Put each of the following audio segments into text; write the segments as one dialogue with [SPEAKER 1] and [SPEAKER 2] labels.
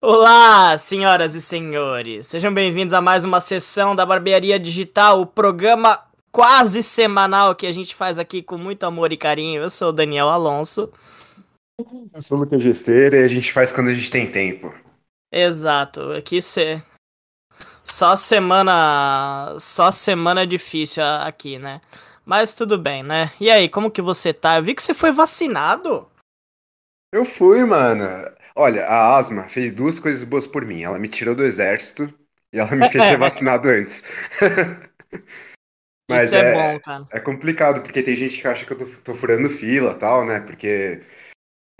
[SPEAKER 1] Olá, senhoras e senhores. Sejam bem-vindos a mais uma sessão da Barbearia Digital, o programa quase semanal que a gente faz aqui com muito amor e carinho. Eu sou o Daniel Alonso.
[SPEAKER 2] Eu sou o Lucas Gesteira e a gente faz quando a gente tem tempo.
[SPEAKER 1] Exato. Aqui cê... só semana, só semana difícil aqui, né? Mas tudo bem, né? E aí, como que você tá? Eu vi que você foi vacinado.
[SPEAKER 2] Eu fui, mano. Olha, a Asma fez duas coisas boas por mim. Ela me tirou do exército e ela me fez ser vacinado antes. Mas
[SPEAKER 1] Isso é, é, bom, cara.
[SPEAKER 2] É complicado, porque tem gente que acha que eu tô, tô furando fila tal, né? Porque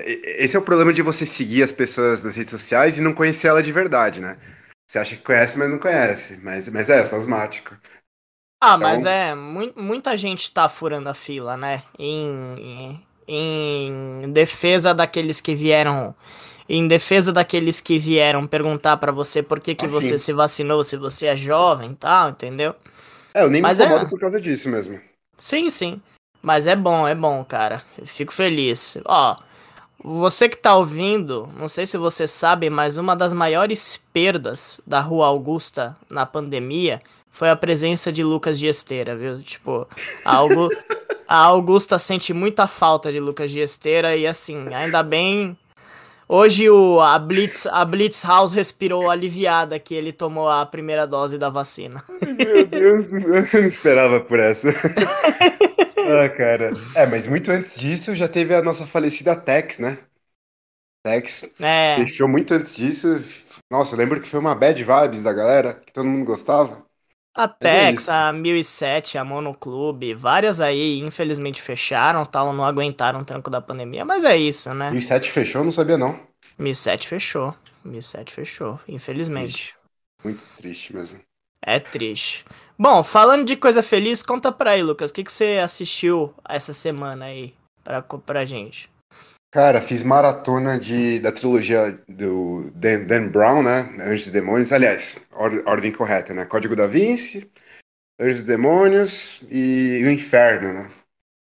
[SPEAKER 2] esse é o problema de você seguir as pessoas nas redes sociais e não conhecer ela de verdade, né? Você acha que conhece, mas não conhece. Mas, mas é, sou asmático.
[SPEAKER 1] Ah, então... mas é, mu muita gente tá furando a fila, né? Em, em defesa daqueles que vieram em defesa daqueles que vieram perguntar para você por que, que ah, você se vacinou, se você é jovem e tal, entendeu?
[SPEAKER 2] É, eu nem Mas me incomodo é... por causa disso mesmo.
[SPEAKER 1] Sim, sim. Mas é bom, é bom, cara. Eu fico feliz. Ó, você que tá ouvindo, não sei se você sabe, mas uma das maiores perdas da Rua Augusta na pandemia foi a presença de Lucas Esteira, viu? Tipo, algo a Augusta sente muita falta de Lucas Esteira e assim, ainda bem Hoje o, a, Blitz, a Blitz House respirou aliviada que ele tomou a primeira dose da vacina.
[SPEAKER 2] Meu Deus, eu não esperava por essa. ah, cara. É, mas muito antes disso já teve a nossa falecida Tex, né? Tex é. fechou muito antes disso. Nossa, eu lembro que foi uma bad vibes da galera, que todo mundo gostava.
[SPEAKER 1] A é Tex, é a 1007, a Monoclube, várias aí, infelizmente fecharam, tal, não aguentaram o tranco da pandemia, mas é isso, né?
[SPEAKER 2] 1007 fechou, não sabia não.
[SPEAKER 1] 1007 fechou, 1007 fechou, infelizmente.
[SPEAKER 2] Triste. Muito triste mesmo.
[SPEAKER 1] É triste. Bom, falando de coisa feliz, conta pra aí, Lucas, o que, que você assistiu essa semana aí pra, pra gente?
[SPEAKER 2] Cara, fiz maratona de, da trilogia do Dan, Dan Brown, né? Anjos e Demônios. Aliás, or, ordem correta, né? Código da Vinci, Anjos e Demônios e o Inferno, né?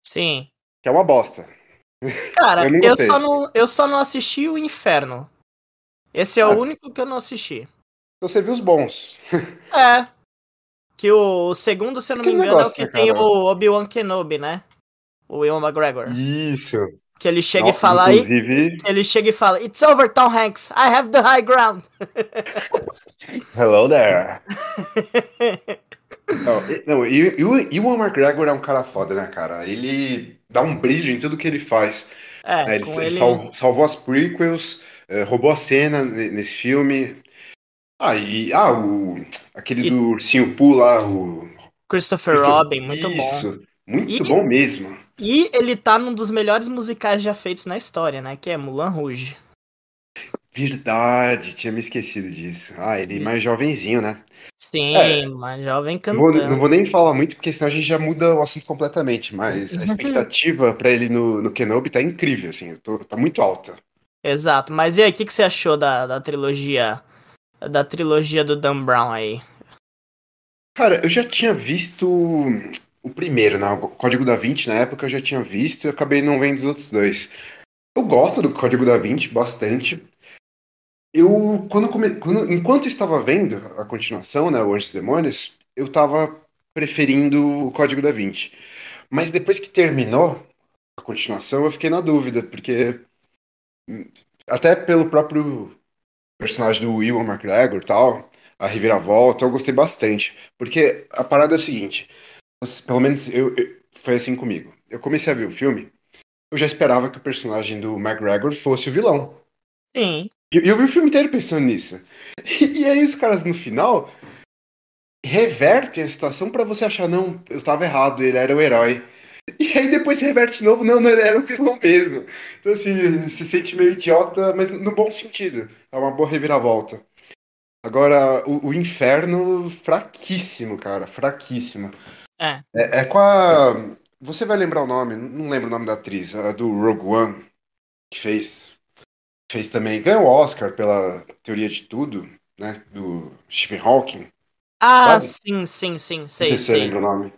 [SPEAKER 1] Sim.
[SPEAKER 2] Que é uma bosta.
[SPEAKER 1] Cara, eu, eu, só não, eu só não assisti o Inferno. Esse é ah. o único que eu não assisti.
[SPEAKER 2] Então você viu os bons.
[SPEAKER 1] é. Que o, o segundo, se eu não me engano, negócio, é o que tem o Obi-Wan Kenobi, né? O Will McGregor.
[SPEAKER 2] Isso.
[SPEAKER 1] Que ele chega Nossa, e fala
[SPEAKER 2] inclusive...
[SPEAKER 1] ele chega e fala It's over, Tom Hanks. I have the high ground.
[SPEAKER 2] Hello there. não, não, e, e, o McGregor é um cara foda, né, cara? Ele dá um brilho em tudo que ele faz.
[SPEAKER 1] É,
[SPEAKER 2] né? ele,
[SPEAKER 1] ele...
[SPEAKER 2] Salvou, salvou, as prequels, uh, roubou a cena nesse filme. Ah, e ah, o, aquele e... do ursinho Poo lá, o.
[SPEAKER 1] Christopher Robin, muito
[SPEAKER 2] Isso,
[SPEAKER 1] bom.
[SPEAKER 2] Muito e... bom mesmo.
[SPEAKER 1] E ele tá num dos melhores musicais já feitos na história, né? Que é Mulan Rouge.
[SPEAKER 2] Verdade, tinha me esquecido disso. Ah, ele é mais jovenzinho, né?
[SPEAKER 1] Sim, é, mais jovem cantando.
[SPEAKER 2] Não vou, não vou, nem falar muito, porque senão a gente já muda o assunto completamente. Mas a expectativa para ele no, no Kenobi tá incrível, assim. Tô, tá muito alta.
[SPEAKER 1] Exato. Mas e aí, o que, que você achou da, da trilogia da trilogia do Dan Brown aí?
[SPEAKER 2] Cara, eu já tinha visto o primeiro, né? O Código da Vinci, na época eu já tinha visto e acabei não vendo os outros dois. Eu gosto do Código da Vinci bastante. Eu, quando, come... quando enquanto estava vendo a continuação, né, o Anjos Demônios, eu estava preferindo o Código da Vinci. Mas depois que terminou a continuação, eu fiquei na dúvida, porque até pelo próprio personagem do Will McGregor tal, a reviravolta, eu gostei bastante. Porque a parada é o seguinte, pelo menos eu, eu, foi assim comigo. Eu comecei a ver o filme, eu já esperava que o personagem do McGregor fosse o vilão.
[SPEAKER 1] Sim.
[SPEAKER 2] E eu, eu, vi o filme inteiro pensando nisso. E, e aí os caras no final revertem a situação para você achar, não, eu tava errado, ele era o herói. E aí depois se reverte de novo, não, não, ele era o vilão mesmo. Então assim, se sente meio idiota, mas no bom sentido. É uma boa reviravolta. Agora, o, o inferno, fraquíssimo, cara, fraquíssimo.
[SPEAKER 1] É.
[SPEAKER 2] é. É, com a. Você vai lembrar o nome, não lembro o nome da atriz, a do Rogue One, que fez. Fez também. Ganhou o Oscar pela teoria de tudo, né? Do Stephen Hawking.
[SPEAKER 1] Ah, sabe? sim, sim, sim. Sei,
[SPEAKER 2] não sei
[SPEAKER 1] se você
[SPEAKER 2] lembra o nome.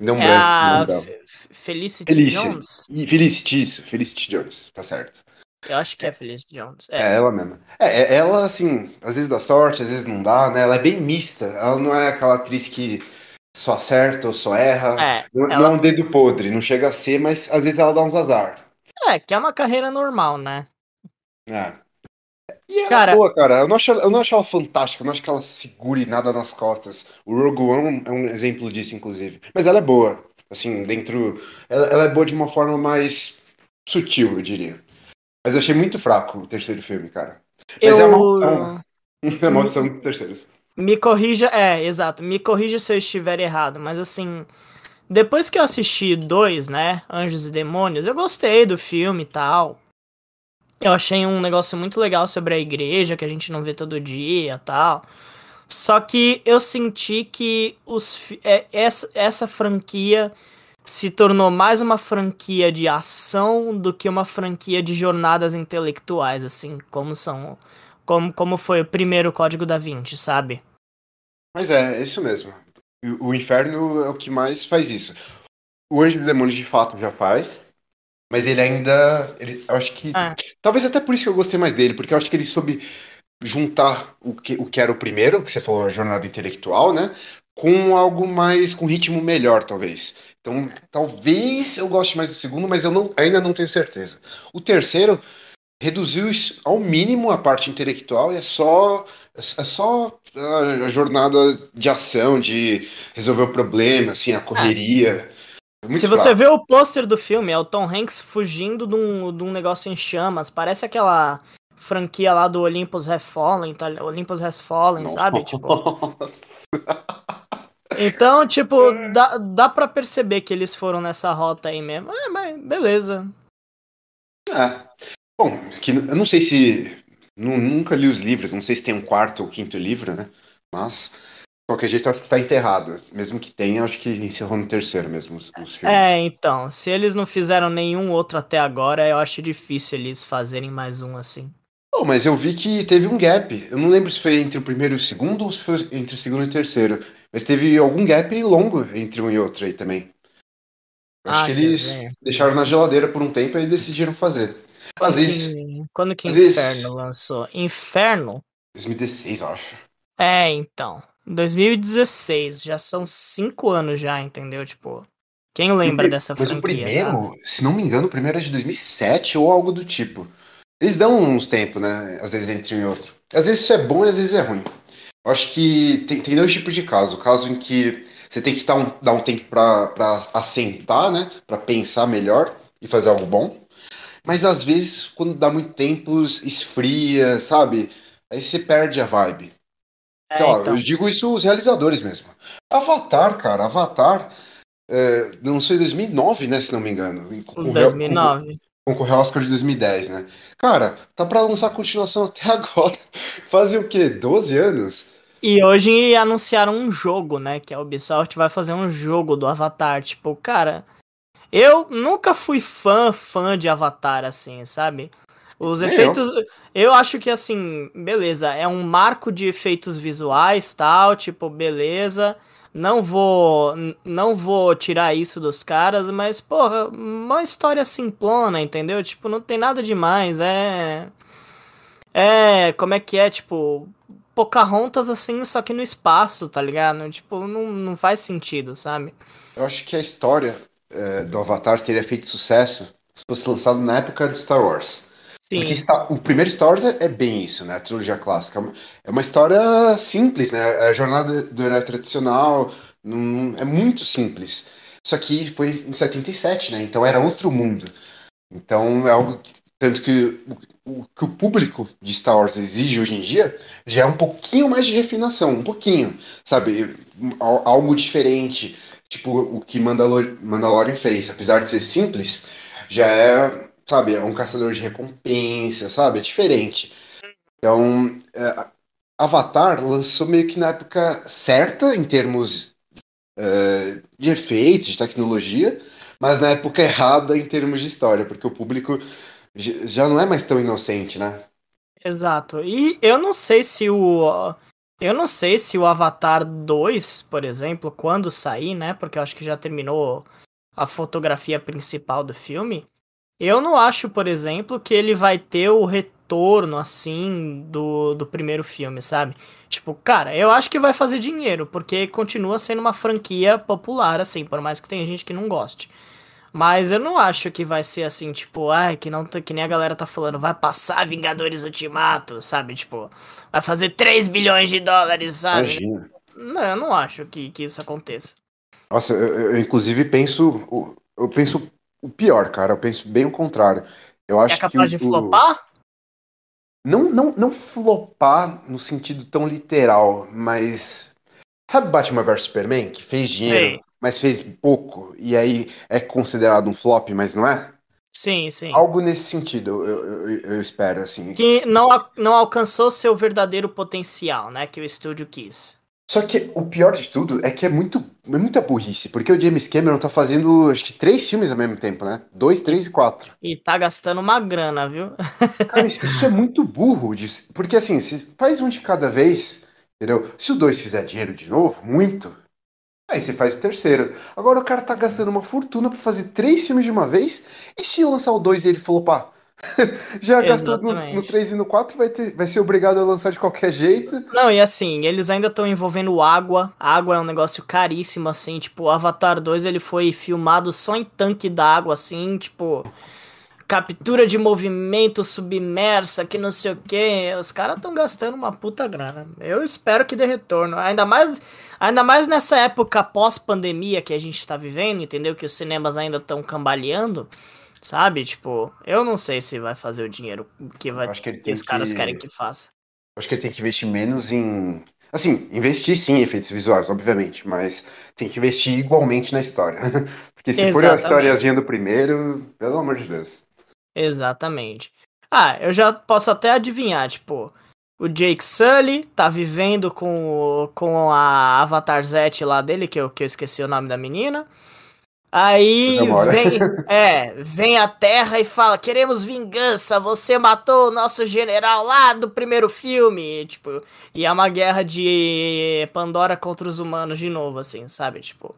[SPEAKER 2] Um
[SPEAKER 1] é. A... Felicity, Felicity Jones?
[SPEAKER 2] Felicity, isso. Felicity Jones, tá certo.
[SPEAKER 1] Eu acho que é, é Felicity Jones.
[SPEAKER 2] É. é, ela mesma. É, é, ela, assim, às vezes dá sorte, às vezes não dá, né? Ela é bem mista. Ela não é aquela atriz que só acerta ou só erra. É, não, ela... não é um dedo podre, não chega a ser, mas às vezes ela dá uns azar.
[SPEAKER 1] É, que é uma carreira normal, né?
[SPEAKER 2] É. E ela cara, é boa, cara. Eu não, acho, eu não acho ela fantástica, eu não acho que ela segure nada nas costas. O Rogue One é um exemplo disso, inclusive. Mas ela é boa. Assim, dentro. Ela, ela é boa de uma forma mais sutil, eu diria. Mas eu achei muito fraco o terceiro filme, cara. Mas
[SPEAKER 1] eu...
[SPEAKER 2] é uma é maldição dos terceiros.
[SPEAKER 1] Me corrija, é, exato. Me corrija se eu estiver errado, mas assim, depois que eu assisti dois, né, Anjos e Demônios, eu gostei do filme e tal. Eu achei um negócio muito legal sobre a igreja que a gente não vê todo dia, tal. Só que eu senti que os é, essa, essa franquia se tornou mais uma franquia de ação do que uma franquia de jornadas intelectuais, assim, como são. Como, como foi o primeiro Código da Vinci, sabe?
[SPEAKER 2] Mas é, é isso mesmo. O inferno é o que mais faz isso. O Anjo do Demônio de fato já faz, mas ele ainda. Ele, eu acho que. É. Talvez até por isso que eu gostei mais dele, porque eu acho que ele soube juntar o que, o que era o primeiro, que você falou, a jornada intelectual, né? Com algo mais. com ritmo melhor, talvez. Então, talvez eu goste mais do segundo, mas eu não, ainda não tenho certeza. O terceiro reduziu ao mínimo a parte intelectual e é só é só a jornada de ação, de resolver o problema, assim, a correria.
[SPEAKER 1] É. Se você vê o pôster do filme, é o Tom Hanks fugindo de um, de um negócio em chamas. Parece aquela franquia lá do Olympus Has Fallen, tá? Olympus Has Fallen, sabe? Tipo... Então, tipo, dá, dá pra perceber que eles foram nessa rota aí mesmo. É, mas beleza.
[SPEAKER 2] É. Bom, que, eu não sei se. Nunca li os livros, não sei se tem um quarto ou quinto livro, né? Mas, de qualquer jeito, acho que tá enterrado. Mesmo que tenha, acho que encerrou no terceiro mesmo os, os filmes.
[SPEAKER 1] É, então. Se eles não fizeram nenhum outro até agora, eu acho difícil eles fazerem mais um assim.
[SPEAKER 2] Oh, mas eu vi que teve um gap. Eu não lembro se foi entre o primeiro e o segundo ou se foi entre o segundo e o terceiro. Mas teve algum gap longo entre um e outro aí também. Acho ah, que eles deixaram na geladeira por um tempo e decidiram fazer.
[SPEAKER 1] Quando que, quando que Inferno lançou? Inferno?
[SPEAKER 2] 2016, eu acho.
[SPEAKER 1] É, então. 2016, já são cinco anos já, entendeu? Tipo, quem lembra dessa
[SPEAKER 2] mas
[SPEAKER 1] franquia?
[SPEAKER 2] O primeiro, sabe? se não me engano, o primeiro é de 2007 ou algo do tipo. Eles dão uns tempos, né? Às vezes entre um e outro. Às vezes isso é bom e às vezes é ruim. Eu acho que tem, tem dois tipos de caso. O caso em que você tem que dar um, dar um tempo para assentar, né? Para pensar melhor e fazer algo bom. Mas às vezes, quando dá muito tempo, esfria, sabe? Aí você perde a vibe. É, então, então. Eu digo isso os realizadores mesmo. Avatar, cara, Avatar é, lançou em 2009, né? Se não me engano.
[SPEAKER 1] Concorreu, 2009.
[SPEAKER 2] Concorreu ao Oscar de 2010, né? Cara, tá pra lançar continuação até agora. Fazem o quê? 12 anos?
[SPEAKER 1] E hoje anunciaram um jogo, né? Que a Ubisoft vai fazer um jogo do Avatar. Tipo, cara, eu nunca fui fã, fã de Avatar, assim, sabe? Os efeitos. Eu. eu acho que, assim, beleza, é um marco de efeitos visuais tal, tipo, beleza. Não vou, não vou tirar isso dos caras, mas, porra, uma história simplona, entendeu? Tipo, não tem nada demais, é. É, como é que é, tipo, Pocahontas assim, só que no espaço, tá ligado? Tipo, não, não faz sentido, sabe?
[SPEAKER 2] Eu acho que a história é, do Avatar teria feito sucesso se fosse lançado na época de Star Wars. Sim. Porque Star, o primeiro Star Wars é, é, bem isso, né? A trilogia clássica. É uma história simples, né? É a jornada do herói tradicional num, é muito simples. Só que foi em 77, né? Então era outro mundo. Então é algo que, tanto que o, o que o público de Star Wars exige hoje em dia já é um pouquinho mais de refinação, um pouquinho, sabe? Algo diferente, tipo o que Mandalor Mandalorian fez, apesar de ser simples, já é sabe, é um caçador de recompensa, sabe? É diferente. Então, é, Avatar lançou meio que na época certa, em termos é, de efeitos, de tecnologia, mas na época errada em termos de história, porque o público já não é mais tão inocente, né?
[SPEAKER 1] Exato. E eu não sei se o. Eu não sei se o Avatar 2, por exemplo, quando sair, né? Porque eu acho que já terminou a fotografia principal do filme Eu não acho, por exemplo, que ele vai ter o retorno, assim, do, do primeiro filme, sabe? Tipo, cara, eu acho que vai fazer dinheiro, porque continua sendo uma franquia popular, assim, por mais que tenha gente que não goste. Mas eu não acho que vai ser assim, tipo, ai, que, não, que nem a galera tá falando, vai passar Vingadores Ultimato, sabe? Tipo, vai fazer 3 bilhões de dólares, sabe?
[SPEAKER 2] Imagina.
[SPEAKER 1] Não, eu não acho que, que isso aconteça.
[SPEAKER 2] Nossa, eu, eu, inclusive penso. Eu penso o pior, cara. Eu penso bem o contrário. Eu acho
[SPEAKER 1] é capaz
[SPEAKER 2] que
[SPEAKER 1] de flopar?
[SPEAKER 2] Não, não, não flopar no sentido tão literal, mas. Sabe Batman vs Superman? Que fez dinheiro,
[SPEAKER 1] Sei.
[SPEAKER 2] mas fez pouco, e aí é considerado um flop, mas não é?
[SPEAKER 1] Sim, sim.
[SPEAKER 2] Algo nesse sentido, eu, eu, eu espero, assim.
[SPEAKER 1] Que não, não alcançou seu verdadeiro potencial, né? Que o estúdio quis.
[SPEAKER 2] Só que o pior de tudo é que é muito é muita burrice, porque o James Cameron tá fazendo acho que três filmes ao mesmo tempo, né? Dois, três e quatro.
[SPEAKER 1] E tá gastando uma grana, viu?
[SPEAKER 2] Cara, isso, é muito burro, porque assim, se faz um de cada vez, entendeu? Se o dois fizer dinheiro de novo, muito, aí você faz o terceiro. Agora o cara tá gastando uma fortuna pra fazer três filmes de uma vez, e se lançar o dois e ele flopar? Já gastou no, no 3 e no 4, vai, ter, vai ser obrigado a lançar de qualquer jeito.
[SPEAKER 1] Não, e assim, eles ainda estão envolvendo água. Água é um negócio caríssimo, assim. Tipo, o Avatar 2 ele foi filmado só em tanque d'água, assim. Tipo, captura de movimento submersa, que não sei o que. Os caras estão gastando uma puta grana. Eu espero que dê retorno. Ainda mais, ainda mais nessa época pós-pandemia que a gente tá vivendo, entendeu? Que os cinemas ainda estão cambaleando. Sabe? Tipo, eu não sei se vai fazer o dinheiro que, vai,
[SPEAKER 2] que
[SPEAKER 1] que os caras
[SPEAKER 2] que-
[SPEAKER 1] querem que faça.
[SPEAKER 2] Acho que ele tem que investir menos em. Assim, investir sim em efeitos visuais, obviamente, mas tem que investir igualmente na história. Porque se for a
[SPEAKER 1] Exatamente.
[SPEAKER 2] historiazinha do primeiro, pelo amor de Deus.
[SPEAKER 1] Exatamente. Ah, eu já posso até adivinhar, tipo, o Jake Sully tá vivendo com, o- com a Avatar Zet lá dele, que eu, que eu esqueci o nome da menina. Aí vem, é, vem a Terra e fala: queremos vingança, você matou o nosso general lá do primeiro filme. Tipo, e é uma guerra de Pandora contra os humanos de novo, assim, sabe? Tipo,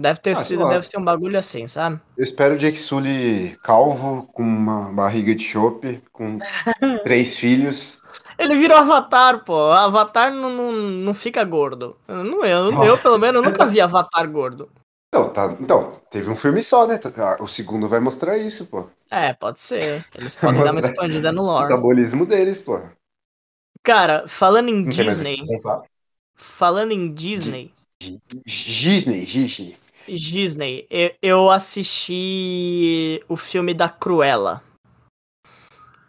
[SPEAKER 1] deve ter
[SPEAKER 2] Ah,
[SPEAKER 1] sido, deve ser um bagulho assim, sabe?
[SPEAKER 2] Eu espero o Jake Sully calvo, com uma barriga de chope, com três filhos.
[SPEAKER 1] Ele virou Avatar, pô. Avatar não, não, não fica gordo. Eu, não, eu, pelo menos, nunca vi Avatar gordo.
[SPEAKER 2] Então, tá, então, teve um filme só, né? Ah, O segundo vai mostrar isso, pô.
[SPEAKER 1] É, pode ser. Eles podem dar uma expandida no
[SPEAKER 2] O
[SPEAKER 1] lore.
[SPEAKER 2] metabolismo deles, pô.
[SPEAKER 1] Cara, falando em
[SPEAKER 2] Não o
[SPEAKER 1] Disney, falando em Disney,
[SPEAKER 2] Disney, Disney.
[SPEAKER 1] Disney, eu, eu assisti o filme da Cruella.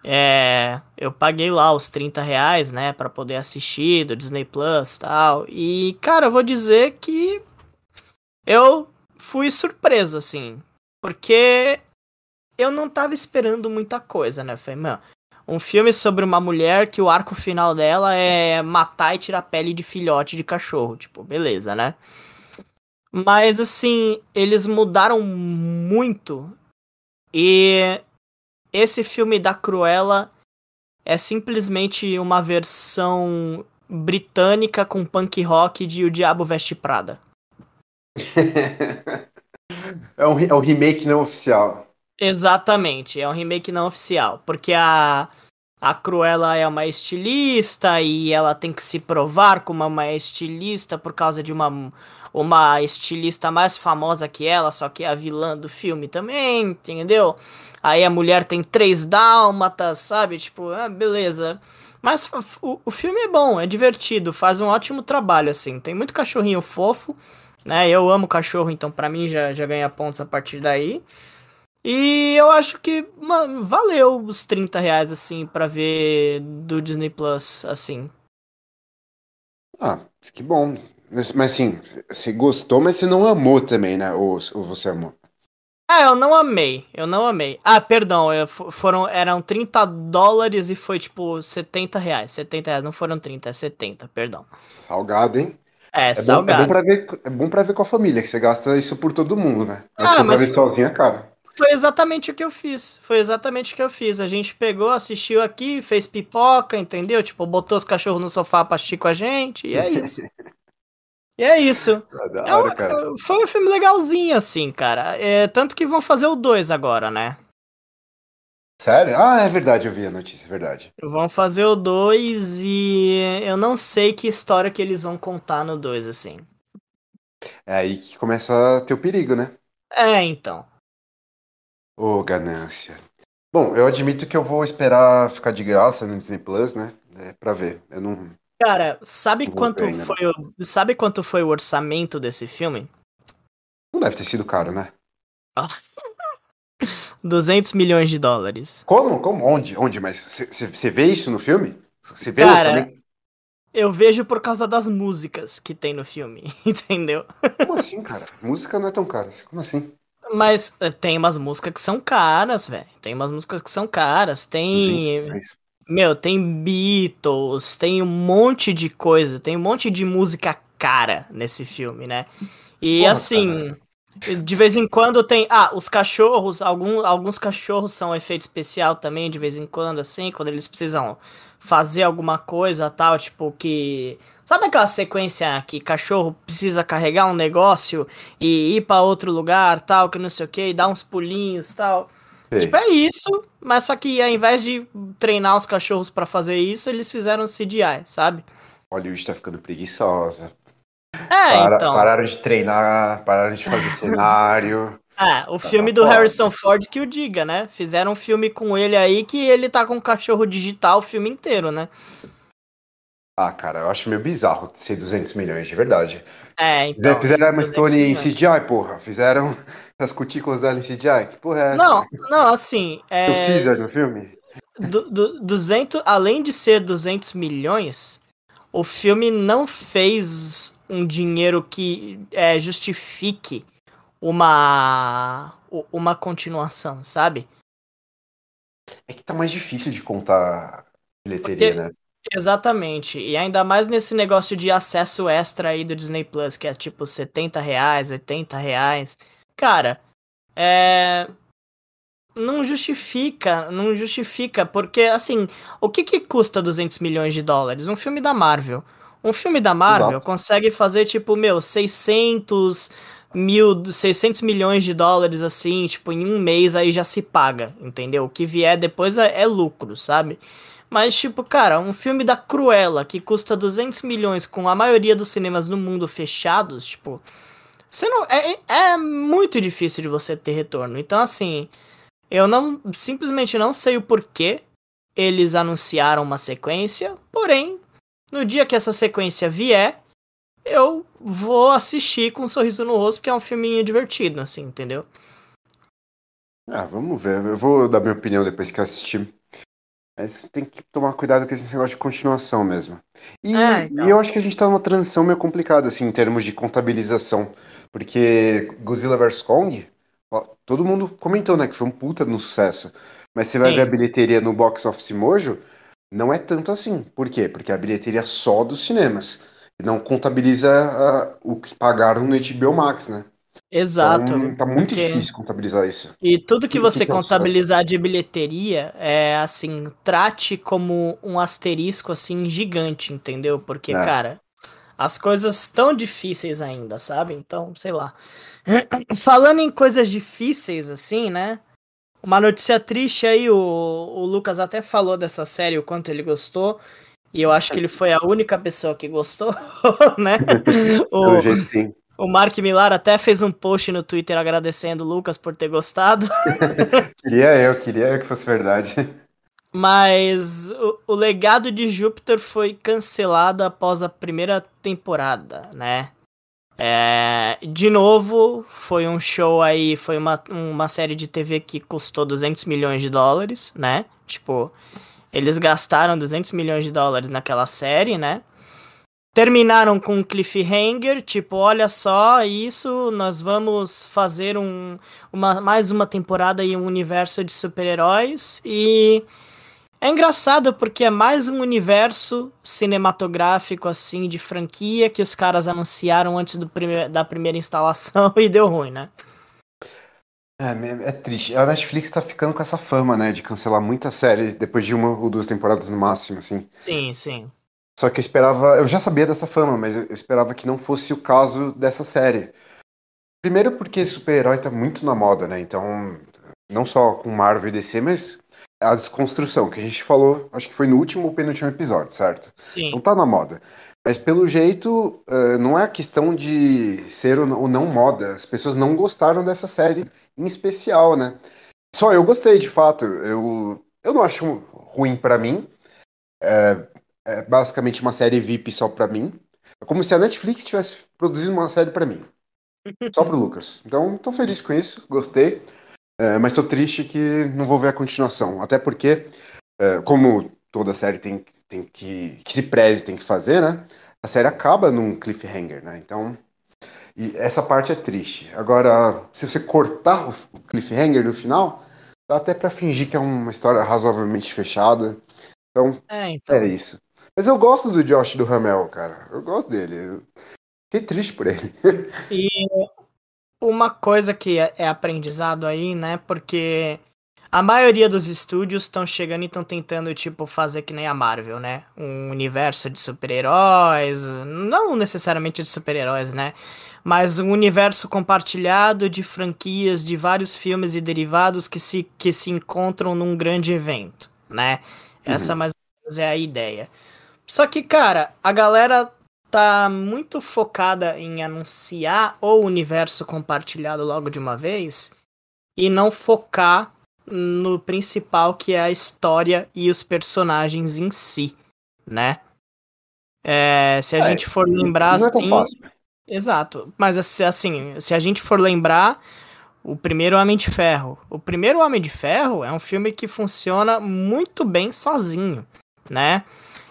[SPEAKER 1] É, eu paguei lá os 30 reais, né, pra poder assistir do Disney Plus e tal. E, cara, eu vou dizer que eu fui surpreso, assim, porque eu não tava esperando muita coisa, né? Falei, mano, um filme sobre uma mulher que o arco final dela é matar e tirar pele de filhote de cachorro. Tipo, beleza, né? Mas assim, eles mudaram muito. E esse filme da Cruella é simplesmente uma versão britânica com punk rock de O Diabo Veste Prada.
[SPEAKER 2] É um, é um remake não oficial.
[SPEAKER 1] Exatamente, é um remake não oficial, porque a a Cruella é uma estilista e ela tem que se provar como uma estilista por causa de uma uma estilista mais famosa que ela, só que é a vilã do filme também, entendeu? Aí a mulher tem três dálmatas, sabe? Tipo, ah, beleza. Mas o, o filme é bom, é divertido, faz um ótimo trabalho, assim. Tem muito cachorrinho fofo, né? Eu amo cachorro, então pra mim já, já ganha pontos a partir daí. E eu acho que mano, valeu os 30 reais, assim, pra ver do Disney Plus, assim.
[SPEAKER 2] Ah, que bom. Mas, mas assim, você gostou, mas você não amou também, né? Ou, ou você amou?
[SPEAKER 1] É, eu não amei, eu não amei. Ah, perdão, eu, fo- foram, eram 30 dólares e foi tipo 70 reais. 70 reais, não foram 30, é 70, perdão.
[SPEAKER 2] Salgado, hein?
[SPEAKER 1] É,
[SPEAKER 2] É bom, é
[SPEAKER 1] salgado.
[SPEAKER 2] bom pra ver, é bom pra ver com a família, que você gasta isso por todo mundo, né? Mas
[SPEAKER 1] Ah,
[SPEAKER 2] for
[SPEAKER 1] mas-
[SPEAKER 2] pra ver sozinho, é caro.
[SPEAKER 1] Foi exatamente o que eu fiz. Foi exatamente o que eu fiz. A gente pegou, assistiu aqui, fez pipoca, entendeu? Tipo, botou os cachorros no sofá pra assistir com a gente, e é isso. e é isso.
[SPEAKER 2] É da
[SPEAKER 1] É
[SPEAKER 2] cara.
[SPEAKER 1] foi um filme legalzinho, assim, cara. É, tanto que vão fazer o 2 agora, né?
[SPEAKER 2] Sério? Ah, é verdade, eu vi a notícia, é verdade.
[SPEAKER 1] Vão fazer o 2 e eu não sei que história que eles vão contar no 2, assim.
[SPEAKER 2] É aí que começa a ter o perigo, né?
[SPEAKER 1] É, então.
[SPEAKER 2] Ô, ganância. Bom, eu admito que eu vou esperar ficar de graça no Disney Plus, né? É, pra ver. Eu não.
[SPEAKER 1] Cara, sabe
[SPEAKER 2] vou
[SPEAKER 1] quanto
[SPEAKER 2] ainda,
[SPEAKER 1] foi o, sabe quanto foi o orçamento desse filme?
[SPEAKER 2] Não deve ter sido caro, né?
[SPEAKER 1] 200 milhões de dólares.
[SPEAKER 2] Como? Como? Onde? Onde? Mas você vê isso no filme? Você vê o
[SPEAKER 1] Cara,
[SPEAKER 2] orçamento?
[SPEAKER 1] Eu vejo por causa das músicas que tem no filme, entendeu?
[SPEAKER 2] Como assim, cara? Música não é tão cara. Como assim?
[SPEAKER 1] Mas eh, tem umas músicas que são caras, velho. Tem umas músicas que são caras. Tem.
[SPEAKER 2] Gente, mas-
[SPEAKER 1] Meu, tem Beatles, tem um monte de coisa, tem um monte de música cara nesse filme, né? E
[SPEAKER 2] Porra,
[SPEAKER 1] assim, de vez em quando tem. Ah, os cachorros, algum, alguns cachorros são efeito especial também, de vez em quando, assim, quando eles precisam fazer alguma coisa tal, tipo que. Sabe aquela sequência que cachorro precisa carregar um negócio e ir pra outro lugar, tal, que não sei o que, e dar uns pulinhos tal?
[SPEAKER 2] Sei.
[SPEAKER 1] Tipo, é isso, mas só que ao invés de treinar os cachorros pra fazer isso, eles fizeram CGI, sabe?
[SPEAKER 2] Hollywood tá ficando preguiçosa.
[SPEAKER 1] É,
[SPEAKER 2] Para-
[SPEAKER 1] então.
[SPEAKER 2] Pararam de treinar, pararam de fazer cenário.
[SPEAKER 1] É, o filme do
[SPEAKER 2] foda.
[SPEAKER 1] Harrison Ford que o diga, né? Fizeram um filme com ele aí que ele tá com um cachorro digital o filme inteiro, né?
[SPEAKER 2] Ah, cara, eu acho meio bizarro ser 200 milhões, de verdade.
[SPEAKER 1] É,
[SPEAKER 2] Fizeram,
[SPEAKER 1] então.
[SPEAKER 2] fizeram Emma
[SPEAKER 1] 200
[SPEAKER 2] Stone em. CGI, porra. Fizeram as cutículas em CGI. Que porra é?
[SPEAKER 1] Não, não, assim, é.
[SPEAKER 2] Precisa no filme?
[SPEAKER 1] Du, du, 200, além de ser 200 milhões, o filme não fez um dinheiro que é, justifique uma uma continuação, sabe?
[SPEAKER 2] É que tá mais difícil de contar bilheteria,
[SPEAKER 1] Porque-
[SPEAKER 2] né?
[SPEAKER 1] Exatamente. E ainda mais nesse negócio de acesso extra aí do Disney Plus, que é tipo 70 reais, 80 reais. Cara, é. Não justifica, não justifica, porque assim, o que que custa 200 milhões de dólares? Um filme da Marvel. Um filme da Marvel
[SPEAKER 2] Exato.
[SPEAKER 1] consegue fazer tipo, meu, 600 mil, 600 milhões de dólares assim, tipo, em um mês aí já se paga, entendeu? O que vier depois é, é lucro, sabe? Mas, tipo, cara, um filme da Cruella que custa 200 milhões com a maioria dos cinemas no mundo fechados, tipo. Você não. É, é muito difícil de você ter retorno. Então, assim. Eu não. Simplesmente não sei o porquê eles anunciaram uma sequência. Porém, no dia que essa sequência vier, eu vou assistir com um sorriso no rosto, porque é um filminho divertido, assim, entendeu?
[SPEAKER 2] Ah, vamos ver. Eu vou dar minha opinião depois que eu assistir. Mas tem que tomar cuidado com esse negócio de continuação mesmo. E,
[SPEAKER 1] É, então.
[SPEAKER 2] e eu acho que a gente tá numa transição meio complicada, assim, em termos de contabilização. Porque Godzilla vs. Kong, ó, todo mundo comentou, né, que foi um puta no sucesso. Mas você vai
[SPEAKER 1] Sim.
[SPEAKER 2] ver a bilheteria no Box Office Mojo, não é tanto assim. Por quê? Porque a bilheteria é só dos cinemas. E não contabiliza o que pagaram no HBO Max, né?
[SPEAKER 1] Exato.
[SPEAKER 2] Então, tá muito
[SPEAKER 1] porque-
[SPEAKER 2] difícil contabilizar isso.
[SPEAKER 1] E tudo que
[SPEAKER 2] O que
[SPEAKER 1] você
[SPEAKER 2] que
[SPEAKER 1] contabilizar de bilheteria é assim, trate como um asterisco assim gigante, entendeu? Porque,
[SPEAKER 2] É.
[SPEAKER 1] cara, as coisas tão difíceis ainda, sabe? Então, sei lá. Falando em coisas difíceis assim, né? Uma notícia triste aí, o, o Lucas até falou dessa série, o quanto ele gostou. E eu acho que ele foi a única pessoa que gostou, né? O-
[SPEAKER 2] jeito, sim.
[SPEAKER 1] o Mark Millar até fez um post no Twitter agradecendo o Lucas por ter gostado.
[SPEAKER 2] Queria eu, queria eu que fosse verdade.
[SPEAKER 1] Mas o, o legado de Júpiter foi cancelado após a primeira temporada, né? É, de novo, foi um show aí, foi uma, uma série de TV que custou 200 milhões de dólares, né? Tipo, eles gastaram 200 milhões de dólares naquela série, né? Terminaram com um cliffhanger, tipo, olha só, isso, nós vamos fazer um, uma, mais uma temporada em um universo de super-heróis e é engraçado porque é mais um universo cinematográfico assim de franquia que os caras anunciaram antes prime da primeira instalação e deu ruim, né?
[SPEAKER 2] É, é triste. A Netflix tá ficando com essa fama, né, de cancelar muita série depois de uma ou duas temporadas no máximo, assim.
[SPEAKER 1] Sim, sim.
[SPEAKER 2] Só que eu esperava, eu já sabia dessa fama, mas eu eu esperava que não fosse o caso dessa série. Primeiro porque super-herói tá muito na moda, né? Então, não só com Marvel e DC, mas a desconstrução, que a gente falou, acho que foi no último ou penúltimo episódio, certo?
[SPEAKER 1] Sim.
[SPEAKER 2] Não tá na moda. Mas pelo jeito, uh, não é questão de ser ou não moda. As pessoas não gostaram dessa série em especial, né? Só eu gostei, de fato. Eu, eu não acho ruim para mim. É, é, basicamente uma série VIP só para mim. É como se a Netflix tivesse produzido uma série para mim. Só pro Lucas. Então, tô feliz com isso, gostei. É, mas tô triste que não vou ver a continuação. Até porque, é, como toda série tem, tem que. que se preze tem que fazer, né? A série acaba num cliffhanger, né? Então. E essa parte é triste. Agora, se você cortar o cliffhanger no final, dá até para fingir que é uma história razoavelmente fechada. Então, é, então. é isso. Mas eu gosto do Josh do Ramel, cara. Eu gosto dele. Eu fiquei triste por ele.
[SPEAKER 1] E uma coisa que é, é aprendizado aí, né? Porque a maioria dos estúdios estão chegando e estão tentando, tipo, fazer que nem a Marvel, né? Um universo de super-heróis. Não necessariamente de super-heróis, né? Mas um universo compartilhado de franquias de vários filmes e derivados que se, que se encontram num grande evento, né? Essa uhum. mais ou menos é a ideia. Só que, cara, a galera tá muito focada em anunciar o universo compartilhado logo de uma vez e não focar no principal que é a história e os personagens em si, né? É, se a é, gente for lembrar é assim, exato. Mas assim, se a gente for lembrar, o primeiro Homem de Ferro, o primeiro Homem de Ferro é um filme que funciona muito bem sozinho, né?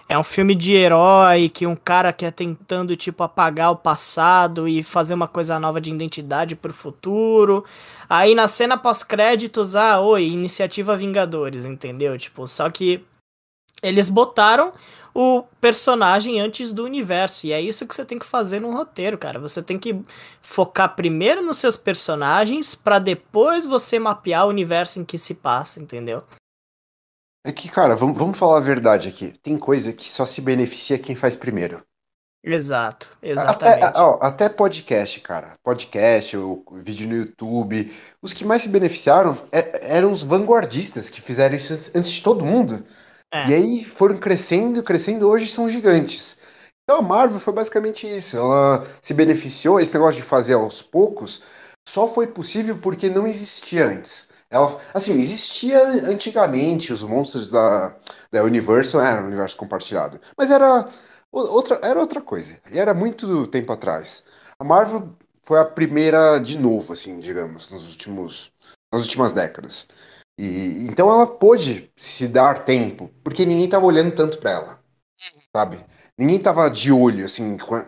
[SPEAKER 1] É um filme de herói que um cara quer tentando, tipo, apagar o passado e fazer uma coisa nova de identidade pro futuro. Aí na cena pós-créditos, ah, oi, iniciativa Vingadores, entendeu? Tipo, só que eles botaram o personagem antes do universo. E é isso que você tem que fazer no roteiro, cara. Você tem que focar primeiro nos seus personagens para depois você mapear o universo em que se passa, entendeu?
[SPEAKER 2] É que, cara, vamos, vamos falar a verdade aqui. Tem coisa que só se beneficia quem faz primeiro.
[SPEAKER 1] Exato, exatamente.
[SPEAKER 2] Até, ó, até podcast, cara. Podcast, o vídeo no YouTube. Os que mais se beneficiaram é, eram os vanguardistas que fizeram isso antes de todo mundo. É. E aí foram crescendo, crescendo, hoje são gigantes. Então a Marvel foi basicamente isso. Ela se beneficiou, esse negócio de fazer aos poucos só foi possível porque não existia antes. Ela, assim, existia antigamente os monstros da, da Universal, era um universo compartilhado, mas era outra, era outra coisa. E era muito tempo atrás. A Marvel foi a primeira de novo, assim, digamos, nos últimos, nas últimas décadas. E então ela pôde se dar tempo, porque ninguém estava olhando tanto para ela, sabe? Ninguém estava de olho assim com,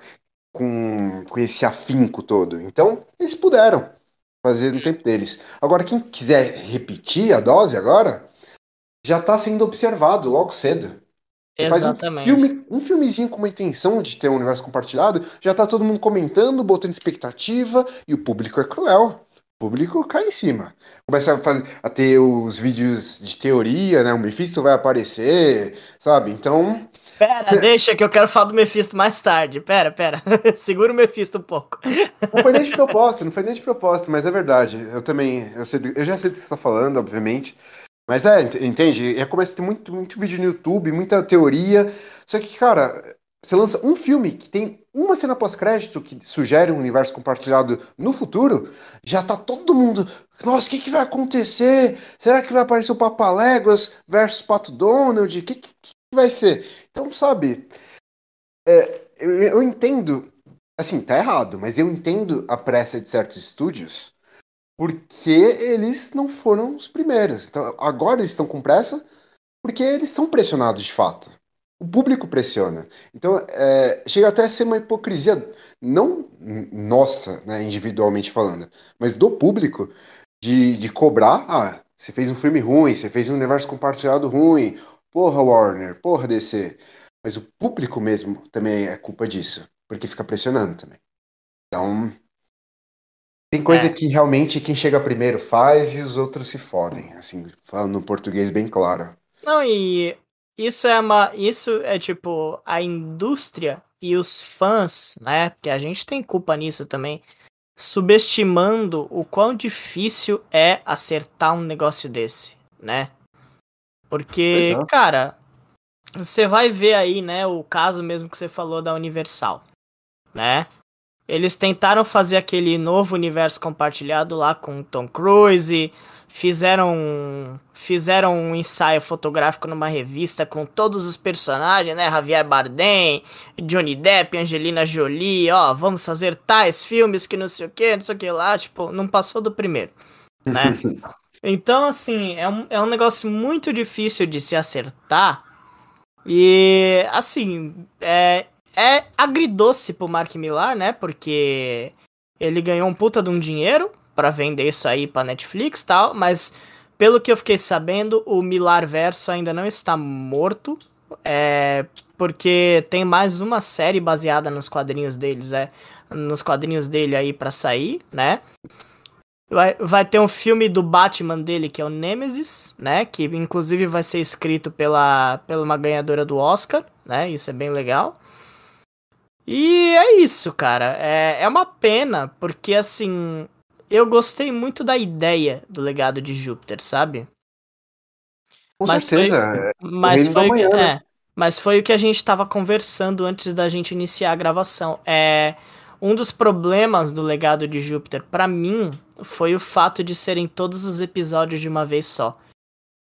[SPEAKER 2] com, com esse afinco todo. Então eles puderam fazer no tempo deles. Agora, quem quiser repetir a dose agora, já está sendo observado logo cedo.
[SPEAKER 1] Você Exatamente.
[SPEAKER 2] Um, filme, um filmezinho com uma intenção de ter um universo compartilhado, já está todo mundo comentando, botando expectativa, e o público é cruel. O público cai em cima. Começa a, fazer, a ter os vídeos de teoria, né? O Mephisto vai aparecer, sabe? Então,
[SPEAKER 1] Pera, deixa que eu quero falar do Mephisto mais tarde. Pera, pera. Segura o Mephisto um pouco.
[SPEAKER 2] Não foi nem de propósito, não foi nem de propósito, mas é verdade. Eu também, eu, sei, eu já sei do que você está falando, obviamente. Mas é, entende? É, começa a ter muito, muito vídeo no YouTube, muita teoria. Só que, cara, você lança um filme que tem uma cena pós-crédito que sugere um universo compartilhado no futuro, já tá todo mundo. Nossa, o que, que vai acontecer? Será que vai aparecer o Papaléguas versus Pato Donald? O que, que, vai ser? Então, sabe, é, eu, eu, entendo, assim, tá errado, mas eu entendo a pressa de certos estúdios porque eles não foram os primeiros. Então, agora eles estão com pressa porque eles são pressionados de fato. O público pressiona. Então, é, chega até a ser uma hipocrisia, não nossa, né, individualmente falando, mas do público, de, de cobrar. Ah, você fez um filme ruim, você fez um universo compartilhado ruim, Porra, Warner, porra, DC. Mas o público mesmo também é culpa disso, porque fica pressionando também. Então, tem coisa é. que realmente quem chega primeiro faz e os outros se fodem, assim, falando no português bem claro.
[SPEAKER 1] Não, e isso é uma. Isso é tipo a indústria e os fãs, né? Porque a gente tem culpa nisso também. Subestimando o quão difícil é acertar um negócio desse, né? Porque,
[SPEAKER 2] é.
[SPEAKER 1] cara, você vai ver aí, né, o caso mesmo que você falou da Universal, né? Eles tentaram fazer aquele novo universo compartilhado lá com Tom Cruise, fizeram fizeram um ensaio fotográfico numa revista com todos os personagens, né? Javier Bardem, Johnny Depp, Angelina Jolie, ó, vamos fazer tais filmes que não sei o que, não sei o que lá, tipo, não passou do primeiro, né? então, assim, é um, é um negócio muito difícil de se acertar. E, assim, é, é agridoce pro Mark Millar, né? Porque ele ganhou um puta de um dinheiro para vender isso aí pra Netflix e tal, mas pelo que eu fiquei sabendo, o Millar Verso ainda não está morto. É, porque tem mais uma série baseada nos quadrinhos deles, é, nos quadrinhos dele aí para sair, né? Vai, vai ter um filme do Batman dele, que é o Nemesis, né? Que inclusive vai ser escrito pela, pela uma ganhadora do Oscar, né? Isso é bem legal. E é isso, cara. É, é uma pena, porque assim, eu gostei muito da ideia do legado de Júpiter, sabe?
[SPEAKER 2] Com
[SPEAKER 1] Mas
[SPEAKER 2] certeza.
[SPEAKER 1] foi-
[SPEAKER 2] é
[SPEAKER 1] Mas foi, o que,
[SPEAKER 2] né?
[SPEAKER 1] é, mas foi o que a gente tava conversando antes da gente iniciar a gravação. É, um dos problemas do legado de Júpiter, pra mim, foi o fato de serem todos os episódios de uma vez só.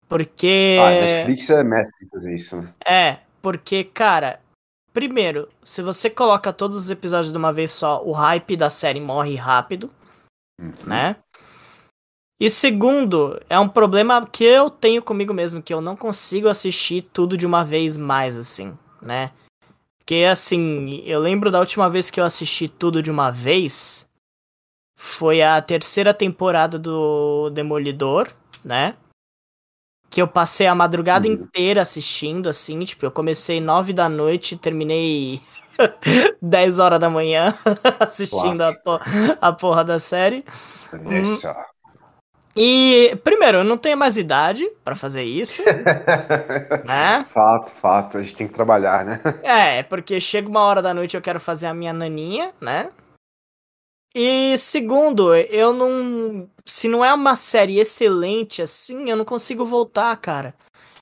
[SPEAKER 1] Porque.
[SPEAKER 2] Ah, a Netflix é mestre em fazer isso, né?
[SPEAKER 1] É, porque, cara, primeiro, se você coloca todos os episódios de uma vez só, o hype da série morre rápido,
[SPEAKER 2] Uhum.
[SPEAKER 1] né? E segundo, é um problema que eu tenho comigo mesmo, que eu não consigo assistir tudo de uma vez mais, assim, né? Porque, assim, eu lembro da última vez que eu assisti tudo de uma vez, foi a terceira temporada do Demolidor, né? Que eu passei a madrugada
[SPEAKER 2] Uhum.
[SPEAKER 1] inteira assistindo, assim, tipo, eu comecei nove da noite e terminei 10 horas da manhã assistindo a, po- a porra da série.
[SPEAKER 2] Nessa.
[SPEAKER 1] E, primeiro, eu não tenho mais idade pra fazer isso, né?
[SPEAKER 2] fato, fato. A gente tem que trabalhar, né?
[SPEAKER 1] É, porque chega uma hora da noite e eu quero fazer a minha naninha, né? E segundo, eu não. Se não é uma série excelente assim, eu não consigo voltar, cara.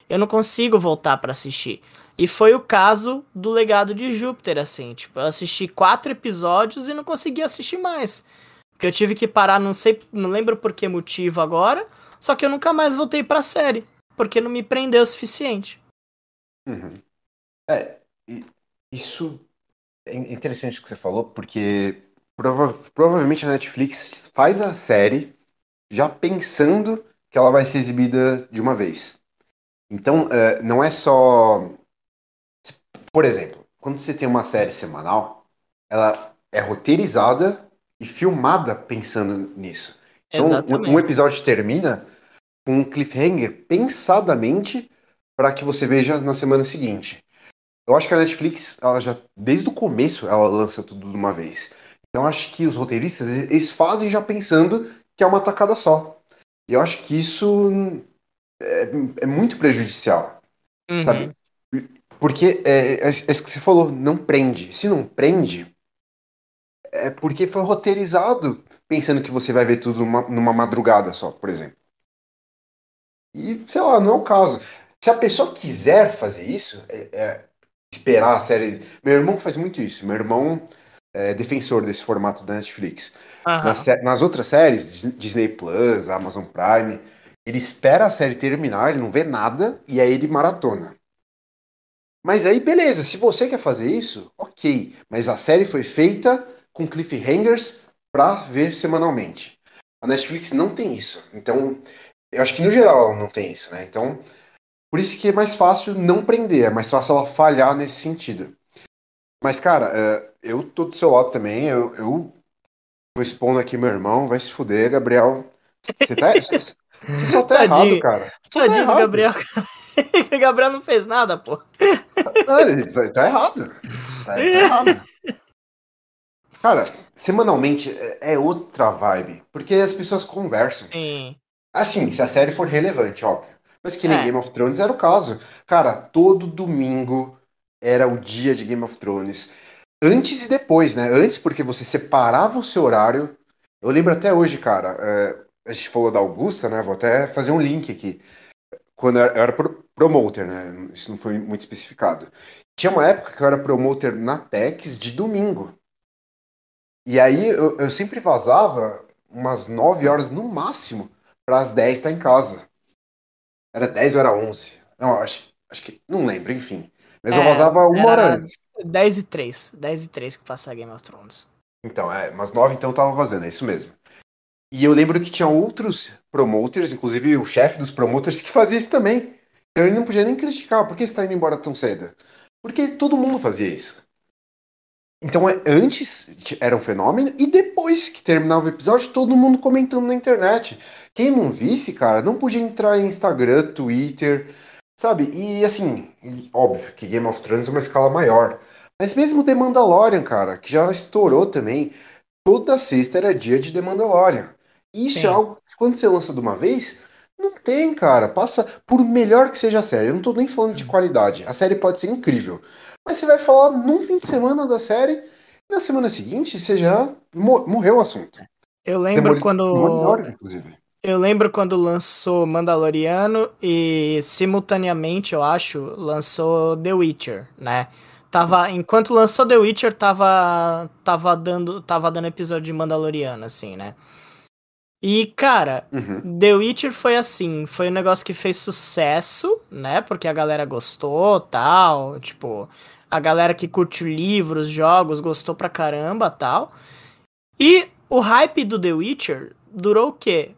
[SPEAKER 1] Eu não consigo voltar pra assistir. E foi o caso do Legado de Júpiter, assim. Tipo, eu assisti quatro episódios e não consegui assistir mais. Porque eu tive que parar, não sei, não lembro por que motivo agora. Só que eu nunca mais voltei pra série. Porque não me prendeu o suficiente.
[SPEAKER 2] Uhum. É, isso é interessante o que você falou, porque prova- provavelmente a Netflix faz a série já pensando que ela vai ser exibida de uma vez. Então, é, não é só. Por exemplo, quando você tem uma série semanal, ela é roteirizada e filmada pensando nisso. Então, um- um episódio termina com um cliffhanger pensadamente para que você veja na semana seguinte. Eu acho que a Netflix, ela já desde o começo, ela lança tudo de uma vez. Então, eu acho que os roteiristas, eles fazem já pensando que é uma tacada só. E eu acho que isso é, é muito prejudicial.
[SPEAKER 1] Uhum.
[SPEAKER 2] Sabe? Porque é, é, é isso que você falou, não prende. Se não prende, é porque foi roteirizado pensando que você vai ver tudo numa, numa madrugada só, por exemplo. E, sei lá, não é o caso. Se a pessoa quiser fazer isso, é- é esperar a série. Meu irmão faz muito isso. Meu irmão é defensor desse formato da Netflix.
[SPEAKER 1] Aham.
[SPEAKER 2] Nas, nas outras séries, Dis- Disney Plus, Amazon Prime, ele espera a série terminar, ele não vê nada, e aí ele maratona. Mas aí, beleza, se você quer fazer isso, ok. Mas a série foi feita com cliffhangers pra ver semanalmente. A Netflix não tem isso. Então, eu acho que no geral ela não tem isso, né? Então, por isso que é mais fácil não prender, é mais fácil ela falhar nesse sentido. Mas, cara, é, eu tô do seu lado também, eu, eu tô expondo aqui meu irmão, vai se fuder, Gabriel. Você tá, você só tá
[SPEAKER 1] Tadinho.
[SPEAKER 2] errado, cara. Você tá
[SPEAKER 1] Tadinho do
[SPEAKER 2] errado.
[SPEAKER 1] Gabriel, Gabriel não fez nada, pô.
[SPEAKER 2] Não, tá, tá errado. Tá, tá errado. Cara, semanalmente é é outra vibe. Porque as pessoas conversam.
[SPEAKER 1] Sim.
[SPEAKER 2] Assim, se a série for relevante, óbvio. Mas que nem
[SPEAKER 1] É.
[SPEAKER 2] Game of Thrones era o caso. Cara, todo domingo era o dia de Game of Thrones. Antes e depois, né? Antes, porque você separava o seu horário. Eu lembro até hoje, cara. é, a gente falou da Augusta, né? Vou até fazer um link aqui. quando eu era, eu era promoter, né? Isso não foi muito especificado. Tinha uma época que eu era promoter na Tex de domingo. E aí eu, eu sempre vazava umas 9 horas no máximo para as 10 estar em casa. Era 10 ou era 11? Não, acho, acho que. Não lembro, enfim. Mas é, eu vazava uma hora antes.
[SPEAKER 1] 10 e 3. 10 e 3 que passa Game of Thrones.
[SPEAKER 2] Então, é, umas 9 então eu tava vazando, é isso mesmo. E eu lembro que tinha outros promoters, inclusive o chefe dos promoters, que fazia isso também. Então ele não podia nem criticar. Por que você tá indo embora tão cedo? Porque todo mundo fazia isso. Então, é, antes era um fenômeno, e depois que terminava o episódio, todo mundo comentando na internet. Quem não visse, cara, não podia entrar em Instagram, Twitter, sabe? E assim, óbvio que Game of Thrones é uma escala maior. Mas mesmo The Mandalorian, cara, que já estourou também, toda sexta era dia de The Mandalorian. Isso Sim. é algo que quando você lança de uma vez, não tem, cara. Passa por melhor que seja a série. Eu não tô nem falando de uhum. qualidade. A série pode ser incrível. Mas você vai falar num fim de semana da série, e na semana seguinte você já morreu o assunto.
[SPEAKER 1] Eu lembro Demoli quando. inclusive. Eu lembro quando lançou Mandaloriano e simultaneamente, eu acho, lançou The Witcher, né? Tava, enquanto lançou The Witcher, tava tava dando tava dando episódio de Mandaloriano assim, né? E, cara, uhum. The Witcher foi assim, foi um negócio que fez sucesso, né? Porque a galera gostou, tal, tipo, a galera que curte livros, jogos, gostou pra caramba, tal. E o hype do The Witcher durou o quê?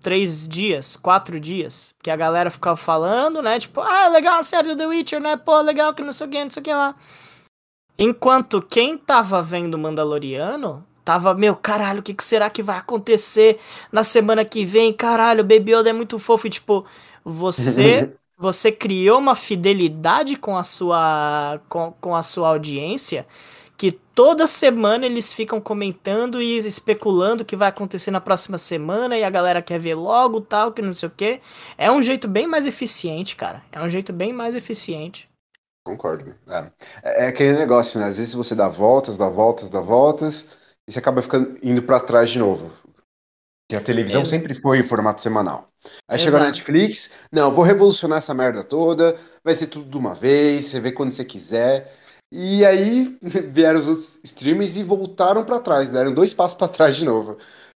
[SPEAKER 1] Três dias, quatro dias, que a galera ficava falando, né? Tipo, ah, legal a série do The Witcher, né? Pô, legal que não sei o que, não sei o que lá. Enquanto quem tava vendo Mandaloriano tava, meu, caralho, o que, que será que vai acontecer na semana que vem? Caralho, Baby Yoda é muito fofo. E, tipo, você você criou uma fidelidade com a sua com, com a sua audiência que toda semana eles ficam comentando e especulando o que vai acontecer na próxima semana e a galera quer ver logo tal, que não sei o que. É um jeito bem mais eficiente, cara. É um jeito bem mais eficiente.
[SPEAKER 2] Concordo. É, é, é aquele negócio, né? Às vezes você dá voltas, dá voltas, dá voltas e você acaba ficando indo para trás de novo. Que a televisão é. sempre foi em formato semanal. Aí Exato. chegou a Netflix, não, vou revolucionar essa merda toda, vai ser tudo de uma vez, você vê quando você quiser. E aí vieram os outros streamers e voltaram para trás, deram dois passos para trás de novo.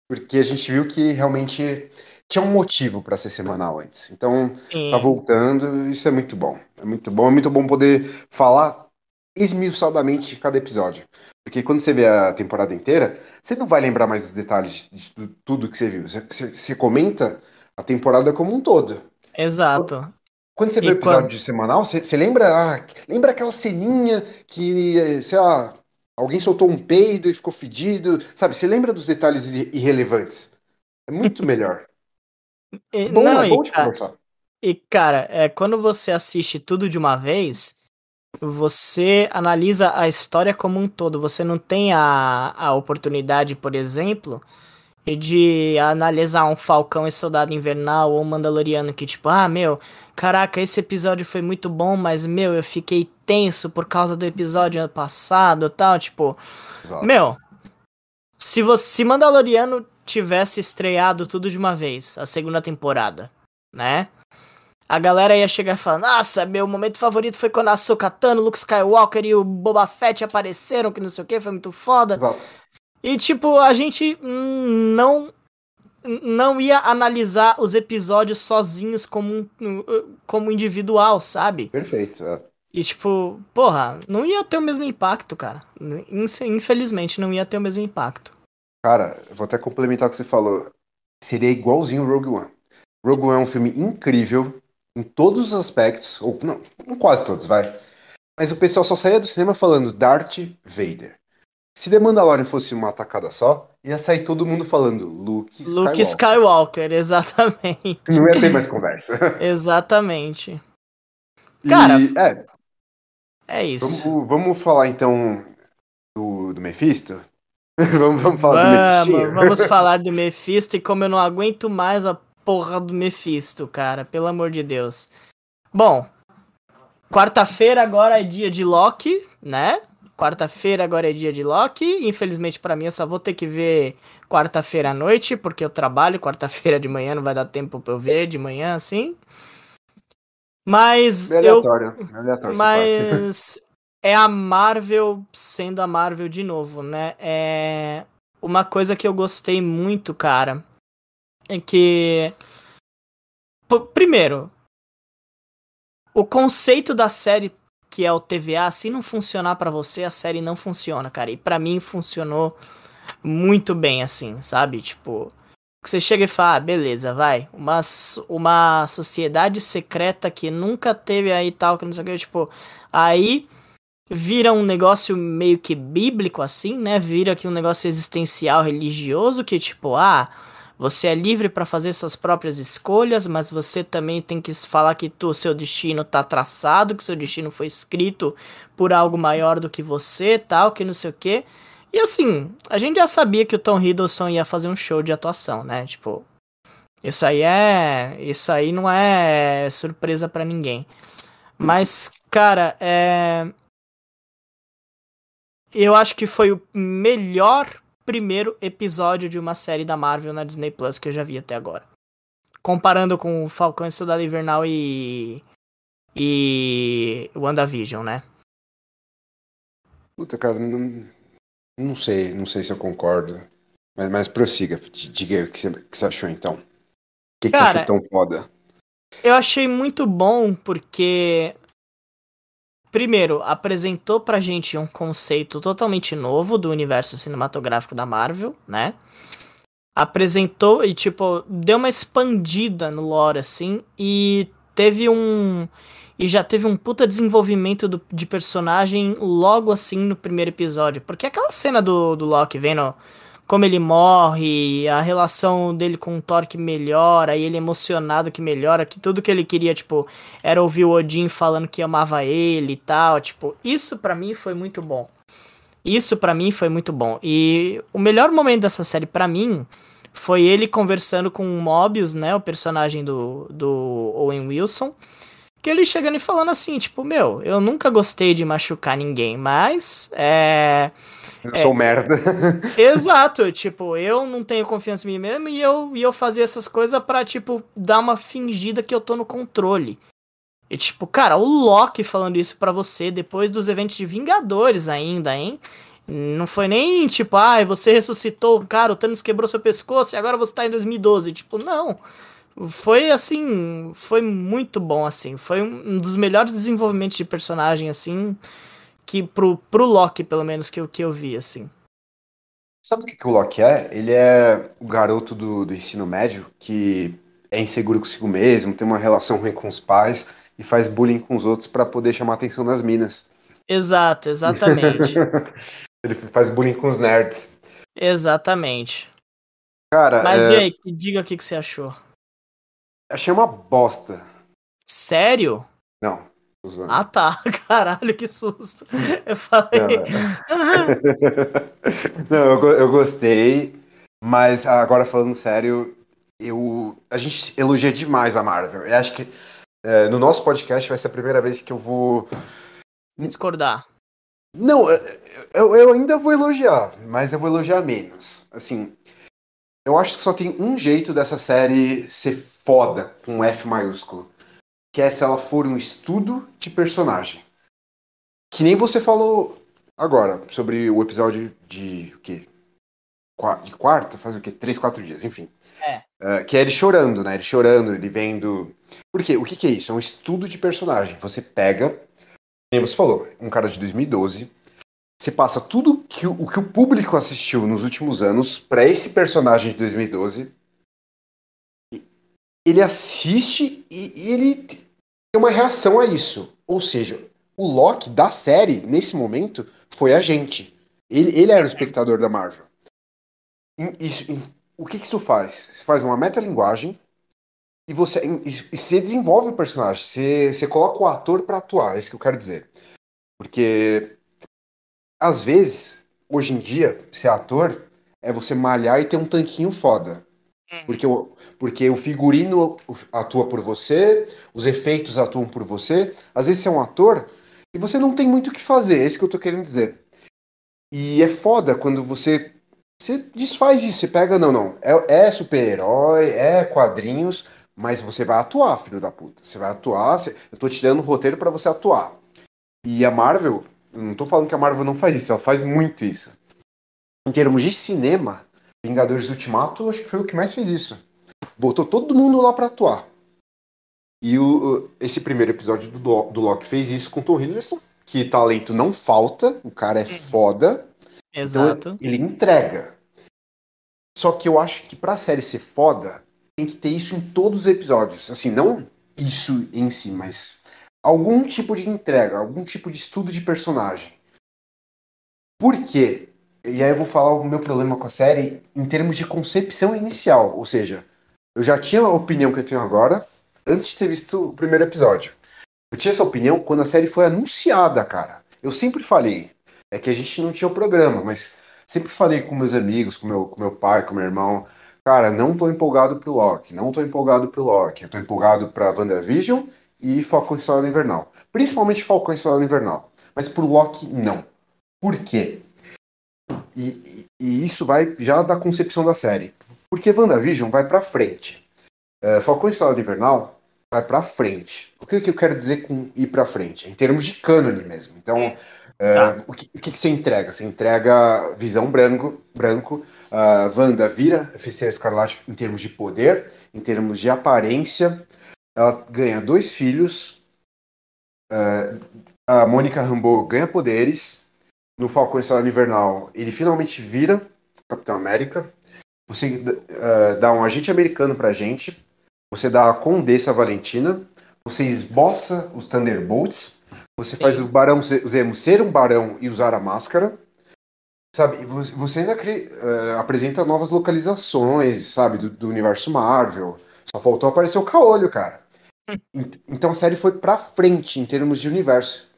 [SPEAKER 2] Porque a gente viu que realmente tinha um motivo para ser semanal antes. Então, Sim. tá voltando, isso é muito bom. É muito bom, é muito bom poder falar esmiuçadamente de cada episódio. Porque quando você vê a temporada inteira, você não vai lembrar mais os detalhes de tudo que você viu. Você, você comenta a temporada como um todo.
[SPEAKER 1] Exato.
[SPEAKER 2] Quando você vê o episódio quando... semanal, você, você lembra, ah, lembra aquela ceninha que, sei lá, alguém soltou um peido e ficou fedido, sabe? Você lembra dos detalhes irrelevantes. É muito melhor.
[SPEAKER 1] e, bom, não, é bom e, de cara, E, cara, é, quando você assiste tudo de uma vez, você analisa a história como um todo. Você não tem a, a oportunidade, por exemplo, de analisar um Falcão e Soldado Invernal ou um Mandaloriano que, tipo, ah, meu, caraca, esse episódio foi muito bom, mas, meu, eu fiquei tenso por causa do episódio ano passado tal. Tipo, Exato. meu, se, você, se Mandaloriano tivesse estreado tudo de uma vez, a segunda temporada, né? A galera ia chegar e falar: Nossa, meu momento favorito foi quando a Sokatano, Luke Skywalker e o Boba Fett apareceram, que não sei o que, foi muito foda. Exato. E tipo, a gente não não ia analisar os episódios sozinhos como, como individual, sabe?
[SPEAKER 2] Perfeito, é.
[SPEAKER 1] E tipo, porra, não ia ter o mesmo impacto, cara. Infelizmente, não ia ter o mesmo impacto.
[SPEAKER 2] Cara, vou até complementar o que você falou. Seria igualzinho Rogue One. Rogue One é um filme incrível, em todos os aspectos, ou não, quase todos, vai. Mas o pessoal só saía do cinema falando Darth Vader. Se The Mandalorian fosse uma atacada só, ia sair todo mundo falando Luke
[SPEAKER 1] Skywalker. Luke Skywalker, exatamente.
[SPEAKER 2] Não ia ter mais conversa.
[SPEAKER 1] exatamente. Cara, e, é, é isso.
[SPEAKER 2] Vamos, vamos falar então do, do Mephisto? vamos, vamos falar
[SPEAKER 1] vamos, do Mephisto. Vamos falar do Mephisto e como eu não aguento mais a porra do Mephisto, cara. Pelo amor de Deus. Bom, quarta-feira agora é dia de Loki, né? Quarta-feira agora é dia de Loki. Infelizmente para mim eu só vou ter que ver quarta-feira à noite, porque eu trabalho quarta-feira de manhã, não vai dar tempo pra eu ver de manhã assim. Mas.
[SPEAKER 2] É aleatório. Eu, é aleatório
[SPEAKER 1] mas é a Marvel sendo a Marvel de novo, né? É. Uma coisa que eu gostei muito, cara, é que. Primeiro, o conceito da série que é o TVA, se não funcionar para você, a série não funciona, cara. E para mim funcionou muito bem assim, sabe? Tipo, você chega e fala, ah, beleza, vai. Uma, uma sociedade secreta que nunca teve aí tal, que não sei o que, tipo, aí vira um negócio meio que bíblico assim, né? Vira aqui um negócio existencial religioso que tipo, ah, você é livre para fazer suas próprias escolhas, mas você também tem que falar que o seu destino tá traçado, que seu destino foi escrito por algo maior do que você, tal, que não sei o que. E assim, a gente já sabia que o Tom Hiddleston ia fazer um show de atuação, né? Tipo, isso aí é, isso aí não é surpresa para ninguém. Mas, cara, é eu acho que foi o melhor primeiro episódio de uma série da Marvel na Disney Plus que eu já vi até agora. Comparando com o Falcão e Soldado Invernal e e WandaVision, né?
[SPEAKER 2] Puta, cara, não, não sei, não sei se eu concordo. Mas, mas prossiga, diga o que você, que você achou então. O que, que Cara, você achou tão foda?
[SPEAKER 1] Eu achei muito bom porque. Primeiro, apresentou pra gente um conceito totalmente novo do universo cinematográfico da Marvel, né? Apresentou e, tipo, deu uma expandida no lore, assim, e teve um e já teve um puta desenvolvimento do, de personagem logo assim no primeiro episódio. Porque aquela cena do, do Loki vendo como ele morre, a relação dele com o Thor que melhora, e ele emocionado que melhora, que tudo que ele queria, tipo, era ouvir o Odin falando que amava ele e tal, tipo, isso para mim foi muito bom. Isso para mim foi muito bom. E o melhor momento dessa série para mim foi ele conversando com o Mobius, né, o personagem do, do Owen Wilson, que ele chegando e falando assim, tipo, meu, eu nunca gostei de machucar ninguém, mas é.
[SPEAKER 2] Eu é, sou merda.
[SPEAKER 1] Exato, tipo, eu não tenho confiança em mim mesmo e eu, e eu fazia essas coisas pra, tipo, dar uma fingida que eu tô no controle. E, tipo, cara, o Loki falando isso pra você depois dos eventos de Vingadores ainda, hein? Não foi nem tipo, ah, você ressuscitou, cara, o Thanos quebrou seu pescoço e agora você tá em 2012. Tipo, não. Foi assim, foi muito bom assim, foi um dos melhores desenvolvimentos de personagem assim que pro, pro Loki, pelo menos que eu que eu vi assim.
[SPEAKER 2] Sabe o que, que o Loki é? Ele é o garoto do, do ensino médio que é inseguro consigo mesmo, tem uma relação ruim com os pais e faz bullying com os outros para poder chamar a atenção das minas.
[SPEAKER 1] Exato, exatamente.
[SPEAKER 2] Ele faz bullying com os nerds.
[SPEAKER 1] Exatamente.
[SPEAKER 2] Cara,
[SPEAKER 1] Mas é... e aí, diga o que, que você achou.
[SPEAKER 2] Achei uma bosta.
[SPEAKER 1] Sério?
[SPEAKER 2] Não.
[SPEAKER 1] Ah tá, caralho, que susto. Eu falei.
[SPEAKER 2] Não, eu, eu gostei, mas agora falando sério, eu a gente elogia demais a Marvel. Eu acho que é, no nosso podcast vai ser a primeira vez que eu vou
[SPEAKER 1] discordar.
[SPEAKER 2] Não, eu, eu ainda vou elogiar, mas eu vou elogiar menos. Assim, eu acho que só tem um jeito dessa série ser foda com um F maiúsculo. Que é se ela for um estudo de personagem. Que nem você falou agora, sobre o episódio de o quê? De quarta, faz o quê? Três, quatro dias, enfim.
[SPEAKER 1] É.
[SPEAKER 2] Uh, que é ele chorando, né? Ele chorando, ele vendo. Por quê? O que, que é isso? É um estudo de personagem. Você pega, como você falou, um cara de 2012, você passa tudo que o que o público assistiu nos últimos anos para esse personagem de 2012. Ele assiste e, e ele tem uma reação a isso. Ou seja, o Loki da série, nesse momento, foi a gente. Ele, ele era o espectador da Marvel. Isso, o que, que isso faz? Você faz uma metalinguagem e você, e você desenvolve o personagem. Você, você coloca o ator para atuar, é isso que eu quero dizer. Porque às vezes, hoje em dia, ser ator é você malhar e ter um tanquinho foda. Uhum. Porque o, porque o figurino atua por você, os efeitos atuam por você. Às vezes você é um ator e você não tem muito o que fazer, é isso que eu tô querendo dizer. E é foda quando você, você desfaz isso, você pega, não, não, é, é super-herói, é quadrinhos, mas você vai atuar, filho da puta. Você vai atuar, você... eu tô te dando o roteiro para você atuar. E a Marvel, não tô falando que a Marvel não faz isso, ela faz muito isso. Em termos de cinema, Vingadores Ultimato, acho que foi o que mais fez isso. Botou todo mundo lá para atuar. E o, esse primeiro episódio do, do Loki fez isso com Tom Hiddleston, que talento não falta, o cara é uhum. foda.
[SPEAKER 1] Exato.
[SPEAKER 2] Então ele entrega. Só que eu acho que pra série ser foda, tem que ter isso em todos os episódios. Assim, não isso em si, mas algum tipo de entrega, algum tipo de estudo de personagem. Por quê? E aí eu vou falar o meu problema com a série em termos de concepção inicial. Ou seja, eu já tinha a opinião que eu tenho agora antes de ter visto o primeiro episódio. Eu tinha essa opinião quando a série foi anunciada, cara. Eu sempre falei, é que a gente não tinha o programa, mas sempre falei com meus amigos, com meu, com meu pai, com meu irmão, cara, não tô empolgado pro Loki, não tô empolgado pro Loki, eu tô empolgado pra WandaVision e Falcão e Soldado Invernal. Principalmente Falcão e Soldado Invernal. Mas pro Loki, não. Por quê? E, e, e, isso vai já da concepção da série. Porque WandaVision vai pra frente. Uh, Falcão e Soldado Invernal vai pra frente. O que, que eu quero dizer com ir pra frente? Em termos de cânone mesmo. Então, uh, o, que, o que, que você entrega? Você entrega visão branco, branco. Uh, Wanda vira Feiticeira Escarlate em termos de poder, em termos de aparência. Ela ganha dois filhos. Uh, a Mônica Rambeau ganha poderes. No Falcão e Soldado Invernal, ele finalmente vira Capitão América. Você uh, dá um agente americano pra gente você dá a Condessa Valentina, você esboça os Thunderbolts, você Sim. faz o Barão Zemo ser um barão e usar a máscara, sabe? Você ainda cria, uh, apresenta novas localizações, sabe, do, do, universo Marvel. Só faltou aparecer o Caolho, cara. Então a série foi pra frente em termos de universo.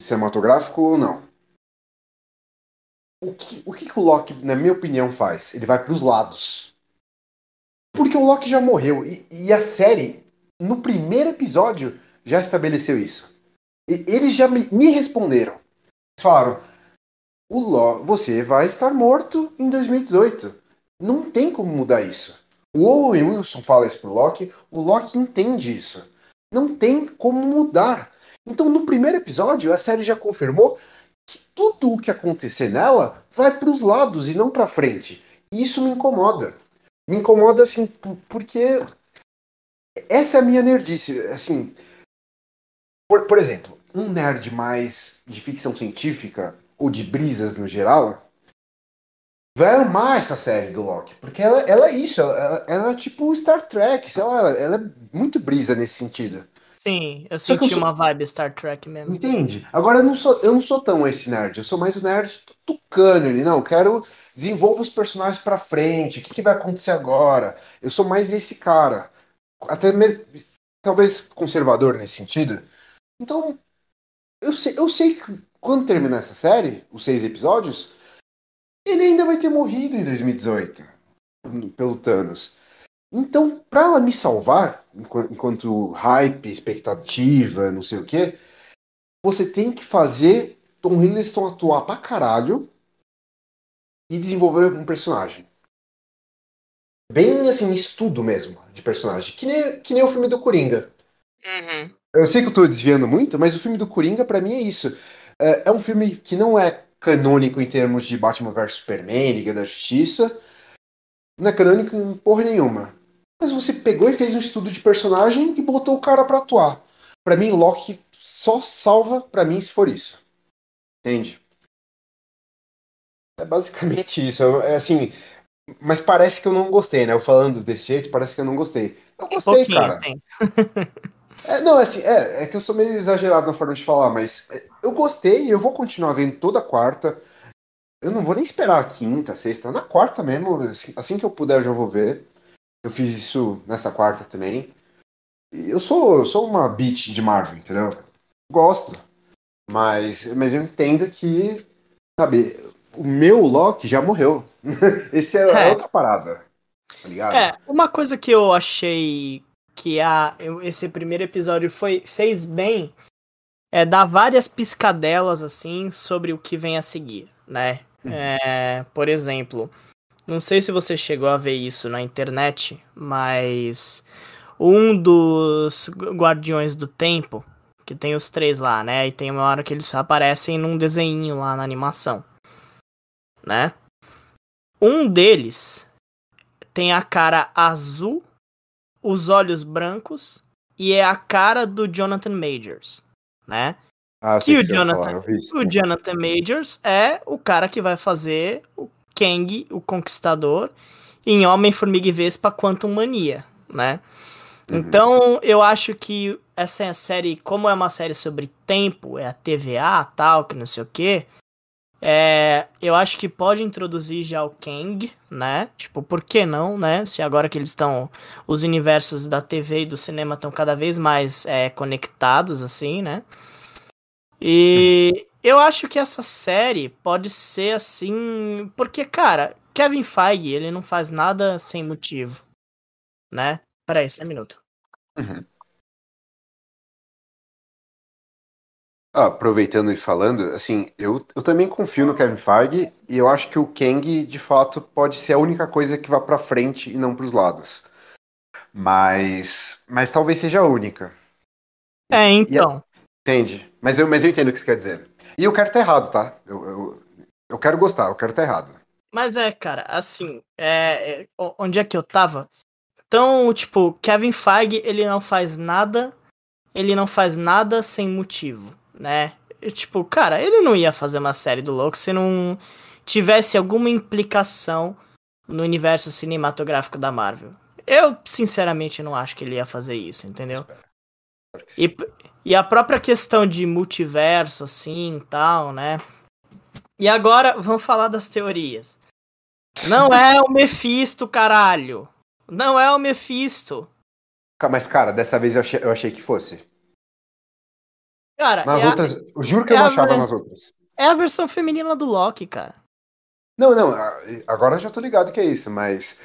[SPEAKER 2] Cinematográfico ou não. O que, o que, o Loki, na minha opinião, faz? Ele vai pros lados. Porque o Loki já morreu. E, e a série, no primeiro episódio, já estabeleceu isso. E, eles já me, me responderam. Eles falaram: o Lo você vai estar morto em 2018. Não tem como mudar isso. O Owen Wilson fala isso pro Loki, o Loki entende isso. Não tem como mudar. Então, no primeiro episódio, a série já confirmou que tudo o que acontecer nela vai para os lados e não para frente. E isso me incomoda me incomoda assim, porque essa é a minha nerdice. Assim, por, por exemplo, um nerd mais de ficção científica ou de brisas no geral vai amar essa série do Loki, porque ela, ela é isso, ela, ela, é tipo Star Trek, sei lá, ela é muito brisa nesse sentido.
[SPEAKER 1] Sim, eu senti eu sou... uma vibe Star Trek mesmo.
[SPEAKER 2] Entende? Agora eu não sou, eu não sou tão esse nerd, eu sou mais o nerd tucano, não, quero desenvolva os personagens para frente, o que, que, vai acontecer agora? Eu sou mais esse cara, até mesmo, talvez conservador nesse sentido. Então, eu sei, eu sei que quando terminar essa série, os seis episódios, ele ainda vai ter morrido em 2018 pelo Thanos. Então, para ela me salvar, enquanto hype, expectativa, não sei o que, você tem que fazer Tom Hiddleston atuar pra caralho e desenvolver um personagem. Bem assim, um estudo mesmo de personagem. Que nem, que nem o filme do Coringa.
[SPEAKER 1] Uhum.
[SPEAKER 2] Eu sei que eu tô desviando muito, mas o filme do Coringa, para mim, é isso. É, é, um filme que não é canônico em termos de Batman vs Superman, Liga da Justiça. Não é canônico em porra nenhuma. Mas você pegou e fez um estudo de personagem e botou o cara para atuar. Para mim, Loki só salva para mim se for isso. Entende? É basicamente isso. É assim, mas parece que eu não gostei, né? Eu falando desse jeito, parece que eu não gostei. Eu gostei, um cara. é, não, assim, é, é que eu sou meio exagerado na forma de falar, mas é, eu gostei e eu vou continuar vendo toda quarta. Eu não vou nem esperar a quinta, sexta, na quarta mesmo, assim, assim que eu puder eu já vou ver. Eu fiz isso nessa quarta também. E eu sou, eu sou uma bitch de Marvel, entendeu? Gosto. Mas, mas eu entendo que, sabe, o meu Loki já morreu. Esse é, é, outra parada. Tá ligado?
[SPEAKER 1] É, uma coisa que eu achei que a, esse primeiro episódio foi, fez bem é dar várias piscadelas assim sobre o que vem a seguir, né? Uhum. É, por exemplo, não sei se você chegou a ver isso na internet, mas um dos Guardiões do Tempo, que tem os três lá, né? E tem uma hora que eles aparecem num desenho lá na animação, né? Um deles tem a cara azul, os olhos brancos e é a cara do Jonathan Majors, né?
[SPEAKER 2] Ah,
[SPEAKER 1] que o Jonathan, o Jonathan Majors é o cara que vai fazer o Kang, o Conquistador, em Homem-Formiga e Vespa Quantum Mania, né? Uhum. Então, eu acho que essa é a série, como é uma série sobre tempo, é a TVA, tal, que não sei o quê, é, eu acho que pode introduzir já o Kang, né? Tipo, por que não, né? Se agora que eles estão. Os universos da TV e do cinema estão cada vez mais é, conectados, assim, né? E eu acho que essa série pode ser assim. Porque, cara, Kevin Feige, ele não faz nada sem motivo, né? Peraí, só um minuto. Uhum.
[SPEAKER 2] Ah, aproveitando e falando, assim, eu, eu também confio no Kevin Feige e eu acho que o Kang, de fato, pode ser a única coisa que vá para frente e não para os lados. Mas, mas talvez seja a única.
[SPEAKER 1] É, então.
[SPEAKER 2] entende? Mas eu, mas eu entendo o que você quer dizer. E eu quero estar errado, tá? Eu, eu, eu quero gostar, eu quero estar errado.
[SPEAKER 1] Mas é, cara, assim, é, é, onde é que eu tava? Então, tipo, Kevin Feige, ele não faz nada, ele não faz nada sem motivo né? Tipo, cara, ele não ia fazer uma série do louco se não tivesse alguma implicação no universo cinematográfico da Marvel. Eu, sinceramente, não acho que ele ia fazer isso, entendeu? E, e a própria questão de multiverso, assim, tal, né? E agora, vamos falar das teorias. Não é o Mephisto, caralho! Não é o Mephisto!
[SPEAKER 2] Mas, cara, dessa vez eu achei, eu achei que fosse.
[SPEAKER 1] Cara,
[SPEAKER 2] nas é outras. A... Eu juro que é eu não achava nas outras.
[SPEAKER 1] É a versão feminina do Loki, cara.
[SPEAKER 2] Não, não, agora eu já tô ligado que é isso, mas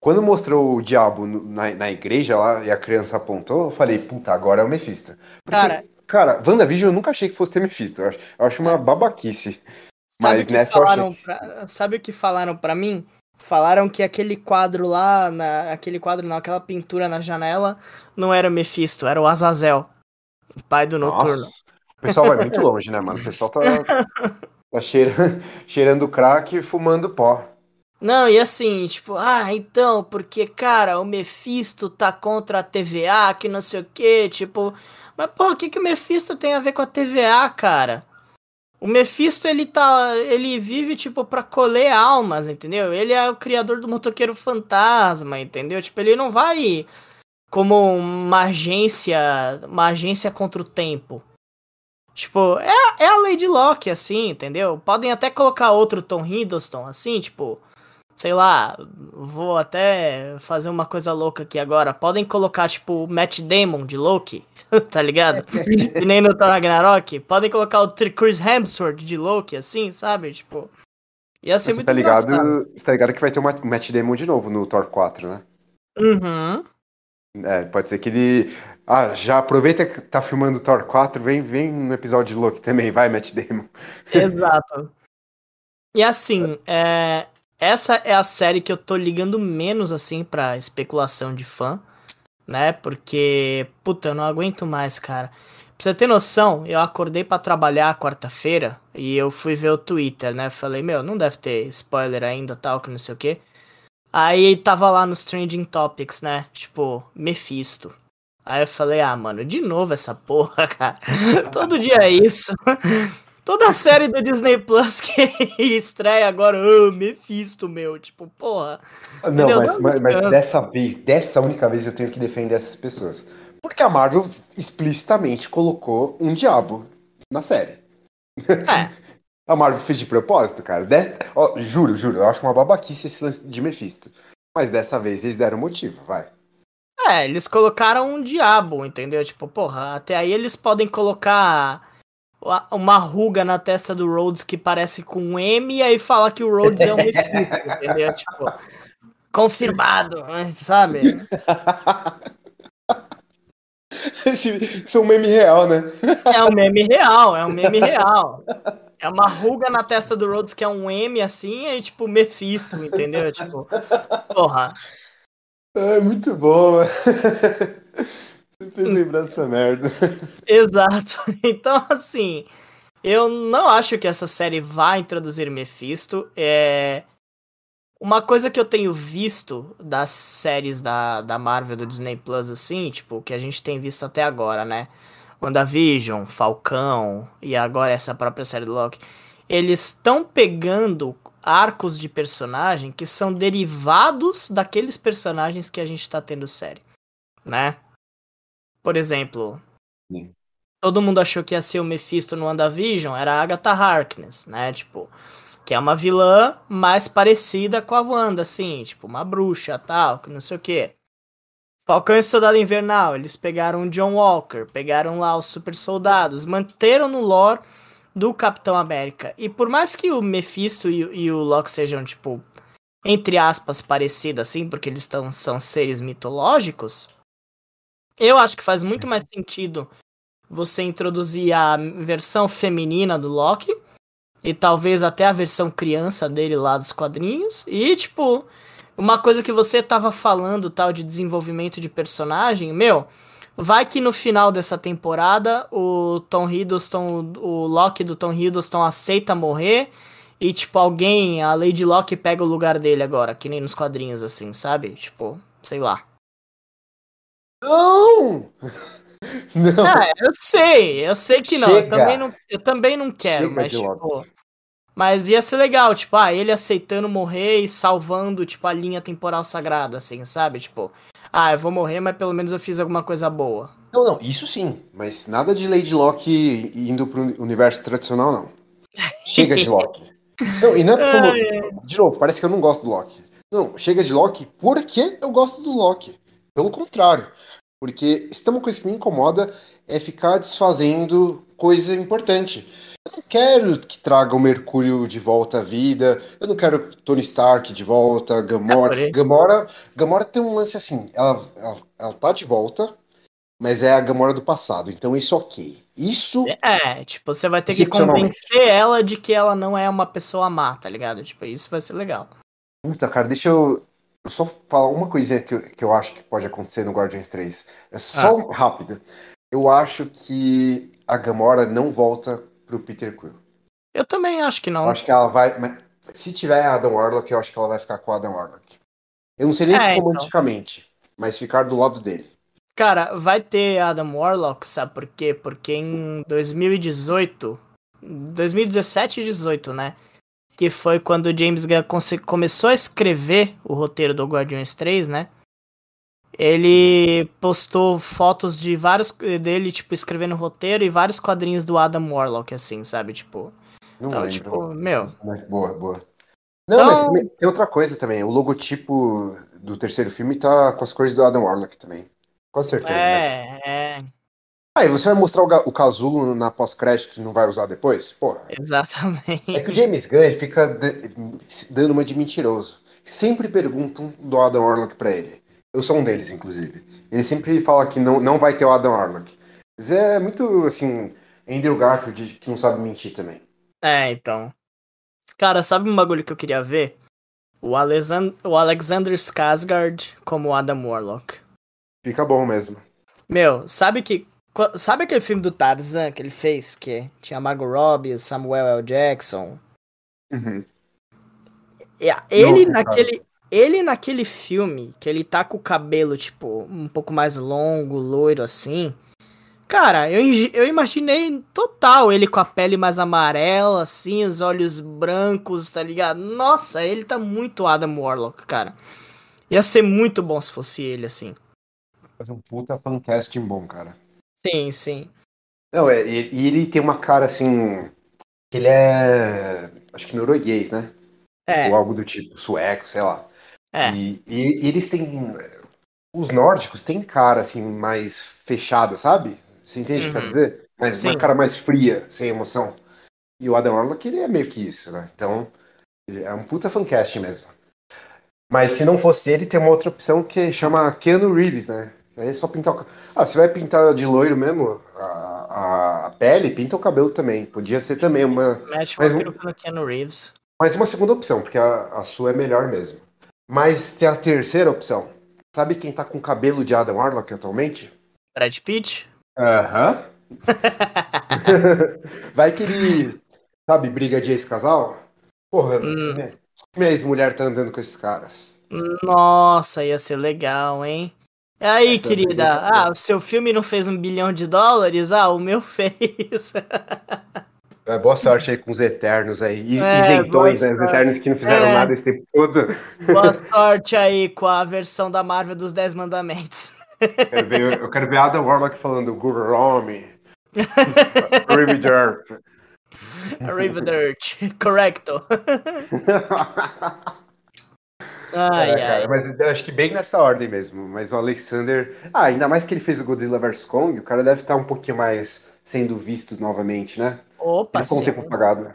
[SPEAKER 2] quando mostrou o diabo na, na igreja lá e a criança apontou, eu falei, puta, agora é o Mephisto. Porque, cara, cara, WandaVision eu nunca achei que fosse ter Mephisto. Eu acho, eu acho uma babaquice.
[SPEAKER 1] Sabe mas nessa falaram achei... pra, Sabe o que falaram para mim? Falaram que aquele quadro lá, na, aquele quadro não, aquela pintura na janela, não era o Mephisto, era o Azazel. Pai do Noturno. Nossa,
[SPEAKER 2] o pessoal vai muito longe, né, mano? O pessoal tá, tá cheirando, cheirando crack e fumando pó.
[SPEAKER 1] Não, e assim, tipo, ah, então, porque, cara, o Mephisto tá contra a TVA, que não sei o que, tipo. Mas, pô, o que, que o Mephisto tem a ver com a TVA, cara? O Mephisto, ele tá. Ele vive, tipo, pra colher almas, entendeu? Ele é o criador do motoqueiro fantasma, entendeu? Tipo, ele não vai como uma agência, uma agência contra o tempo. Tipo, é, é a Lady Locke, assim, entendeu? Podem até colocar outro Tom Hiddleston, assim, tipo, sei lá, vou até fazer uma coisa louca aqui agora. Podem colocar, tipo, Matt Damon de Loki, tá ligado? e nem no Thor Ragnarok. Podem colocar o Chris Hemsworth de Loki, assim, sabe? Tipo, ia ser muito
[SPEAKER 2] tá ligado, Você tá ligado que vai ter o Matt Damon de novo no Thor 4, né?
[SPEAKER 1] Uhum.
[SPEAKER 2] É, pode ser que ele. Ah, já aproveita que tá filmando Thor 4, vem, vem no episódio de Loki também, vai, Matt Damon.
[SPEAKER 1] Exato. E assim, é... essa é a série que eu tô ligando menos, assim, pra especulação de fã, né? Porque, puta, eu não aguento mais, cara. Pra você ter noção, eu acordei para trabalhar quarta-feira e eu fui ver o Twitter, né? Falei, meu, não deve ter spoiler ainda, tal, que não sei o quê. Aí tava lá nos Trending Topics, né? Tipo, Mephisto. Aí eu falei, ah, mano, de novo essa porra, cara. Todo dia é isso. Toda a série do Disney Plus que estreia agora, oh, Mephisto, meu. Tipo, porra.
[SPEAKER 2] Não, mas, mas, mas, dessa vez, dessa única vez eu tenho que defender essas pessoas. Porque a Marvel explicitamente colocou um diabo na série. É. A Marvel fez de propósito, cara. De... Oh, juro, juro, eu acho uma babaquice esse lance de Mephisto. Mas dessa vez eles deram motivo, vai.
[SPEAKER 1] É, eles colocaram um diabo, entendeu? Tipo, porra, até aí eles podem colocar uma ruga na testa do Rhodes que parece com um M e aí falar que o Rhodes é um Mephisto, entendeu? Tipo, confirmado, sabe?
[SPEAKER 2] Isso é um meme real, né?
[SPEAKER 1] É um meme real, é um meme real. É uma ruga na testa do Rhodes que é um M assim, é tipo Mephisto, entendeu? Tipo, porra.
[SPEAKER 2] É muito bom. Você fez lembrar dessa merda.
[SPEAKER 1] Exato. Então, assim, eu não acho que essa série vai introduzir Mephisto. É... Uma coisa que eu tenho visto das séries da, da Marvel, do Disney Plus, assim, tipo, que a gente tem visto até agora, né? WandaVision, Falcão e agora essa própria série do Loki. Eles estão pegando arcos de personagem que são derivados daqueles personagens que a gente tá tendo série, né? Por exemplo,
[SPEAKER 2] Sim.
[SPEAKER 1] todo mundo achou que ia ser o Mephisto no WandaVision, era a Agatha Harkness, né? Tipo, que é uma vilã mais parecida com a Wanda, assim, tipo, uma bruxa tal, que não sei o quê. Falcão e Soldado Invernal, eles pegaram o John Walker, pegaram lá os super soldados, manteram no lore do Capitão América. E por mais que o Mephisto e, e o Loki sejam, tipo, entre aspas, parecidos assim, porque eles tão, são seres mitológicos, eu acho que faz muito mais sentido você introduzir a versão feminina do Loki e talvez até a versão criança dele lá dos quadrinhos e tipo uma coisa que você tava falando tal de desenvolvimento de personagem, meu, vai que no final dessa temporada o Tom Hiddleston, o Loki do Tom Hiddleston aceita morrer e tipo alguém, a Lady Locke pega o lugar dele agora, que nem nos quadrinhos assim, sabe? Tipo, sei lá.
[SPEAKER 2] Não! Não.
[SPEAKER 1] Ah, eu sei, eu sei que não. Eu também não, eu também não quero,
[SPEAKER 2] Chega
[SPEAKER 1] mas tipo. Mas ia ser legal, tipo, ah, ele aceitando morrer e salvando, tipo, a linha temporal sagrada, assim, sabe? Tipo, ah, eu vou morrer, mas pelo menos eu fiz alguma coisa boa.
[SPEAKER 2] Não, não, isso sim, mas nada de Lady Locke indo pro universo tradicional, não. Chega de Loki. Não, e não é. De novo, parece que eu não gosto do Loki. Não, chega de Loki porque eu gosto do Loki. Pelo contrário. Porque se tem uma coisa que me incomoda é ficar desfazendo coisa importante. Eu não quero que traga o Mercúrio de volta à vida. Eu não quero Tony Stark de volta,
[SPEAKER 1] É,
[SPEAKER 2] Gamora.
[SPEAKER 1] porém.
[SPEAKER 2] Gamora, Gamora tem um lance assim. Ela, ela, ela tá de volta, mas é a Gamora do passado. Então isso ok. Isso
[SPEAKER 1] É, tipo, você vai ter que convencer ela de que ela não é uma pessoa má, tá ligado? Tipo, isso vai ser legal.
[SPEAKER 2] Puta, cara, deixa eu só falar uma coisinha que, eu- que eu acho que pode acontecer no Guardians 3. É só rápido. Eu acho que a Gamora não volta pro Peter Quill.
[SPEAKER 1] Eu também acho que
[SPEAKER 2] Eu
[SPEAKER 1] não.
[SPEAKER 2] acho que ela vai. se tiver a Adam Warlock, eu acho que ela vai ficar com a Adam Warlock. Eu não sei nem
[SPEAKER 1] É,
[SPEAKER 2] se
[SPEAKER 1] então.
[SPEAKER 2] romanticamente, mas ficar do lado dele.
[SPEAKER 1] Cara, vai ter Adam Warlock, sabe por quê? Porque em 2018, 2017 e 18, né? Que foi quando o James Gunn começou a escrever o roteiro do Guardiões 3, né? Ele postou fotos de vários dele, tipo, escrevendo o roteiro e vários quadrinhos do Adam Warlock, assim, sabe? Tipo,
[SPEAKER 2] Não
[SPEAKER 1] então,
[SPEAKER 2] lembro.
[SPEAKER 1] tipo, meu,
[SPEAKER 2] Mas boa, boa. Não,
[SPEAKER 1] Então-
[SPEAKER 2] mas tem outra coisa também. O logotipo do terceiro filme tá com as cores do Adam Warlock também. Com certeza
[SPEAKER 1] é, é,
[SPEAKER 2] Ah, e você vai mostrar o, o casulo na pós-crédito e não vai usar depois? Porra.
[SPEAKER 1] exatamente.
[SPEAKER 2] É que o James Gunn fica da- dando uma de mentiroso. Sempre perguntam do Adam Warlock pra ele. Eu sou um deles, inclusive. Ele sempre fala que não, não vai ter o Adam Warlock. Mas é muito, assim, Andrew Garfield que não sabe mentir também.
[SPEAKER 1] É, então. Cara, sabe um bagulho que eu queria ver? O, Alexan- o Alexander Skarsgård como Adam Warlock.
[SPEAKER 2] Fica bom mesmo.
[SPEAKER 1] Meu, sabe que. Sabe aquele filme do Tarzan que ele fez? Que tinha Margot Robbie, Samuel L. Jackson?
[SPEAKER 2] Uhum.
[SPEAKER 1] A- Ele
[SPEAKER 2] Não, cara.
[SPEAKER 1] naquele. Ele naquele filme, que ele tá com o cabelo, tipo, um pouco mais longo, loiro assim. Cara, eu, eu imaginei total ele com a pele mais amarela, assim, os olhos brancos, tá ligado? Nossa, ele tá muito Adam Warlock, cara. Ia ser muito bom se fosse ele, assim.
[SPEAKER 2] Fazer um puta fancasting bom, cara.
[SPEAKER 1] Sim, sim.
[SPEAKER 2] Não, é, e, ele tem uma cara, assim, que ele é, acho que norueguês, né?
[SPEAKER 1] É,
[SPEAKER 2] Ou algo do tipo, sueco, sei lá.
[SPEAKER 1] é.
[SPEAKER 2] E, e- e eles têm. Os nórdicos têm cara assim, mais fechada, sabe? Você entende o que eu quero
[SPEAKER 1] Uhum.
[SPEAKER 2] dizer? Mas
[SPEAKER 1] Sim.
[SPEAKER 2] uma cara mais fria, sem emoção. E o Adam Warlock, ele é meio que isso, né? Então, é um puta fancast mesmo. Mas se não fosse ele, tem uma outra opção que chama Keanu Reeves, né? Aí é só pintar o. Ah, você vai pintar de loiro mesmo a, a- pele, pinta o cabelo também. Podia ser também uma.
[SPEAKER 1] Mete uma
[SPEAKER 2] mas-
[SPEAKER 1] peruca no Keanu Reeves.
[SPEAKER 2] Mas uma segunda opção, porque a, a sua é melhor mesmo. Mas tem a terceira opção, sabe quem tá com cabelo de Adam Warlock atualmente?
[SPEAKER 1] Brad Pitt?
[SPEAKER 2] Aham. Vai que ele, sabe, briga de ex-casal? Porra,
[SPEAKER 1] Hum.
[SPEAKER 2] minha ex-mulher tá andando com esses caras.
[SPEAKER 1] Nossa, ia ser legal, hein? E aí,
[SPEAKER 2] Essa
[SPEAKER 1] querida?
[SPEAKER 2] briga tá
[SPEAKER 1] Ah, o seu filme não fez um bilhão de dólares? Ah, o meu fez.
[SPEAKER 2] É, boa sorte aí com os Eternos aí. Is-
[SPEAKER 1] É,
[SPEAKER 2] Isentões, né? Os. Eternos que não fizeram
[SPEAKER 1] É.
[SPEAKER 2] nada esse tempo todo.
[SPEAKER 1] Boa sorte aí com a versão da Marvel dos Dez Mandamentos.
[SPEAKER 2] Quero ver- eu quero ver Adam Warlock falando Gurome. River
[SPEAKER 1] Arrivederci. Correcto. Ai,
[SPEAKER 2] É, cara,
[SPEAKER 1] ai.
[SPEAKER 2] mas eu acho que bem nessa ordem mesmo. Mas o Alexander. Ah, ainda mais que ele fez o Godzilla vs Kong, o cara deve estar um pouquinho mais sendo visto novamente, né?
[SPEAKER 1] Opa,
[SPEAKER 2] Ele
[SPEAKER 1] sim.
[SPEAKER 2] tempo apagado. né?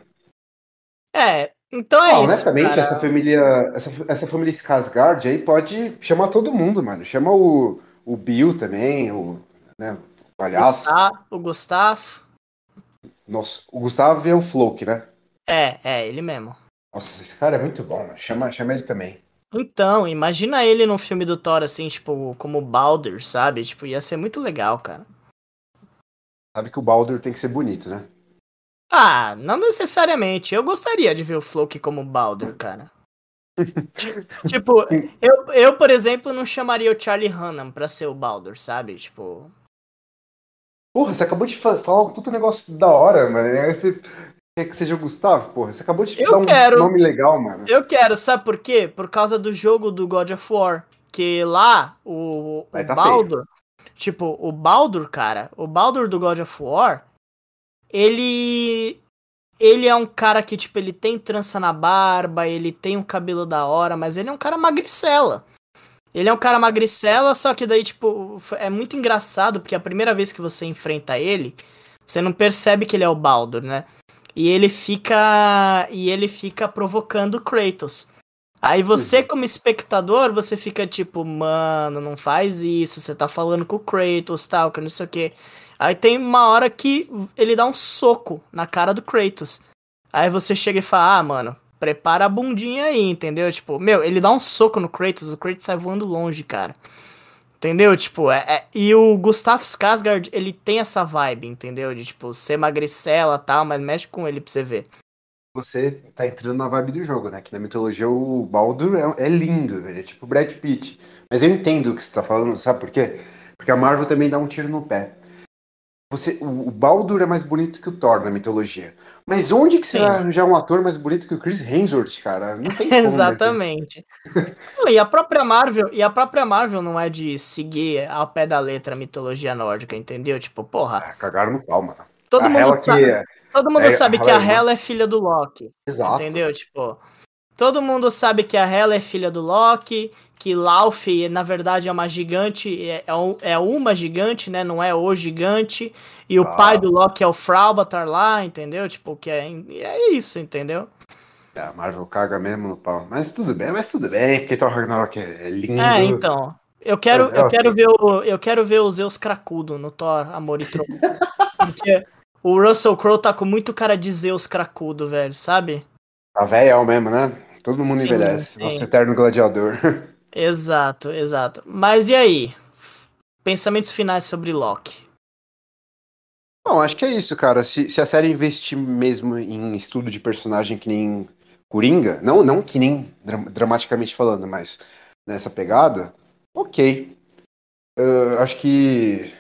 [SPEAKER 1] É, então é
[SPEAKER 2] Ah,
[SPEAKER 1] isso,
[SPEAKER 2] honestamente,
[SPEAKER 1] cara.
[SPEAKER 2] essa família. Essa, essa família Skarsgård aí pode chamar todo mundo, mano. Chama o, o Bill também, o, né, o palhaço.
[SPEAKER 1] Gustavo, o Gustavo.
[SPEAKER 2] Nossa, o Gustavo é o Floke, né?
[SPEAKER 1] É, é, ele mesmo.
[SPEAKER 2] Nossa, esse cara é muito bom, mano. Chama, chama ele também.
[SPEAKER 1] Então, imagina ele num filme do Thor, assim, tipo, como Baldur, sabe? Tipo, ia ser muito legal, cara.
[SPEAKER 2] Sabe que o Baldur tem que ser bonito, né?
[SPEAKER 1] Ah, não necessariamente. Eu gostaria de ver o Floki como Baldur, cara. tipo, eu, eu, por exemplo, não chamaria o Charlie Hunnam pra ser o Baldur, sabe? Tipo.
[SPEAKER 2] Porra, você acabou de fa- falar um puta negócio da hora, mano. Você quer que seja o Gustavo, porra. Você acabou de
[SPEAKER 1] Eu
[SPEAKER 2] dar um
[SPEAKER 1] quero.
[SPEAKER 2] nome legal, mano.
[SPEAKER 1] Eu quero, sabe por quê? Por causa do jogo do God of War. Que lá, o, o
[SPEAKER 2] tá
[SPEAKER 1] Baldur. Tipo, o Baldur, cara, o Baldur do God of War, ele. Ele é um cara que, tipo, ele tem trança na barba, ele tem um cabelo da hora, mas ele é um cara magricela. Ele é um cara magricela, só que daí, tipo, é muito engraçado, porque a primeira vez que você enfrenta ele, você não percebe que ele é o Baldur, né? E ele fica. E ele fica provocando o Kratos. Aí você, como espectador, você fica tipo, mano, não faz isso, você tá falando com o Kratos, tal, que não sei o quê. Aí tem uma hora que ele dá um soco na cara do Kratos. Aí você chega e fala, ah, mano, prepara a bundinha aí, entendeu? Tipo, meu, ele dá um soco no Kratos, o Kratos sai voando longe, cara. Entendeu? Tipo, é, é- e o Gustav Skarsgård, ele tem essa vibe, entendeu? De, tipo, ser magricela e tal, mas mexe com ele pra você ver.
[SPEAKER 2] Você tá entrando na vibe do jogo, né? Que na mitologia o Baldur é, é lindo, ele é tipo Brad Pitt. Mas eu entendo o que você tá falando, sabe por quê? Porque a Marvel também dá um tiro no pé. Você, o, o Baldur é mais bonito que o Thor na mitologia. Mas onde que você
[SPEAKER 1] Sim.
[SPEAKER 2] vai arranjar um ator mais bonito que o Chris Hemsworth, cara? Não tem como. né?
[SPEAKER 1] Exatamente. Não, e a própria Marvel, e a própria Marvel não é de seguir ao pé da letra a mitologia nórdica, entendeu? Tipo, porra,
[SPEAKER 2] Ah, cagaram no pau, mano.
[SPEAKER 1] todo
[SPEAKER 2] a
[SPEAKER 1] mundo
[SPEAKER 2] Hela
[SPEAKER 1] sabe,
[SPEAKER 2] que é.
[SPEAKER 1] todo mundo
[SPEAKER 2] é-
[SPEAKER 1] sabe
[SPEAKER 2] a
[SPEAKER 1] que a
[SPEAKER 2] Hela é.
[SPEAKER 1] Hela é filha do Loki,
[SPEAKER 2] Exato.
[SPEAKER 1] entendeu? Tipo, todo mundo sabe que a Hela é filha do Loki, que Lauf, na verdade, é uma gigante, é, é é uma gigante, né? Não é o gigante. E o
[SPEAKER 2] Exato.
[SPEAKER 1] pai do Loki é o Fraubatar lá, entendeu? Tipo, que é, é isso, entendeu?
[SPEAKER 2] É, a Marvel caga mesmo no pau. Mas tudo bem, mas tudo bem, porque Thor Ragnarok é lindo.
[SPEAKER 1] É, então. Eu quero, eu quero ver o, eu quero ver o Zeus cracudo no Thor, Amor e Trovão. Porque o Russell Crowe tá com muito cara de Zeus cracudo, velho, sabe?
[SPEAKER 2] Tá velhão mesmo, né? Todo mundo
[SPEAKER 1] Sim,
[SPEAKER 2] envelhece.
[SPEAKER 1] sim.
[SPEAKER 2] Nosso eterno gladiador.
[SPEAKER 1] Exato, exato. Mas e aí? Pensamentos finais sobre Loki.
[SPEAKER 2] Bom, acho que é isso, cara. Se, se a série investir mesmo em estudo de personagem que nem Coringa, não, não que nem dra- dramaticamente falando, mas nessa pegada, ok. Eu acho que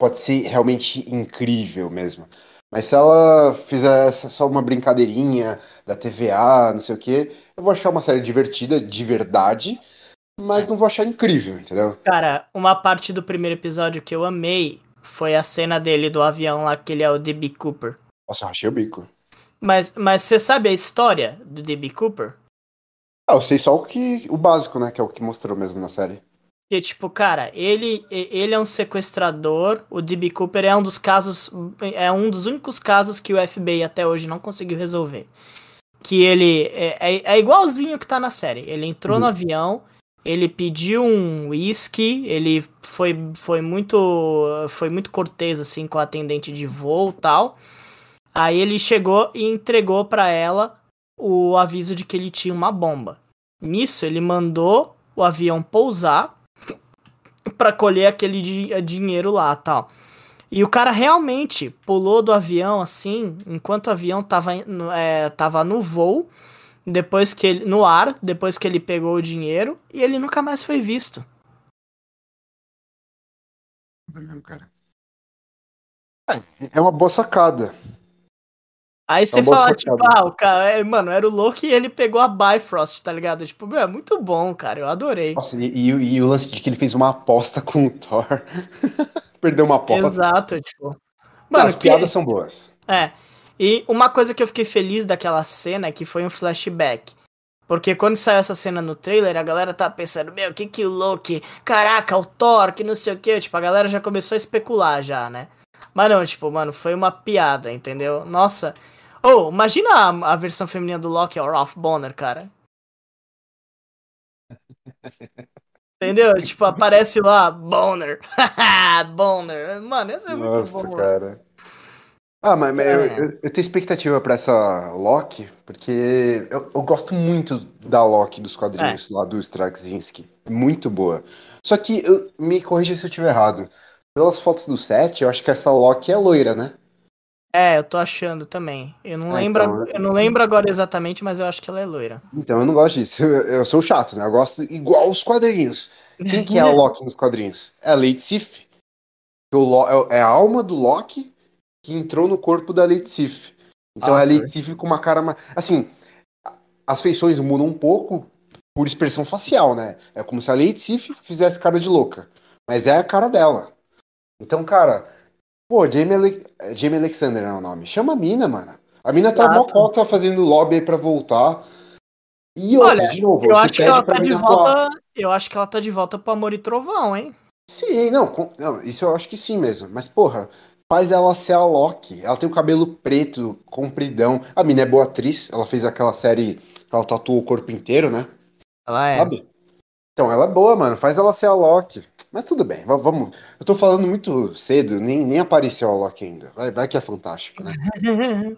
[SPEAKER 2] pode ser realmente incrível mesmo. Mas se ela fizer só uma brincadeirinha da TVA, não sei o quê, eu vou achar uma série divertida, de verdade, mas não vou achar incrível, entendeu?
[SPEAKER 1] Cara, uma parte do primeiro episódio que eu amei foi a cena dele do avião lá, que ele é o D.B. Cooper.
[SPEAKER 2] Nossa, eu achei o bico.
[SPEAKER 1] Mas, mas você sabe a história do D.B. Cooper?
[SPEAKER 2] Ah, eu sei só o que. o básico, né? Que é o que mostrou mesmo na série.
[SPEAKER 1] Que, tipo, cara, ele, ele é um sequestrador. O D.B. Cooper é um dos casos. É um dos únicos casos que o FBI até hoje não conseguiu resolver. Que ele. É, é, é igualzinho que tá na série. Ele entrou no
[SPEAKER 2] Uhum.
[SPEAKER 1] avião, ele pediu um whisky, ele foi, foi muito. Foi muito cortês, assim, com a atendente de voo e tal. Aí ele chegou e entregou pra ela o aviso de que ele tinha uma bomba. Nisso, ele mandou o avião pousar para colher aquele di dinheiro lá, tal. E o cara realmente pulou do avião assim, enquanto o avião tava, é, tava no voo, depois que ele, no ar, depois que ele pegou o dinheiro, e ele nunca mais foi visto.
[SPEAKER 2] É, é uma boa sacada.
[SPEAKER 1] Aí você é fala, tipo, ah, o cara, é, mano, era o Loki e ele pegou a Bifrost, tá ligado? Tipo, meu, é muito bom, cara, eu adorei.
[SPEAKER 2] Nossa, e, e, e o lance de que ele fez uma aposta com o Thor. Perdeu uma aposta.
[SPEAKER 1] Exato, tipo.
[SPEAKER 2] Mano, as que... piadas são boas.
[SPEAKER 1] É. E uma coisa que eu fiquei feliz daquela cena é que foi um flashback. Porque quando saiu essa cena no trailer, a galera tá pensando, meu, que que o Loki, caraca, o Thor, que não sei o que, tipo, a galera já começou a especular já, né? Mas não, tipo, mano, foi uma piada, entendeu? Nossa, Oh, imagina a, a versão feminina do Loki, o Ralph Bonner, cara. Entendeu? Tipo, aparece lá, Bonner. Bonner. Mano, isso é muito Nossa, bom.
[SPEAKER 2] cara. Ah, mas, é. eu, eu, eu, tenho expectativa pra essa Loki, porque eu, eu gosto muito da Loki dos quadrinhos é. lá do Straczynski. Muito boa. Só que, me corrija se eu estiver errado. Pelas fotos do set, eu acho que essa Loki é loira, né?
[SPEAKER 1] É, eu tô achando também. Eu não, ah, lembro, então... eu não lembro agora exatamente, mas eu acho que ela é loira.
[SPEAKER 2] Então eu não gosto disso. Eu, eu sou chato, né? Eu gosto igual os quadrinhos. Quem que é o Loki nos quadrinhos? É a Lady Sif. É, é a alma do Loki que entrou no corpo da Lady Sif. Então Nossa. a Lady Sif com uma cara mais. Assim, as feições mudam um pouco por expressão facial, né? É como se a Lady Sif fizesse cara de louca. Mas é a cara dela. Então, cara, Pô, Jamie, Ale... Jamie Alexander é o nome. Chama a mina, mano. A mina tá Exato. tá mó cota fazendo lobby aí pra voltar.
[SPEAKER 1] E outra, Olha, de novo, eu acho que ela tá de volta. Eu acho que ela tá de volta pro Amor e Trovão, hein?
[SPEAKER 2] Sim, não, com... não, isso eu acho que sim mesmo. Mas, porra, faz ela ser a Loki. Ela tem o cabelo preto, compridão. A mina é boa atriz. Ela fez aquela série que ela tatuou o corpo inteiro, né?
[SPEAKER 1] Ela é. Sabe?
[SPEAKER 2] Então, ela é boa, mano. Faz ela ser a Loki. Mas tudo bem, vamos. Eu tô falando muito cedo, nem, nem apareceu a Loki ainda. Vai, vai que é fantástico, né?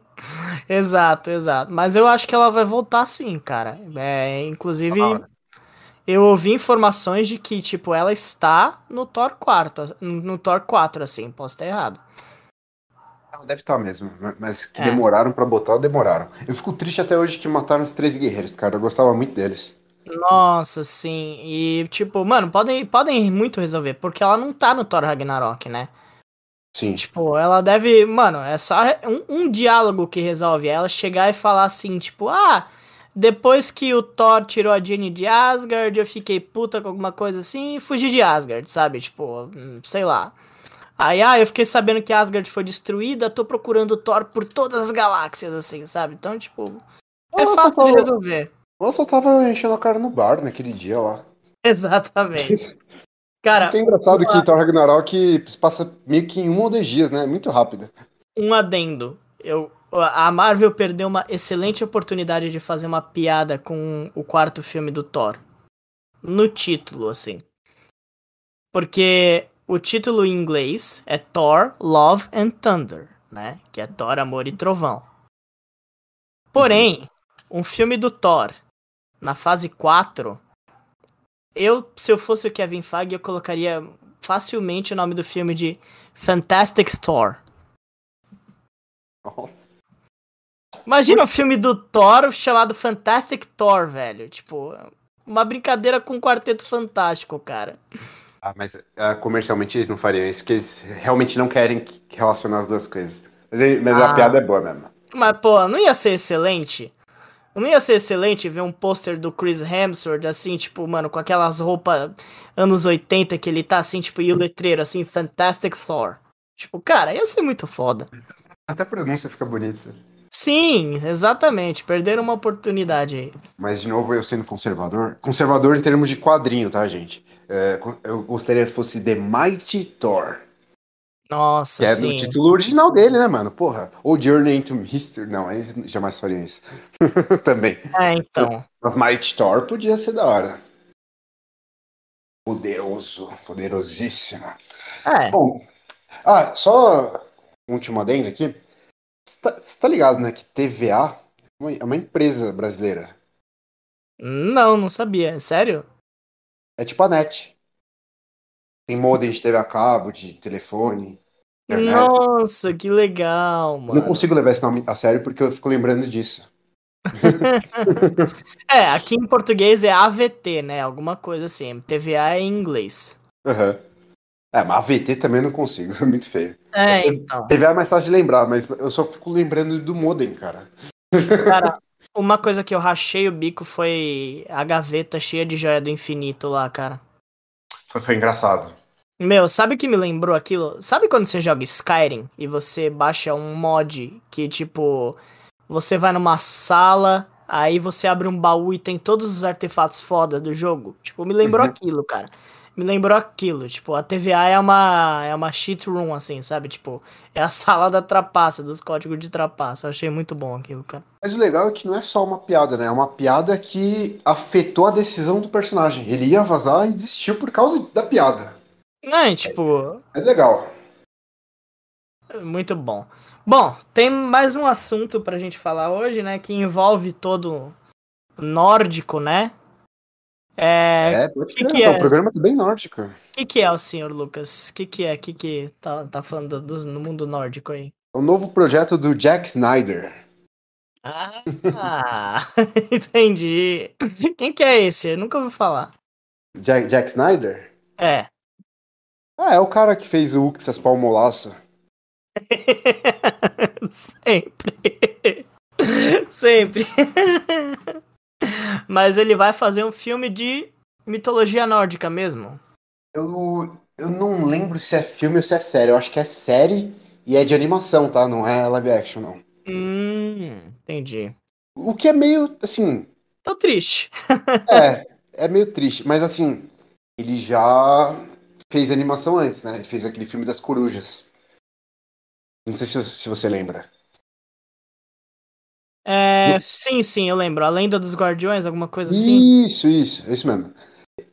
[SPEAKER 1] exato, exato. Mas eu acho que ela vai voltar sim, cara. É, inclusive, ah, eu ouvi informações de que, tipo, ela está no Thor 4. No Thor 4, assim, posso estar errado.
[SPEAKER 2] Deve estar mesmo, mas que é. demoraram para botar, demoraram. Eu fico triste até hoje que mataram os três guerreiros, cara. Eu gostava muito deles.
[SPEAKER 1] Nossa, sim. E, tipo, mano, podem, podem muito resolver, porque ela não tá no Thor Ragnarok, né?
[SPEAKER 2] Sim.
[SPEAKER 1] Tipo, ela deve. Mano, é só um, um diálogo que resolve. Ela chegar e falar assim, tipo, ah, depois que o Thor tirou a Jenny de Asgard, eu fiquei puta com alguma coisa assim e fugi de Asgard, sabe? Tipo, hum, sei lá. Aí, ah, eu fiquei sabendo que Asgard foi destruída, tô procurando o Thor por todas as galáxias, assim, sabe? Então, tipo, é Nossa, fácil de resolver.
[SPEAKER 2] Eu só tava enchendo a cara no bar naquele dia lá.
[SPEAKER 1] Exatamente. Cara,
[SPEAKER 2] é engraçado uma... que Thor Ragnarok passa meio que em um ou dois dias, né? Muito rápido.
[SPEAKER 1] Um adendo. Eu, a Marvel perdeu uma excelente oportunidade de fazer uma piada com o quarto filme do Thor. No título, assim. Porque o título em inglês é Thor, Love and Thunder, né? Que é Thor, Amor e Trovão. Porém, um filme do Thor na fase 4, eu, se eu fosse o Kevin Feige, eu colocaria facilmente o nome do filme de Fantastic Thor. Nossa. Imagina um filme do Thor chamado Fantastic Thor, velho. Tipo, uma brincadeira com um quarteto fantástico, cara.
[SPEAKER 2] Ah, mas uh, comercialmente eles não fariam isso, porque eles realmente não querem relacionar as duas coisas. Mas, mas ah, a piada é boa mesmo.
[SPEAKER 1] Mas, pô, não ia ser excelente? Não ia ser excelente ver um pôster do Chris Hemsworth, assim, tipo, mano, com aquelas roupas anos 80 que ele tá, assim, tipo, e o letreiro, assim, Fantastic Thor. Tipo, cara, ia ser muito foda.
[SPEAKER 2] Até a pronúncia fica bonita.
[SPEAKER 1] Sim, exatamente. Perderam uma oportunidade aí.
[SPEAKER 2] Mas, de novo, eu sendo conservador. Conservador em termos de quadrinho, tá, gente? É, eu gostaria que fosse The Mighty Thor.
[SPEAKER 1] Nossa,
[SPEAKER 2] que é
[SPEAKER 1] sim.
[SPEAKER 2] no título original dele, né, mano? Porra. Ou Journey into History. Não, eles jamais fariam isso. Também.
[SPEAKER 1] É, então.
[SPEAKER 2] Mas Mighty Thor podia ser da hora. Poderoso. Poderosíssimo.
[SPEAKER 1] É.
[SPEAKER 2] Bom. Ah, só um último adendo aqui. Você tá, tá, ligado, né, que TVA é uma empresa brasileira.
[SPEAKER 1] Não, não sabia. É sério?
[SPEAKER 2] É tipo a NET. Tem modem de TV a cabo, de telefone. internet.
[SPEAKER 1] Nossa, que legal, mano.
[SPEAKER 2] Não consigo levar esse nome a sério porque eu fico lembrando disso.
[SPEAKER 1] É, aqui em português é AVT, né? Alguma coisa assim. TVA é em inglês.
[SPEAKER 2] Aham. É, mas AVT também não consigo, é muito feio.
[SPEAKER 1] É,
[SPEAKER 2] Eu-
[SPEAKER 1] então.
[SPEAKER 2] TV é mais fácil de lembrar, mas eu só fico lembrando do modem, cara.
[SPEAKER 1] Cara, uma coisa que eu rachei o bico foi a gaveta cheia de joia do infinito lá, cara.
[SPEAKER 2] Foi, foi engraçado.
[SPEAKER 1] Meu, sabe o que me lembrou aquilo? Sabe quando você joga Skyrim e você baixa um mod que, tipo, você vai numa sala, aí você abre um baú e tem todos os artefatos foda do jogo? Tipo, me lembrou
[SPEAKER 2] Uhum.
[SPEAKER 1] aquilo, cara. Me lembrou aquilo. Tipo, a TVA é uma, é uma cheat room, assim, sabe? Tipo, é a sala da trapaça, dos códigos de trapaça. Eu achei muito bom aquilo, cara.
[SPEAKER 2] Mas o legal é que não é só uma piada, né? É uma piada que afetou a decisão do personagem. Ele ia vazar e desistiu por causa da piada.
[SPEAKER 1] Não, é, tipo,
[SPEAKER 2] É legal.
[SPEAKER 1] Muito bom. Bom, tem mais um assunto pra gente falar hoje, né? Que envolve todo nórdico, né? É.
[SPEAKER 2] É, pode
[SPEAKER 1] que que
[SPEAKER 2] é
[SPEAKER 1] é?
[SPEAKER 2] um programa bem nórdico.
[SPEAKER 1] O que, que é o senhor Lucas? O que, que é? O que, que tá, tá falando do, no mundo nórdico aí?
[SPEAKER 2] É um novo projeto do Jack Snyder.
[SPEAKER 1] Ah, entendi. Quem que é esse? Eu nunca ouvi falar.
[SPEAKER 2] Jack, Jack Snyder?
[SPEAKER 1] É.
[SPEAKER 2] Ah, é o cara que fez o Uxas Palmolaço.
[SPEAKER 1] Sempre. Sempre. Mas ele vai fazer um filme de mitologia nórdica mesmo.
[SPEAKER 2] Eu, eu não lembro se é filme ou se é série. Eu acho que é série e é de animação, tá? Não é live action, não.
[SPEAKER 1] Hum, entendi.
[SPEAKER 2] O que é meio, assim,
[SPEAKER 1] Tô triste.
[SPEAKER 2] é, é meio triste. Mas, assim, ele já fez animação antes, né? Ele fez aquele filme das corujas. Não sei se, se você lembra.
[SPEAKER 1] É, sim, sim, eu lembro. A Lenda dos Guardiões, alguma coisa assim.
[SPEAKER 2] Isso, isso, isso mesmo.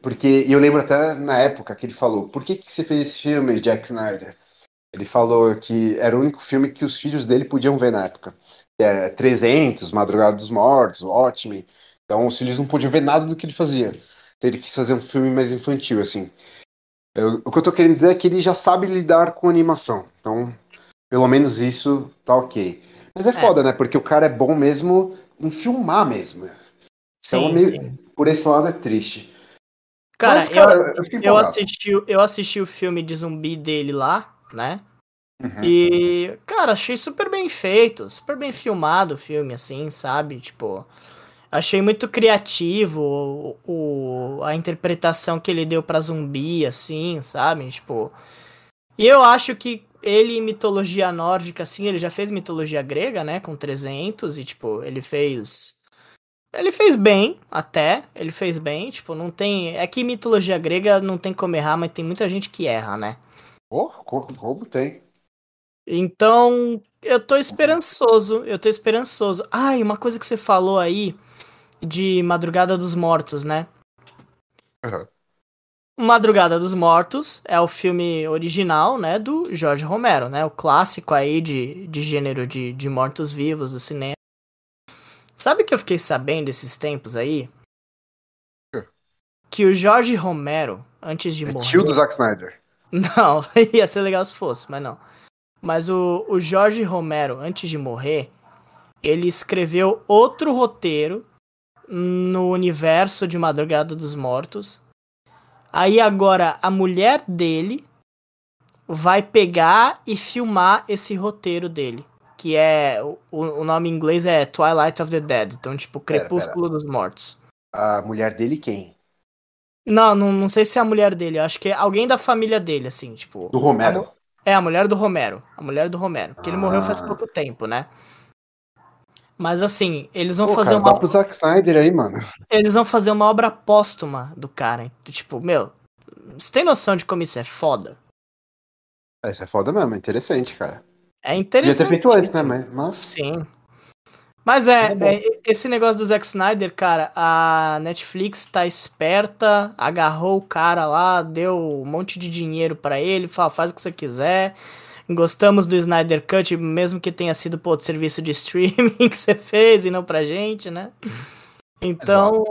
[SPEAKER 2] Porque eu lembro até na época que ele falou: por que, que você fez esse filme, Jack Snyder? Ele falou que era o único filme que os filhos dele podiam ver na época. É, 300, Madrugada dos Mortos, Watchmen. Então os filhos não podiam ver nada do que ele fazia. Então ele quis fazer um filme mais infantil, assim. Eu- o que eu tô querendo dizer é que ele já sabe lidar com animação. Então, pelo menos isso tá ok. Mas é foda, né? Porque o cara é bom mesmo em filmar mesmo.
[SPEAKER 1] Sim,
[SPEAKER 2] Então, meio-
[SPEAKER 1] sim.
[SPEAKER 2] Por esse lado é triste.
[SPEAKER 1] Cara,
[SPEAKER 2] Mas, cara,
[SPEAKER 1] eu,
[SPEAKER 2] eu,
[SPEAKER 1] eu, assisti, eu assisti o filme de zumbi dele lá, né?
[SPEAKER 2] Uhum.
[SPEAKER 1] E, cara, achei super bem feito, super bem filmado o filme, assim, sabe? Tipo, achei muito criativo o, o- a interpretação que ele deu pra zumbi, assim, sabe? Tipo. E eu acho que ele, em mitologia nórdica, assim, ele já fez mitologia grega, né? Com 300, e, tipo, ele fez. Ele fez bem, até. Ele fez bem, tipo, não tem. É que mitologia grega não tem como errar, mas tem muita gente que erra, né?
[SPEAKER 2] Oh, co- como tem?
[SPEAKER 1] Então, eu tô esperançoso, eu tô esperançoso. Ai, uma coisa que você falou aí de Madrugada dos Mortos, né?
[SPEAKER 2] Uhum.
[SPEAKER 1] Madrugada dos Mortos é o filme original, né, do Jorge Romero, né? O clássico aí de, de gênero de, de mortos-vivos do cinema. Sabe o que eu fiquei sabendo esses tempos aí?
[SPEAKER 2] quê?
[SPEAKER 1] Que o Jorge Romero, antes de
[SPEAKER 2] É
[SPEAKER 1] morrer...
[SPEAKER 2] tio do Zack Snyder.
[SPEAKER 1] Não, ia ser legal se fosse, mas não. Mas o, o Jorge Romero, antes de morrer, ele escreveu outro roteiro no universo de Madrugada dos Mortos. Aí agora a mulher dele vai pegar e filmar esse roteiro dele. Que é. O, o nome em inglês é Twilight of the Dead. Então, tipo,
[SPEAKER 2] Pera,
[SPEAKER 1] Crepúsculo dos Mortos.
[SPEAKER 2] A mulher dele quem?
[SPEAKER 1] Não, não, não sei se é a mulher dele. Eu acho que é alguém da família dele, assim, tipo.
[SPEAKER 2] Do Romero.
[SPEAKER 1] É, a mulher do Romero. A mulher do Romero. Porque ele morreu faz
[SPEAKER 2] Ah.
[SPEAKER 1] pouco tempo, né? Mas assim, eles vão
[SPEAKER 2] Pô,
[SPEAKER 1] fazer
[SPEAKER 2] cara,
[SPEAKER 1] uma.
[SPEAKER 2] dá pro Zack Snyder aí, mano.
[SPEAKER 1] Eles vão fazer uma obra póstuma do cara. Tipo, meu, você tem noção de como isso é foda?
[SPEAKER 2] É, Isso é foda mesmo, é interessante, cara.
[SPEAKER 1] É
[SPEAKER 2] Podia ter
[SPEAKER 1] interessante.
[SPEAKER 2] feito antes, né? Mas.
[SPEAKER 1] Sim. Mas é,
[SPEAKER 2] bom.
[SPEAKER 1] é, esse negócio do Zack Snyder, cara, a Netflix tá esperta, agarrou o cara lá, deu um monte de dinheiro pra ele, fala, faz o que você quiser. Gostamos do Snyder Cut, mesmo que tenha sido pô, do serviço de streaming que você fez e não pra gente, né? Então,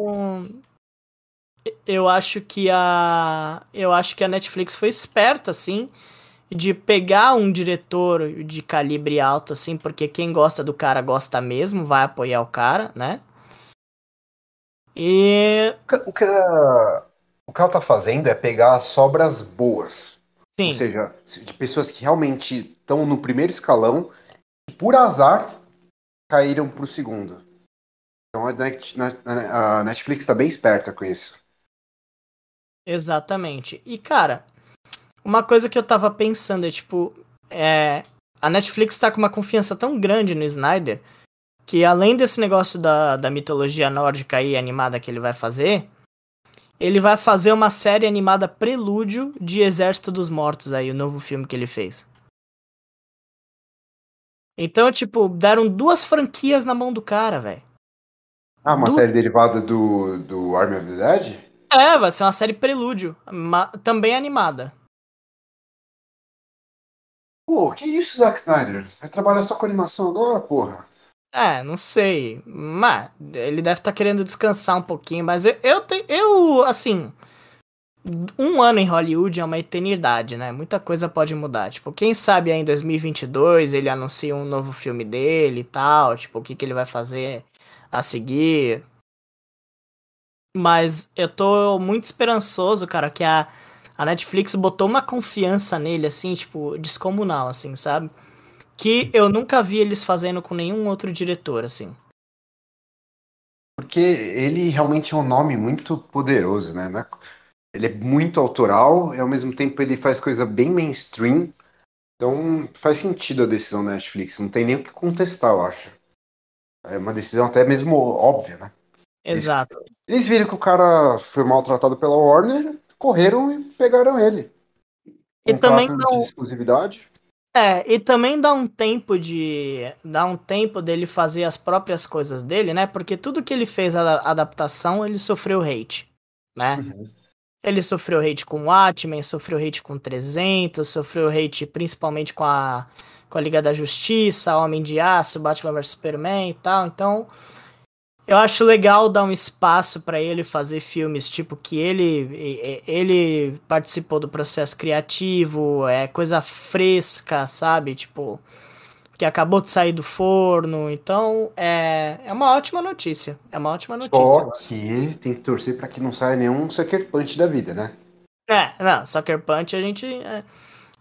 [SPEAKER 1] eu acho que a eu acho que a Netflix foi esperta assim de pegar um diretor de calibre alto assim, porque quem gosta do cara gosta mesmo, vai apoiar o cara, né? E
[SPEAKER 2] O que, a- o que ela tá fazendo é pegar sobras boas.
[SPEAKER 1] Sim,
[SPEAKER 2] Ou seja, de pessoas que realmente estão no primeiro escalão e por azar caíram pro segundo. Então a Netflix tá bem esperta com isso.
[SPEAKER 1] exatamente. E cara, uma coisa que eu tava pensando é tipo, é, a Netflix tá com uma confiança tão grande no Snyder que além desse negócio da, da mitologia nórdica aí animada que ele vai fazer, ele vai fazer uma série animada prelúdio de Exército dos Mortos aí, o novo filme que ele fez. Então, tipo, deram duas franquias na mão do cara, velho.
[SPEAKER 2] Ah, uma
[SPEAKER 1] Do-
[SPEAKER 2] série derivada do, do Army of the Dead?
[SPEAKER 1] É, vai ser uma série prelúdio, também animada.
[SPEAKER 2] Pô, que isso, Zack Snyder? Vai trabalhar só com animação agora, porra?
[SPEAKER 1] É, não sei. Mas ele deve estar querendo descansar um pouquinho, mas eu, eu, te- eu, assim. Um ano em Hollywood é uma eternidade, né? Muita coisa pode mudar. Tipo, quem sabe aí em 2022 ele anuncia um novo filme dele e tal. Tipo, o que, que ele vai fazer a seguir. Mas eu tô muito esperançoso, cara, que a, a Netflix botou uma confiança nele, assim, tipo, descomunal, assim, sabe? Que eu nunca vi eles fazendo com nenhum outro diretor, assim.
[SPEAKER 2] Porque ele realmente é um nome muito poderoso, né? É- Ele é muito autoral e ao mesmo tempo ele faz coisa bem mainstream. Então faz sentido a decisão da Netflix. Não tem nem o que contestar, eu acho. É uma decisão até mesmo óbvia, né?
[SPEAKER 1] Exato.
[SPEAKER 2] Eles viram que o cara foi maltratado pela Warner, correram e pegaram ele.
[SPEAKER 1] E também
[SPEAKER 2] Contrato
[SPEAKER 1] não-
[SPEAKER 2] de exclusividade.
[SPEAKER 1] É, e também dá um tempo de. dá um tempo dele fazer as próprias coisas dele, né? Porque tudo que ele fez a adaptação, ele sofreu hate, né?
[SPEAKER 2] Uhum.
[SPEAKER 1] Ele sofreu hate com Watchmen, sofreu hate com 300, sofreu hate principalmente com a, com a Liga da Justiça, Homem de Aço, Batman vs Superman e tal. Então, eu acho legal dar um espaço pra ele fazer filmes, tipo, que ele, ele participou do processo criativo, é coisa fresca, sabe? Tipo, que acabou de sair do forno. Então, é, é uma ótima notícia. É uma ótima notícia.
[SPEAKER 2] Só que tem que torcer pra que não saia nenhum Sucker Punch da vida, né?
[SPEAKER 1] É, não, Sucker Punch a gente. é,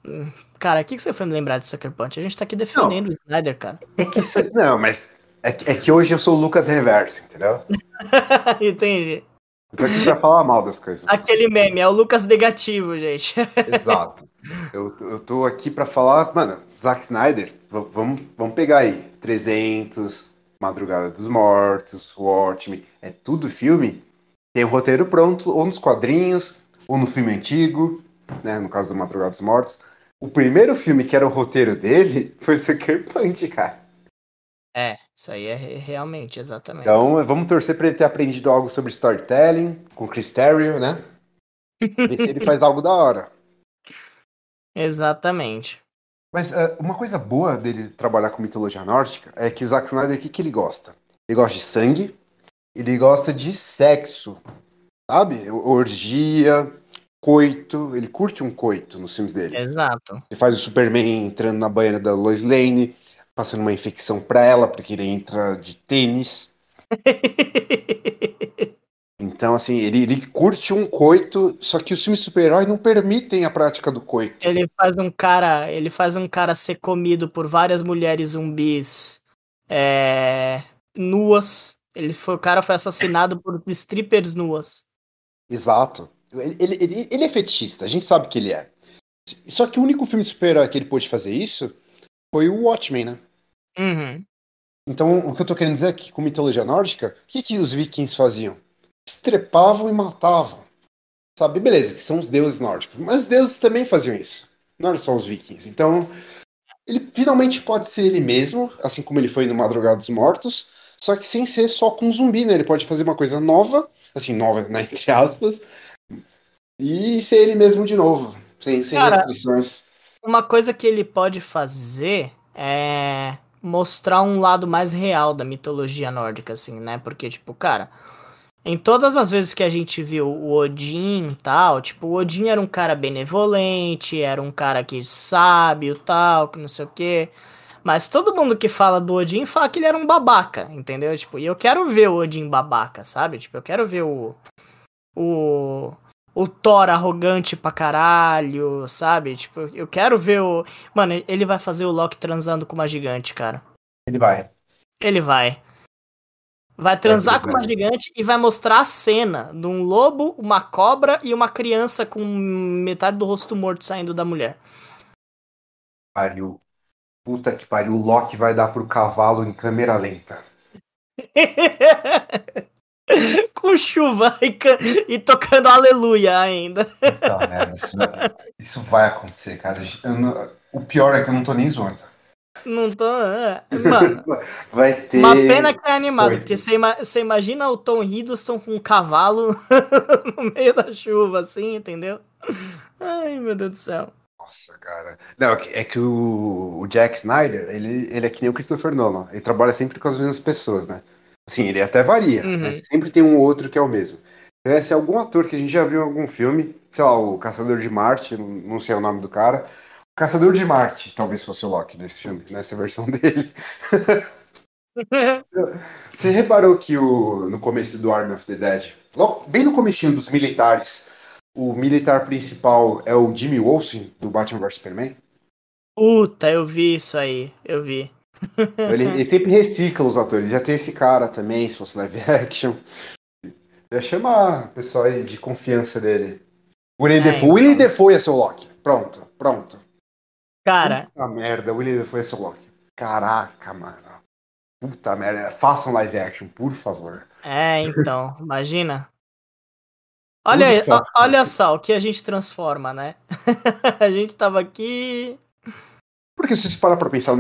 [SPEAKER 1] hum, Cara, o que, que você foi me lembrar de Sucker Punch? A gente tá aqui defendendo o Snyder, cara.
[SPEAKER 2] É que isso- não, mas é que, é que hoje eu sou o Lucas Reverso, entendeu?
[SPEAKER 1] Entendi.
[SPEAKER 2] Eu tô aqui pra falar mal das coisas.
[SPEAKER 1] Aquele meme, é o Lucas negativo, gente.
[SPEAKER 2] Exato. Eu, eu tô aqui pra falar, mano, Zack Snyder, vamos, vamos pegar aí 300, Madrugada dos Mortos, Watchmen, é tudo filme, tem o roteiro pronto, ou nos quadrinhos, ou no filme antigo, né, no caso do Madrugada dos Mortos. O primeiro filme que era o roteiro dele foi Sucker Punch, cara.
[SPEAKER 1] É, isso aí é re- realmente, exatamente.
[SPEAKER 2] Então, vamos torcer pra ele ter aprendido algo sobre storytelling, com Chris Terrio, né? Ver se ele faz algo da hora.
[SPEAKER 1] Exatamente.
[SPEAKER 2] Mas eh, uma coisa boa dele trabalhar com mitologia nórdica é que Zack Snyder, o que, que ele gosta? Ele gosta de sangue, ele gosta de sexo, sabe? Orgia, coito, ele curte um coito nos filmes dele.
[SPEAKER 1] Exato.
[SPEAKER 2] Ele faz o Superman entrando na banheira da Lois Lane, passando uma infecção pra ela, porque ele entra de tênis. Então, assim, ele, ele curte um coito, só que os filmes de super-herói não permitem a prática do coito.
[SPEAKER 1] ele faz um cara, ele faz um cara ser comido por várias mulheres zumbis é, nuas. Ele foi, o cara foi assassinado por strippers nuas.
[SPEAKER 2] Exato. Ele, ele, ele, é fetichista, a gente sabe que ele é. Só que o único filme super-herói que ele pôde fazer isso foi o Watchmen, né?
[SPEAKER 1] Uhum.
[SPEAKER 2] Então, o que eu tô querendo dizer é que com mitologia nórdica, o que, que os vikings faziam? Estrepavam e matavam. Sabe? Beleza, que são os deuses nórdicos. Mas os deuses também faziam isso. Não eram só os vikings. Então, ele finalmente pode ser ele mesmo, assim como ele foi no Madrugada dos Mortos, só que sem ser só com zumbi, né? Ele pode fazer uma coisa nova, assim, nova, né, entre aspas, e ser ele mesmo de novo, sem, sem
[SPEAKER 1] Cara,
[SPEAKER 2] restrições.
[SPEAKER 1] Uma coisa que ele pode fazer é mostrar um lado mais real da mitologia nórdica, assim, né? Porque, tipo, cara, Em todas as vezes que a gente viu o Odin e tal, tipo, o Odin era um cara benevolente, era um cara que sábio tal, que não sei o quê. Mas todo mundo que fala do Odin fala que ele era um babaca, entendeu? Tipo, e eu quero ver o Odin babaca, sabe? Tipo, eu quero ver o. O. O Thor arrogante pra caralho, sabe? Tipo, eu quero ver o. Mano, ele vai fazer o Loki transando com uma gigante, cara.
[SPEAKER 2] Ele vai.
[SPEAKER 1] Ele vai. Vai transar com uma gigante e vai mostrar a cena de um lobo, uma cobra e uma criança com metade do rosto morto saindo da mulher.
[SPEAKER 2] Pariu. Puta que pariu. O Loki vai dar pro cavalo em câmera lenta.
[SPEAKER 1] com chuva e, e, tocando aleluia ainda.
[SPEAKER 2] Então, é, isso, isso, vai acontecer, cara. Não, o pior é que eu não tô nem zoando.
[SPEAKER 1] Não tô. É, mano.
[SPEAKER 2] Vai ter.
[SPEAKER 1] Uma pena que é animado, porque você, você imagina o Tom Hiddleston com um cavalo no meio da chuva, assim, entendeu? Ai, meu Deus do céu.
[SPEAKER 2] Nossa, cara. Não, é que o, o Jack Snyder, ele, ele é que nem o Christopher Nolan. Ele trabalha sempre com as mesmas pessoas, né? Sim, ele até varia, uhum. mas sempre tem um outro que é o mesmo. Se tivesse algum ator que a gente já viu em algum filme, sei lá, o Caçador de Marte, não sei o nome do cara, Caçador de Marte, talvez fosse o Loki nesse filme, nessa versão dele. Você reparou que o, no começo do Army of the Dead, logo, bem no comecinho dos militares, o militar principal é o Jimmy Olsen, do Batman vs Superman?
[SPEAKER 1] Puta, eu vi isso aí, eu vi.
[SPEAKER 2] Ele, ele, sempre recicla os atores. Ia ter esse cara também, se fosse live action. Ia chamar o pessoal de confiança dele. William é, Defoe. Então. William Defoe ser o Loki. Pronto, pronto.
[SPEAKER 1] Cara.
[SPEAKER 2] Puta merda, William Defoe ser o Loki. Caraca, mano. Puta merda. Façam live action, por favor.
[SPEAKER 1] É, então. Imagina. Olha, olha só o que a gente transforma, né? a gente tava aqui
[SPEAKER 2] porque se você parar pra pensar,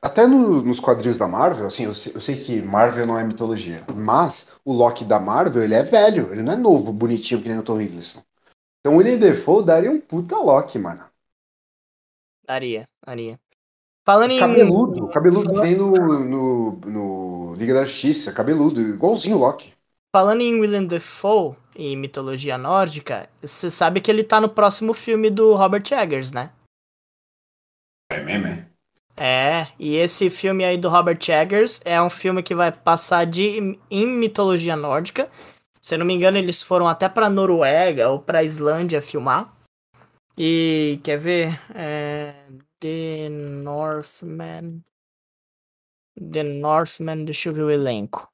[SPEAKER 2] até no, nos quadrinhos da Marvel, assim, eu sei, que Marvel não é mitologia, mas o Loki da Marvel, ele é velho, ele não é novo, bonitinho, que nem o Tom Hiddleston. Então o William Defoe daria um puta Loki, mano.
[SPEAKER 1] Daria, daria. Falando
[SPEAKER 2] cabeludo, em... Cabeludo, cabeludo nem no, no, no Liga da Justiça, cabeludo, igualzinho o Loki.
[SPEAKER 1] Falando em William Defoe e mitologia nórdica, você sabe que ele tá no próximo filme do Robert Eggers, né?
[SPEAKER 2] É mesmo?
[SPEAKER 1] É, e esse filme aí do Robert Eggers é um filme que vai passar de em mitologia nórdica. Se eu não me engano, eles foram até pra Noruega ou pra Islândia filmar. E quer ver? É, The Northman. The Northman, deixa eu ver o elenco.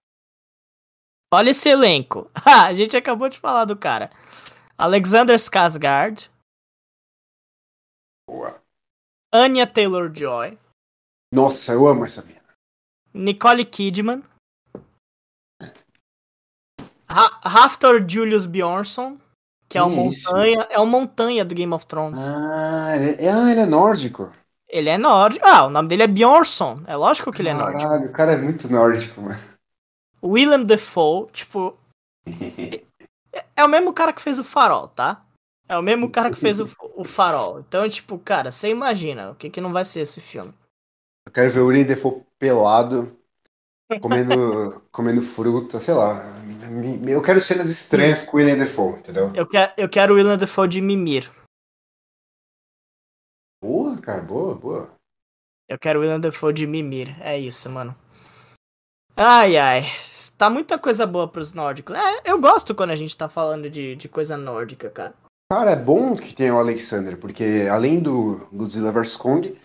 [SPEAKER 1] Olha esse elenco. Ah, a gente acabou de falar do cara. Alexander Skarsgård.
[SPEAKER 2] Boa.
[SPEAKER 1] Anya Taylor-Joy.
[SPEAKER 2] Nossa, eu amo essa mina.
[SPEAKER 1] Nicole Kidman. Ra Raftor Julius Bjornsson, que, que é o montanha, é o montanha do Game of Thrones.
[SPEAKER 2] Ah, ele, é, ah, ele é nórdico.
[SPEAKER 1] Ele é nórdico. Ah, o nome dele é Bjornsson. É lógico que ele é nórdico.
[SPEAKER 2] Caralho, o cara é muito nórdico, mano.
[SPEAKER 1] William Defoe, tipo. é o mesmo cara que fez o Farol, tá? É o mesmo cara que fez o, o Farol. Então, tipo, cara, você imagina o que, que não vai ser esse filme.
[SPEAKER 2] Eu quero ver o William Defoe pelado, comendo, comendo fruta, sei lá. Eu quero cenas estranhas com o William Defoe, entendeu?
[SPEAKER 1] Eu quero, eu quero o William Defoe de Mimir.
[SPEAKER 2] Boa, cara, boa, boa.
[SPEAKER 1] Eu quero o William Defoe de Mimir. É isso, mano. Ai, ai. Tá muita coisa boa pros nórdicos. É, eu gosto quando a gente tá falando de, de coisa nórdica, cara.
[SPEAKER 2] Cara, é bom que tenha o Alexander, porque além do Godzilla vs Kong,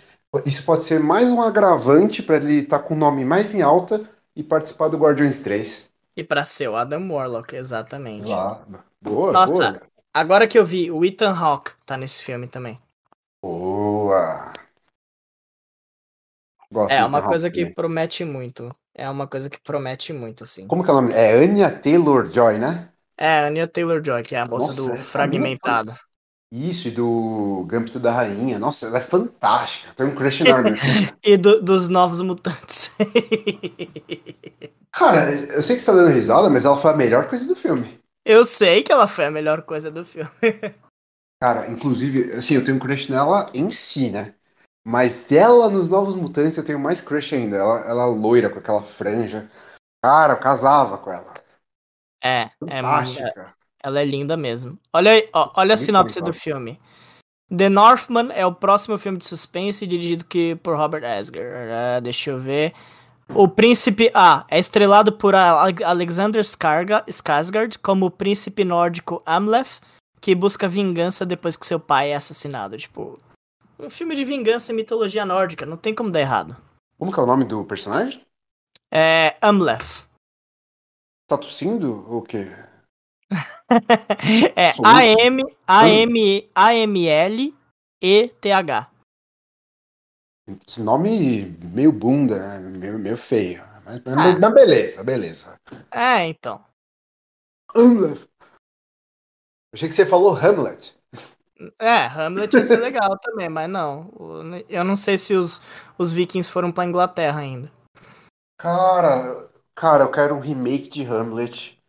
[SPEAKER 2] isso pode ser mais um agravante para ele estar tá com o nome mais em alta e participar do Guardiões 3.
[SPEAKER 1] E para ser o Adam Warlock, exatamente.
[SPEAKER 2] Lá. Boa,
[SPEAKER 1] Nossa, boa. agora que eu vi, o Ethan Hawke tá nesse filme também.
[SPEAKER 2] Boa.
[SPEAKER 1] Gosto é uma coisa que também. promete muito. É uma coisa que promete muito, assim.
[SPEAKER 2] Como que é o nome? É Anya Taylor-Joy, né?
[SPEAKER 1] É, Anya Taylor-Joy, que é a moça Nossa, do Fragmentado.
[SPEAKER 2] Isso, e do Gambito da Rainha. Nossa, ela é fantástica. Tem um crush enorme. Assim.
[SPEAKER 1] e do, dos Novos Mutantes.
[SPEAKER 2] Cara, eu sei que você tá dando risada, mas ela foi a melhor coisa do filme.
[SPEAKER 1] Eu sei que ela foi a melhor coisa do filme.
[SPEAKER 2] Cara, inclusive, assim, eu tenho um crush nela em si, né? Mas ela nos Novos Mutantes eu tenho mais crush ainda. Ela, ela loira com aquela franja. Cara, eu casava com ela.
[SPEAKER 1] É, é,
[SPEAKER 2] Fantástica.
[SPEAKER 1] ela é linda mesmo. Olha, aí, ó, olha a
[SPEAKER 2] Muito
[SPEAKER 1] sinopse do filme. The Northman é o próximo filme de suspense dirigido que por Robert Asger. Ah, deixa eu ver. O príncipe. Ah, é estrelado por Ale- Alexander Skarsgård como o príncipe nórdico Amleth, que busca vingança depois que seu pai é assassinado. Tipo, um filme de vingança e mitologia nórdica, não tem como dar errado.
[SPEAKER 2] Como que é o nome do personagem?
[SPEAKER 1] É Amleth.
[SPEAKER 2] Tá tossindo ou o quê?
[SPEAKER 1] é A-M, A-M, A-M-L E-T-H.
[SPEAKER 2] Que nome meio bunda, né? meio, meio feio. Mas,
[SPEAKER 1] Ah.
[SPEAKER 2] mas beleza, beleza.
[SPEAKER 1] É, então.
[SPEAKER 2] Hamlet. Achei que você falou Hamlet.
[SPEAKER 1] É, Hamlet ia ser legal também, mas não. Eu não sei se os, os vikings foram pra Inglaterra ainda.
[SPEAKER 2] Cara, cara, eu quero um remake de Hamlet.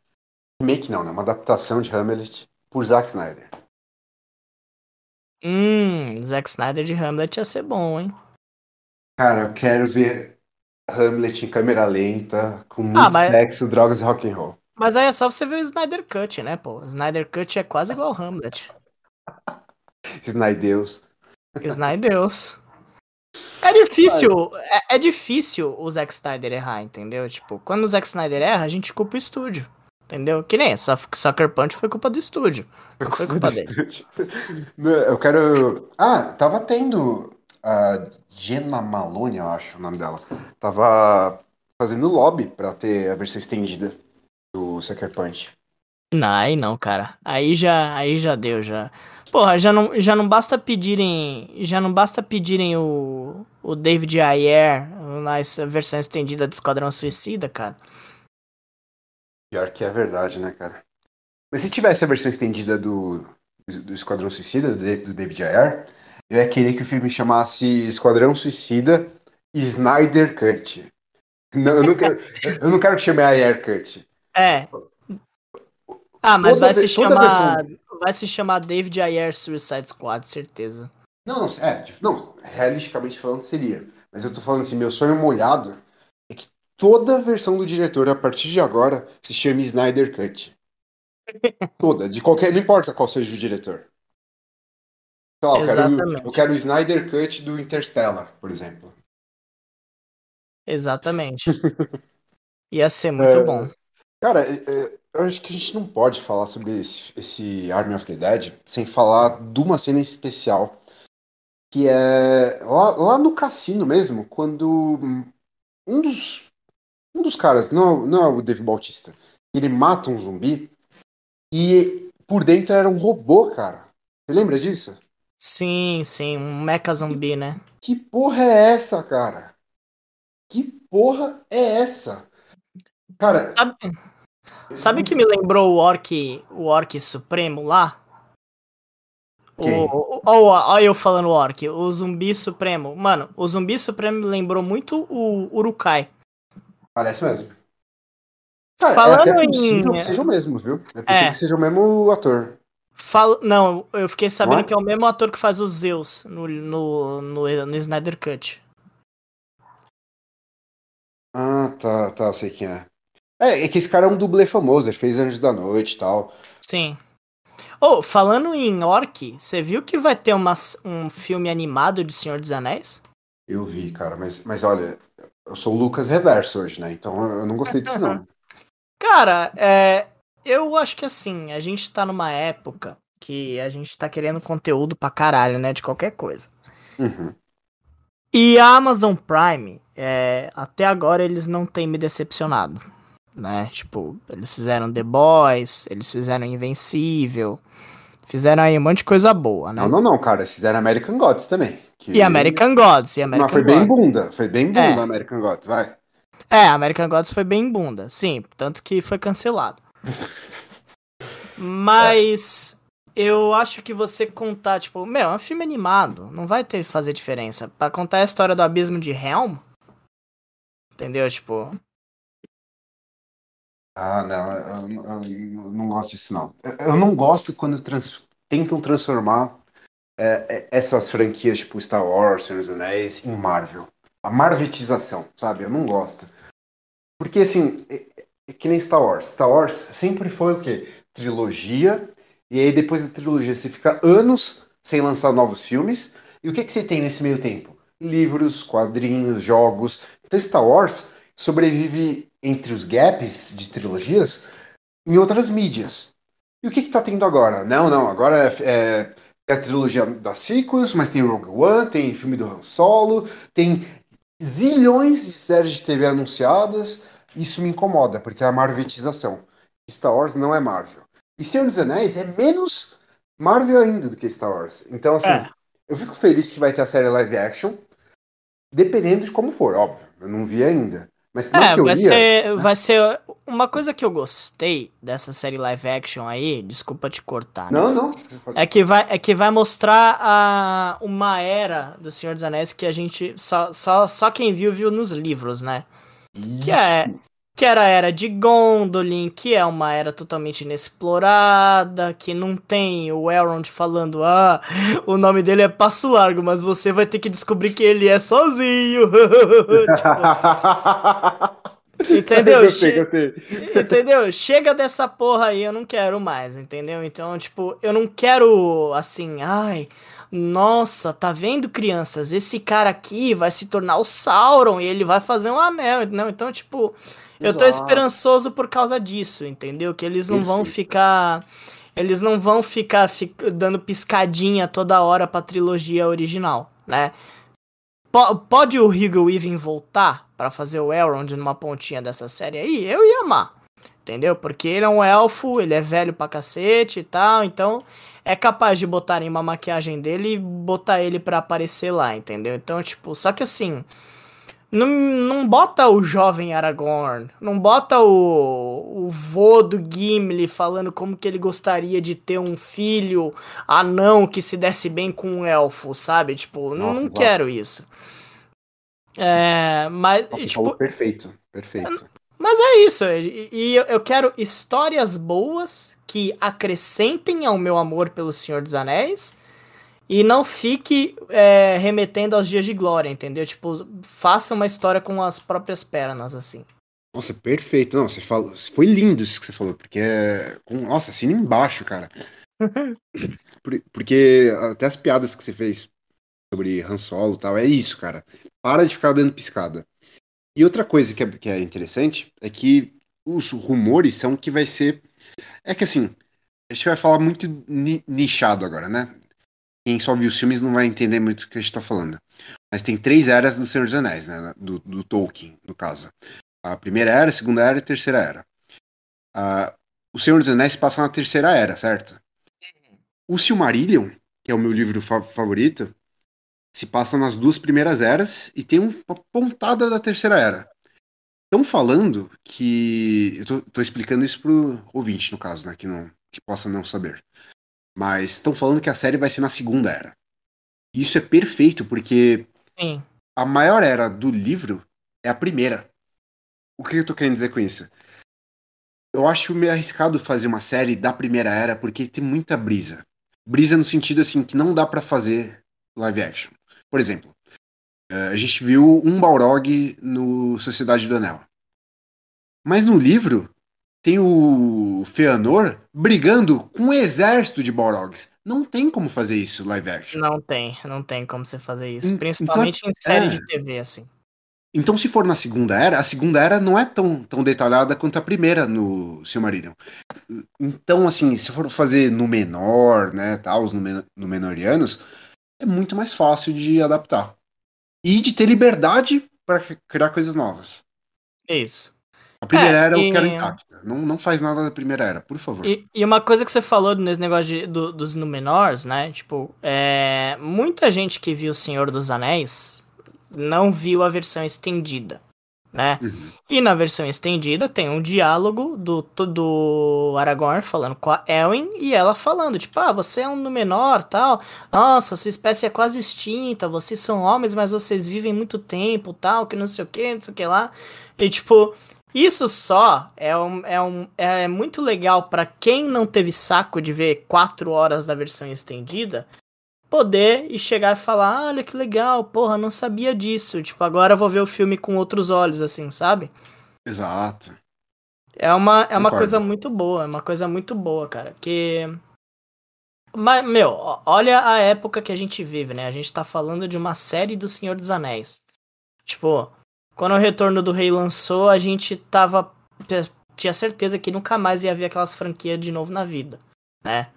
[SPEAKER 2] Remake não, né? Uma adaptação de Hamlet por Zack Snyder.
[SPEAKER 1] Hum, Zack Snyder de Hamlet ia ser bom, hein?
[SPEAKER 2] Cara, eu quero ver Hamlet em câmera lenta, com muito
[SPEAKER 1] Ah, mas-
[SPEAKER 2] sexo, drogas e rock and roll.
[SPEAKER 1] Mas aí é só você ver o Snyder Cut, né, pô? O Snyder Cut é quase igual ao Hamlet.
[SPEAKER 2] Snydeus.
[SPEAKER 1] Snydeus. É difícil, é, é difícil o Zack Snyder errar, entendeu? Tipo, quando o Zack Snyder erra, a gente culpa o estúdio. Entendeu? Que nem Suck- Sucker Punch foi culpa do estúdio. Não foi culpa dele.
[SPEAKER 2] Não, Eu quero. Ah, tava tendo a Jenna Malone, eu acho o nome dela. Tava fazendo lobby pra ter a versão estendida do Sucker Punch.
[SPEAKER 1] Não, aí não, cara. Aí já, aí já deu, já. Porra, já não, já não basta pedirem, já não basta pedirem o, o David Ayer na versão estendida do Esquadrão Suicida, cara.
[SPEAKER 2] Pior que é verdade, né, cara? Mas se tivesse a versão estendida do, do Esquadrão Suicida, do, David Ayer, eu ia querer que o filme chamasse Esquadrão Suicida Snyder Cut. Não, eu, não quero, eu não quero que chame Ayer Cut.
[SPEAKER 1] É. Ah, mas
[SPEAKER 2] Toda
[SPEAKER 1] vai se chamar, vai se chamar David Ayer Suicide Squad, certeza.
[SPEAKER 2] Não, é, não, realisticamente falando seria. Mas eu tô falando assim, meu sonho molhado é que toda a versão do diretor, a partir de agora, se chame Snyder Cut. Toda, de qualquer. Não importa qual seja o diretor. Sei lá, eu quero,
[SPEAKER 1] Exatamente.
[SPEAKER 2] eu quero o Snyder Cut do Interstellar, por exemplo.
[SPEAKER 1] Exatamente. Ia ser muito
[SPEAKER 2] É.
[SPEAKER 1] bom.
[SPEAKER 2] Cara, é, é, eu acho que a gente não pode falar sobre esse, esse Army of the Dead sem falar de uma cena especial. Que é lá, lá no cassino mesmo, quando um dos, um dos caras, não, não é o Dave Bautista, ele mata um zumbi e por dentro era um robô, cara. Você lembra disso?
[SPEAKER 1] Sim, sim, um mecha zumbi, né?
[SPEAKER 2] Que porra é essa, cara? Que porra é essa? Cara,
[SPEAKER 1] Sabe, sabe que me lembrou o Orc, o Orc Supremo lá?
[SPEAKER 2] Quem?
[SPEAKER 1] O, ó, ó, eu falando Orc, o Zumbi Supremo. Mano, o Zumbi Supremo me lembrou muito o Urukai.
[SPEAKER 2] Parece mesmo. Cara,
[SPEAKER 1] Falando
[SPEAKER 2] é até
[SPEAKER 1] em-
[SPEAKER 2] possível que seja o mesmo, viu? É possível
[SPEAKER 1] É.
[SPEAKER 2] que seja o mesmo ator.
[SPEAKER 1] Fala, não, eu fiquei sabendo
[SPEAKER 2] é?
[SPEAKER 1] que é o mesmo ator que faz o Zeus no, no, no, no Snyder Cut.
[SPEAKER 2] Ah, tá, tá, eu sei quem é. É, é que esse cara é um dublê famoso, ele fez Anjos da Noite e tal.
[SPEAKER 1] Sim. Oh, falando em Orc, você viu que vai ter uma, um filme animado de Senhor dos Anéis?
[SPEAKER 2] Eu vi, cara, mas, mas olha, eu sou o Lucas Reverso hoje, né? Então eu não gostei disso, não.
[SPEAKER 1] Cara, é, eu acho que assim, a gente tá numa época que a gente tá querendo conteúdo pra caralho, né? De qualquer coisa.
[SPEAKER 2] Uhum.
[SPEAKER 1] E a Amazon Prime, é, até agora eles não têm me decepcionado, né? Tipo, eles fizeram The Boys, eles fizeram Invencível, fizeram aí um monte de coisa boa, né?
[SPEAKER 2] Não, não, não, cara, eles fizeram American Gods também. que-
[SPEAKER 1] E American Gods, e
[SPEAKER 2] Mas
[SPEAKER 1] American
[SPEAKER 2] foi bem
[SPEAKER 1] Gods.
[SPEAKER 2] bunda, foi bem bunda
[SPEAKER 1] É.
[SPEAKER 2] American Gods, vai.
[SPEAKER 1] É, American Gods foi bem bunda, sim, tanto que foi cancelado. Mas eu acho que você contar, tipo, meu, é um filme animado, não vai ter fazer diferença. Pra contar a história do abismo de Helm, entendeu? Tipo,
[SPEAKER 2] Ah, não, eu, eu- eu não gosto disso, não. Eu, não gosto quando trans- tentam transformar é, é, essas franquias, tipo Star Wars, Senhor dos Anéis, em Marvel. A marvetização, sabe? Eu não gosto. Porque, assim, é- que nem Star Wars. Star Wars sempre foi o quê? Trilogia, e aí depois da trilogia você fica anos sem lançar novos filmes. E o que, que você tem nesse meio tempo? Livros, quadrinhos, jogos. Então Star Wars sobrevive entre os gaps de trilogias em outras mídias. E o que está tendo agora? Não, não, agora é, é, é, a trilogia das sequels, mas tem Rogue One, tem filme do Han Solo, tem zilhões de séries de TV anunciadas. Isso me incomoda, porque é a marvetização. Star Wars não é Marvel. E Senhor dos Anéis é menos Marvel ainda do que Star Wars. Então, assim, é. eu fico feliz que vai ter a série live action, dependendo de como for, óbvio. Eu não vi ainda. Mas na é, teoria...
[SPEAKER 1] vai ser, né? vai ser uma coisa que eu gostei dessa série live action aí, desculpa te cortar.
[SPEAKER 2] Né? Não, não.
[SPEAKER 1] É que vai, é que vai mostrar a, uma era do Senhor dos Anéis que a gente só, só, só quem viu viu nos livros, né? Isso. Que é que era a era de Gondolin, que é uma era totalmente inexplorada, que não tem o Elrond falando, ah, o nome dele é Passo Largo, mas você vai ter que descobrir que ele é sozinho. tipo, entendeu? Che entendeu? Chega dessa porra aí, eu não quero mais, entendeu? Então, tipo, eu não quero, assim, ai... Nossa, tá vendo, crianças? Esse cara aqui vai se tornar o Sauron e ele vai fazer um anel, entendeu? Então, tipo, eu tô esperançoso por causa disso, entendeu? Que eles não vão ficar. Eles não vão ficar dando piscadinha toda hora pra trilogia original, né? P pode o Hugo Weaving voltar para fazer o Elrond numa pontinha dessa série aí? Eu ia amar. Entendeu? Porque ele é um elfo, ele é velho pra cacete e tal, então é capaz de botarem uma maquiagem dele e botar ele pra aparecer lá, entendeu? Então, tipo, só que assim, não, não bota o jovem Aragorn, não bota o, o vô do Gimli falando como que ele gostaria de ter um filho anão que se desse bem com um elfo, sabe? Tipo, Nossa, não, quero isso. É, mas.
[SPEAKER 2] Nossa,
[SPEAKER 1] tipo,
[SPEAKER 2] perfeito, perfeito.
[SPEAKER 1] Mas é isso, e eu quero histórias boas que acrescentem ao meu amor pelo Senhor dos Anéis e não fique é, remetendo aos dias de glória, entendeu? Tipo, faça uma história com as próprias pernas, assim.
[SPEAKER 2] Nossa, perfeito. Não, você falou. Foi lindo isso que você falou, porque é. Nossa, assina embaixo, cara. porque até as piadas que você fez sobre Han Solo e tal, é isso, cara. Para de ficar dando piscada. E outra coisa que é, que é interessante é que os rumores são que vai ser. É que assim, a gente vai falar muito nichado agora, né? Quem só viu os filmes não vai entender muito o que a gente está falando. Mas tem três eras do Senhor dos Anéis, né? Do, do, Tolkien, no caso. A primeira era, a segunda era e a terceira era. Uh, o Senhor dos Anéis passa na terceira era, certo? O Silmarillion, que é o meu livro fa favorito, se passa nas duas primeiras eras e tem uma pontada da terceira era. Estão falando que. Eu tô, tô, explicando isso pro ouvinte, no caso, né? Que, não, que possa não saber. Mas estão falando que a série vai ser na segunda era. Isso é perfeito, porque
[SPEAKER 1] Sim.
[SPEAKER 2] a maior era do livro é a primeira. O que eu tô querendo dizer com isso? Eu acho meio arriscado fazer uma série da primeira era, porque tem muita brisa. Brisa no sentido assim que não dá para fazer live action. Por exemplo, eh, a gente viu um Balrog no Sociedade do Anel. Mas no livro, tem o Feanor brigando com um exército de Balrogs. Não tem como fazer isso live action.
[SPEAKER 1] Não tem, não tem como você fazer isso. Então, Principalmente então, em série é. de TV, assim.
[SPEAKER 2] Então, se for na Segunda Era, a Segunda Era não é tão, tão detalhada quanto a primeira no Silmarillion. Então, assim, se for fazer no menor, né, tal, os menorianos, é muito mais fácil de adaptar. E de ter liberdade para criar coisas novas.
[SPEAKER 1] Isso.
[SPEAKER 2] A primeira é, era e... eu quero intacta. Não, não faz nada da primeira era, por favor.
[SPEAKER 1] E, e uma coisa que você falou nesse negócio de, do, dos Númenors, né? Tipo, é, muita gente que viu O Senhor dos Anéis não viu a versão estendida, né? Uhum. E na versão estendida tem um diálogo do, do Aragorn falando com a Elwin e ela falando, tipo, ah, você é um Númenor, tal. Nossa, sua espécie é quase extinta, vocês são homens, mas vocês vivem muito tempo, tal, que não sei o que, não sei o que lá. E, tipo, isso só é, um, é, um, é muito legal para quem não teve saco de ver quatro horas da versão estendida, poder e chegar e falar, olha que legal, porra, não sabia disso. Tipo, agora eu vou ver o filme com outros olhos, assim, sabe?
[SPEAKER 2] Exato.
[SPEAKER 1] É uma, é uma
[SPEAKER 2] Concordo.
[SPEAKER 1] coisa muito boa, é uma coisa muito boa, cara. Que. Mas, meu, olha a época que a gente vive, né? A gente tá falando de uma série do Senhor dos Anéis. Tipo, quando o Retorno do Rei lançou, a gente tava. Tinha certeza que nunca mais ia ver aquelas franquias de novo na vida, né?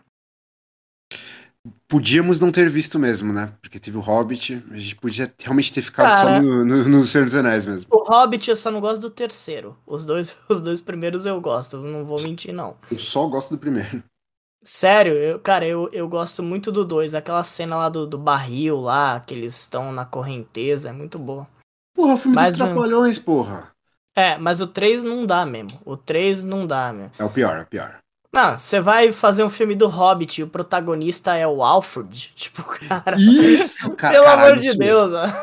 [SPEAKER 2] Podíamos não ter visto mesmo, né? Porque teve o Hobbit, a gente podia realmente ter ficado
[SPEAKER 1] Cara.
[SPEAKER 2] só no, no, no Senhor dos Anéis mesmo.
[SPEAKER 1] O Hobbit eu só não gosto do terceiro. Os dois, os dois primeiros eu gosto, não vou mentir, não.
[SPEAKER 2] Eu só gosto do primeiro.
[SPEAKER 1] Sério, eu, cara, eu, eu gosto muito do 2. Aquela cena lá do, do barril lá, que eles estão na correnteza, é muito boa.
[SPEAKER 2] Porra, o filme
[SPEAKER 1] Mas,
[SPEAKER 2] dos Trapalhões, porra.
[SPEAKER 1] É, mas o 3 não dá mesmo. O 3 não dá mesmo.
[SPEAKER 2] É o pior, é o pior.
[SPEAKER 1] Não, você vai fazer um filme do Hobbit e o protagonista é o Alfred. Tipo, cara.
[SPEAKER 2] Isso, cara.
[SPEAKER 1] pelo
[SPEAKER 2] caralho,
[SPEAKER 1] amor de
[SPEAKER 2] isso
[SPEAKER 1] Deus,
[SPEAKER 2] mesmo.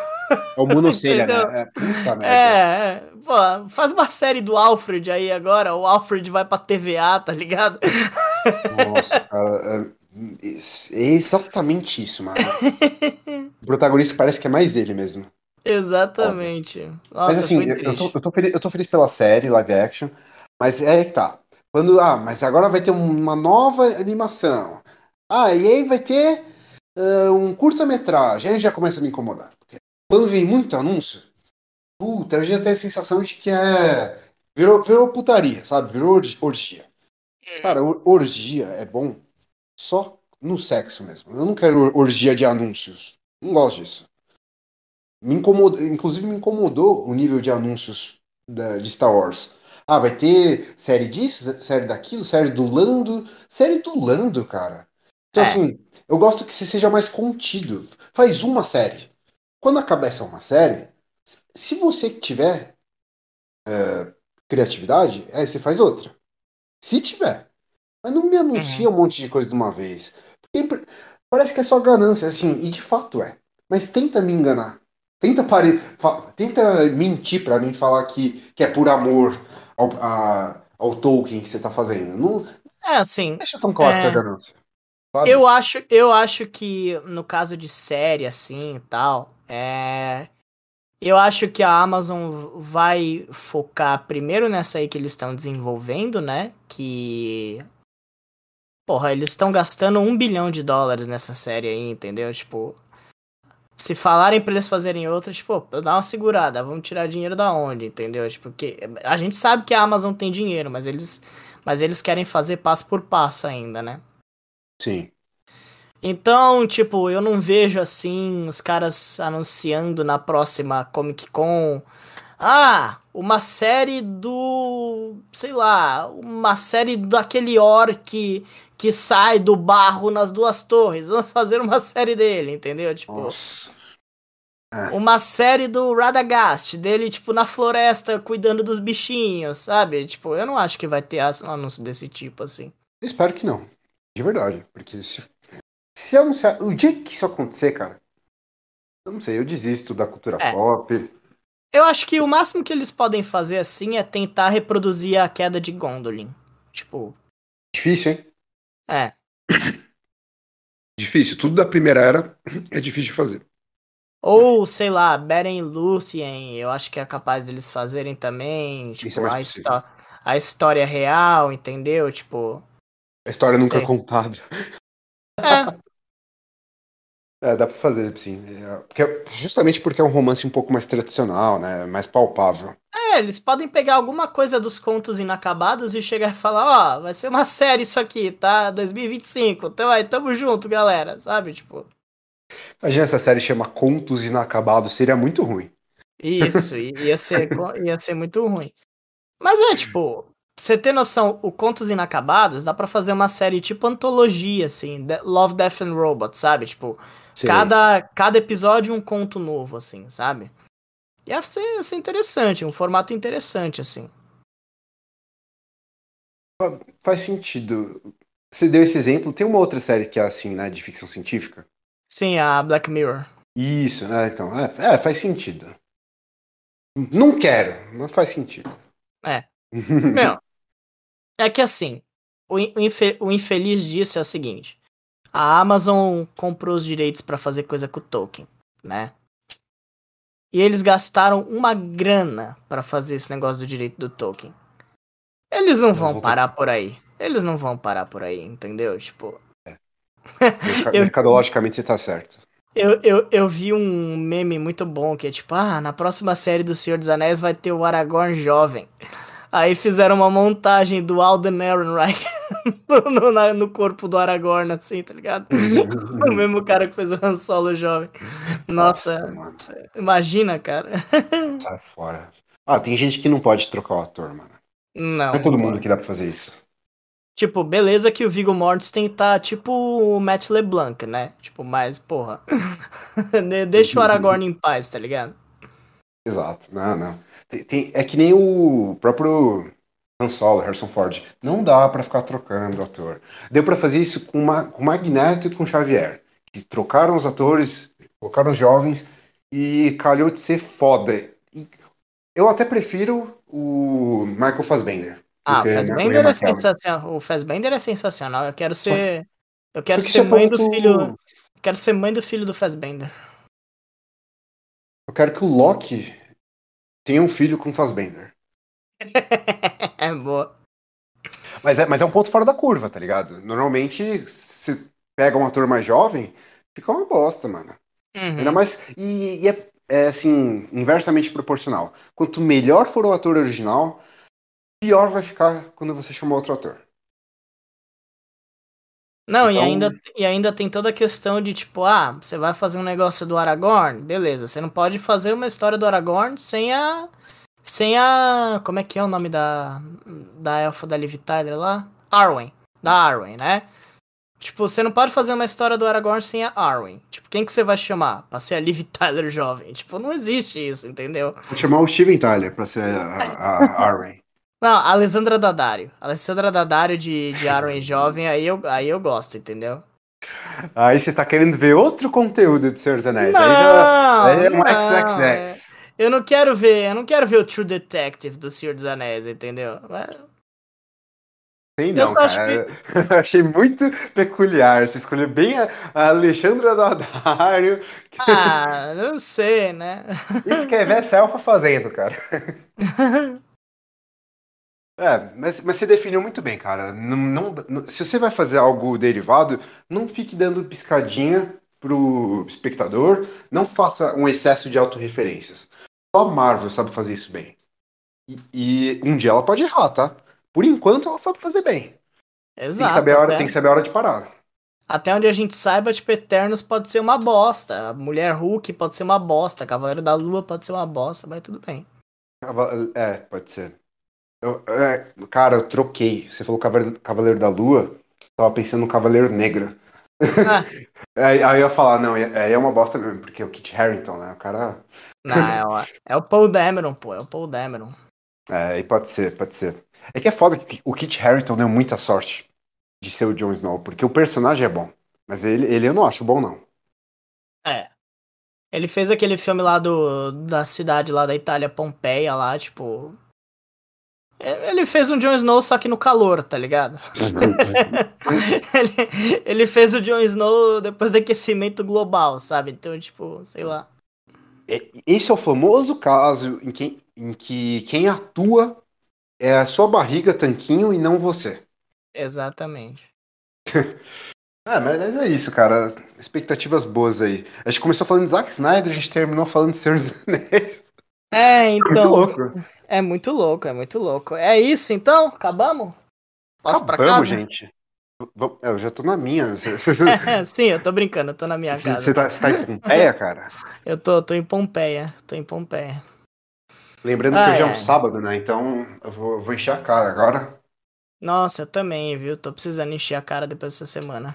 [SPEAKER 2] É o monocelha, né? É, puta merda.
[SPEAKER 1] É, é. Pô, faz uma série do Alfred aí agora. O Alfred vai pra TVA, tá ligado?
[SPEAKER 2] Nossa, cara. É, é exatamente isso, mano. O protagonista parece que é mais ele mesmo.
[SPEAKER 1] Exatamente. Nossa,
[SPEAKER 2] mas assim, eu, tô, eu, tô feliz, eu tô feliz pela série, live action, mas é aí que tá. Quando, ah, mas agora vai ter uma nova animação. Ah, e aí vai ter ah, um curta-metragem. Aí já começa a me incomodar. Porque quando vem muito anúncio, puta, eu já tenho a sensação de que é. Virou, virou putaria, sabe? Virou orgi- orgia. Cara, or- orgia é bom só no sexo mesmo. Eu não quero or- orgia de anúncios. Não gosto disso. Me incomodou, inclusive me incomodou o nível de anúncios da- de Star Wars. Ah, vai ter série disso, série daquilo, série do Lando, série do Lando, cara. Então,
[SPEAKER 1] É.
[SPEAKER 2] assim, eu gosto que você seja mais contido. Faz uma série. Quando acabar essa uma série, se- você tiver é, criatividade, aí você faz outra. Se tiver. Mas não me anuncia um monte de coisa de uma vez. Porque parece que é só ganância, assim, e de fato é. Mas tenta me enganar. Tenta, pare... tenta mentir pra mim falar que, que é por amor ao, a- ao Tolkien que você tá fazendo. Não
[SPEAKER 1] É assim,
[SPEAKER 2] deixa tão claro que é
[SPEAKER 1] É.
[SPEAKER 2] ganância. Sabe?
[SPEAKER 1] Eu acho, eu acho que no caso de série assim e tal, é eu acho que a Amazon vai focar primeiro nessa aí que eles estão desenvolvendo, né? Que porra, eles estão gastando um bilhão de dólares nessa série aí, entendeu? Tipo, se falarem pra eles fazerem outra, tipo, dá uma segurada, vamos tirar dinheiro da onde, entendeu? Tipo, porque a gente sabe que a Amazon tem dinheiro, mas eles mas eles querem fazer passo por passo ainda, né?
[SPEAKER 2] Sim.
[SPEAKER 1] Então, tipo, eu não vejo assim os caras anunciando na próxima Comic Con. Ah, uma série do. sei lá, uma série daquele orc que sai do barro nas duas torres. Vamos fazer uma série dele, entendeu? Tipo,
[SPEAKER 2] Nossa.
[SPEAKER 1] uma série do Radagast, dele, tipo, na floresta cuidando dos bichinhos, sabe? Tipo, eu não acho que vai ter um anúncio desse tipo, assim.
[SPEAKER 2] Eu espero que não. De verdade. Porque se, se anunciar. O dia que isso acontecer, cara. Eu não sei, eu desisto da cultura
[SPEAKER 1] É.
[SPEAKER 2] pop.
[SPEAKER 1] Eu acho que o máximo que eles podem fazer assim é tentar reproduzir a queda de Gondolin. Tipo,
[SPEAKER 2] Difícil, hein?
[SPEAKER 1] É.
[SPEAKER 2] Difícil. Tudo da primeira era é difícil de fazer.
[SPEAKER 1] Ou, sei lá, Beren Luthien, eu acho que é capaz deles fazerem também.
[SPEAKER 2] É
[SPEAKER 1] Tipo,
[SPEAKER 2] mais
[SPEAKER 1] a, histó a história real, entendeu? Tipo.
[SPEAKER 2] A história nunca
[SPEAKER 1] Sei.
[SPEAKER 2] contada.
[SPEAKER 1] É,
[SPEAKER 2] É, dá pra fazer, sim. É, porque- justamente porque é um romance um pouco mais tradicional, né? Mais palpável.
[SPEAKER 1] é, eles podem pegar alguma coisa dos contos inacabados e chegar e falar, ó, vai ser uma série isso aqui, tá? 2025. Então aí, tamo junto, galera. Sabe? Tipo.
[SPEAKER 2] Imagina essa série chama Contos Inacabados, seria muito ruim.
[SPEAKER 1] Isso, ia ser, ia ser muito ruim. Mas é, tipo, você ter noção, o Contos Inacabados dá pra fazer uma série tipo antologia, assim, Love, Death and Robots, sabe? Tipo, Cada, cada episódio um conto novo, assim, sabe? Ia ser, ia ser interessante, um formato interessante, assim.
[SPEAKER 2] Faz sentido. Você deu esse exemplo. Tem uma outra série que é assim, né? De ficção científica.
[SPEAKER 1] Sim, a Black Mirror.
[SPEAKER 2] Isso, é, então. É, é, faz sentido. Não quero, mas faz sentido.
[SPEAKER 1] É. Meu, é que assim, o infeliz disso é o seguinte: a Amazon comprou os direitos pra fazer coisa com o Tolkien, né? E eles gastaram uma grana pra fazer esse negócio do direito do Tolkien. Eles não vão, vão parar ter... por aí. Eles não vão parar por aí, entendeu? Tipo. É.
[SPEAKER 2] Mercadologicamente você tá certo.
[SPEAKER 1] Eu, eu, eu vi um meme muito bom que é tipo, ah, na próxima série do Senhor dos Anéis vai ter o Aragorn jovem. Aí fizeram uma montagem do Alden Ehrenreich no, no, no, corpo do Aragorn, assim, tá ligado? o mesmo cara que fez o Han Solo jovem. Nossa, Nossa imagina, cara.
[SPEAKER 2] Sai fora. Ah, tem gente que não pode trocar o ator, mano. Não. Não é todo mundo que dá pra fazer isso.
[SPEAKER 1] Tipo, beleza que o Viggo Mortensen tá tipo o Matt LeBlanc, né? Tipo, mas, porra. Deixa o Aragorn em paz, tá ligado?
[SPEAKER 2] Exato, não, não. Tem, tem, é que nem o próprio Han Solo, Harrison Ford. Não dá para ficar trocando ator. Deu para fazer isso com, uma, com Magneto e com Xavier. Que trocaram os atores, colocaram os jovens e calhou de ser foda. Eu até prefiro o Michael Fassbender.
[SPEAKER 1] Ah, o Fassbender, é sensacional. o Fassbender é sensacional. Eu quero ser. Eu quero ser mãe do filho. Eu quero ser mãe do filho do Fassbender.
[SPEAKER 2] Eu quero que o Loki tenha um filho com o Fassbender.
[SPEAKER 1] é boa.
[SPEAKER 2] Mas é, mas é um ponto fora da curva, tá ligado? Normalmente, se pega um ator mais jovem, fica uma bosta, mano. Uhum. Ainda mais. E, e é, é, assim, inversamente proporcional. Quanto melhor for o ator original, pior vai ficar quando você chamar outro ator.
[SPEAKER 1] Não, então... e, ainda, e ainda tem toda a questão de tipo, ah, você vai fazer um negócio do Aragorn, beleza, você não pode fazer uma história do Aragorn sem a. Sem a. Como é que é o nome da. Da elfa da Liv Tyler lá? Arwen. Da Arwen, né? Tipo, você não pode fazer uma história do Aragorn sem a Arwen. Tipo, quem que você vai chamar pra ser a Liv Tyler jovem? Tipo, não existe isso, entendeu?
[SPEAKER 2] Vou chamar o Steven Tyler pra ser a, a Arwen.
[SPEAKER 1] Não, Alessandra Daddario. Alessandra Daddario de, de Arwen Jovem, aí eu, aí eu gosto, entendeu?
[SPEAKER 2] Aí você tá querendo ver outro conteúdo do Senhor dos Anéis. Não, aí já aí é um
[SPEAKER 1] não, é. Eu não quero ver, eu não quero ver o True Detective do Senhor dos Anéis, entendeu?
[SPEAKER 2] Sim, não, cara. Que... achei muito peculiar. Você escolheu bem a, Alexandra Daddario.
[SPEAKER 1] Ah, não sei, né?
[SPEAKER 2] Isso que é Selfa fazendo, cara. É, mas, mas você definiu muito bem, cara. Não, não, se você vai fazer algo derivado, não fique dando piscadinha pro espectador, não faça um excesso de autorreferências. Só a Marvel sabe fazer isso bem. E, e, um dia ela pode errar, tá? Por enquanto ela sabe fazer bem. Exato. Tem que saber a hora, tem que saber a hora de parar.
[SPEAKER 1] Até onde a gente saiba, tipo, Eternos pode ser uma bosta. Mulher Hulk pode ser uma bosta. Cavaleiro da Lua pode ser uma bosta, mas tudo bem.
[SPEAKER 2] É, pode ser. Eu, é, cara, eu troquei. Você falou Cavaleiro, Cavaleiro da Lua, tava pensando no Cavaleiro Negro. Ah. aí, aí, eu ia falar, não, aí é uma bosta mesmo, porque é o Kit Harington, né? O cara.
[SPEAKER 1] Não, é, o, é o Paul Dameron, pô, é o Paul Dameron.
[SPEAKER 2] É, aí pode ser, pode ser. É que é foda que o Kit Harington deu muita sorte de ser o Jon Snow, porque o personagem é bom. Mas ele, ele eu não acho bom, não.
[SPEAKER 1] É. Ele fez aquele filme lá do, da cidade lá da Itália, Pompeia, lá, tipo. Ele fez um Jon Snow só que no calor, tá ligado? ele, ele fez o Jon Snow depois do aquecimento global, sabe? Então, tipo, sei lá.
[SPEAKER 2] É, esse é o famoso caso em que, em que quem atua é a sua barriga tanquinho e não você.
[SPEAKER 1] Exatamente.
[SPEAKER 2] é, mas é isso, cara. Expectativas boas aí. A gente começou falando de Zack Snyder, a gente terminou falando de Senhor dos Anéis.
[SPEAKER 1] É, então. É muito louco, é muito louco. É isso então? Acabamos?
[SPEAKER 2] Posso Acabamos, pra casa? gente. É, eu já tô na minha.
[SPEAKER 1] Sim, eu tô brincando, eu tô na minha casa.
[SPEAKER 2] Você tá, tá, em Pompeia, cara?
[SPEAKER 1] eu tô, tô em Pompeia, tô em Pompeia.
[SPEAKER 2] Lembrando ah, que hoje é. é um sábado, né? Então eu vou, vou encher a cara agora.
[SPEAKER 1] Nossa, eu também, viu? Tô precisando encher a cara depois dessa semana.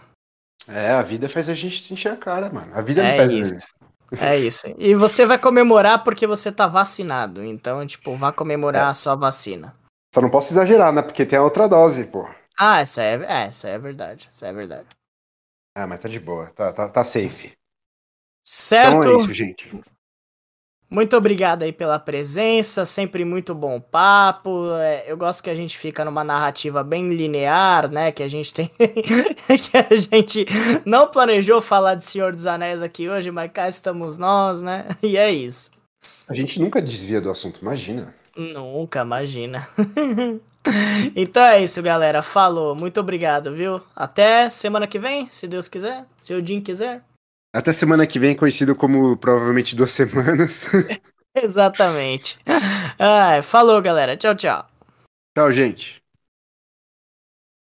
[SPEAKER 2] É, a vida faz a gente encher a cara, mano. A vida é não faz
[SPEAKER 1] isso. É isso. E você vai comemorar porque você tá vacinado. Então, tipo, vá comemorar é. a sua vacina.
[SPEAKER 2] Só não posso exagerar, né? Porque tem a outra dose, pô.
[SPEAKER 1] Ah, essa é, é, essa é verdade. Essa é verdade.
[SPEAKER 2] Ah, mas tá de boa. Tá, tá, tá safe.
[SPEAKER 1] Certo. Então é isso, gente. Muito obrigado aí pela presença, sempre muito bom papo. É, eu gosto que a gente fica numa narrativa bem linear, né? Que a gente tem. que a gente não planejou falar de Senhor dos Anéis aqui hoje, mas cá estamos nós, né? E é isso.
[SPEAKER 2] A gente nunca desvia do assunto, imagina.
[SPEAKER 1] Nunca, imagina. Então é isso, galera. Falou. Muito obrigado, viu? Até semana que vem, se Deus quiser. Se o Jim quiser.
[SPEAKER 2] Até semana que vem, conhecido como provavelmente duas semanas.
[SPEAKER 1] Exatamente. Ah, falou, galera. Tchau, tchau.
[SPEAKER 2] Tchau, gente.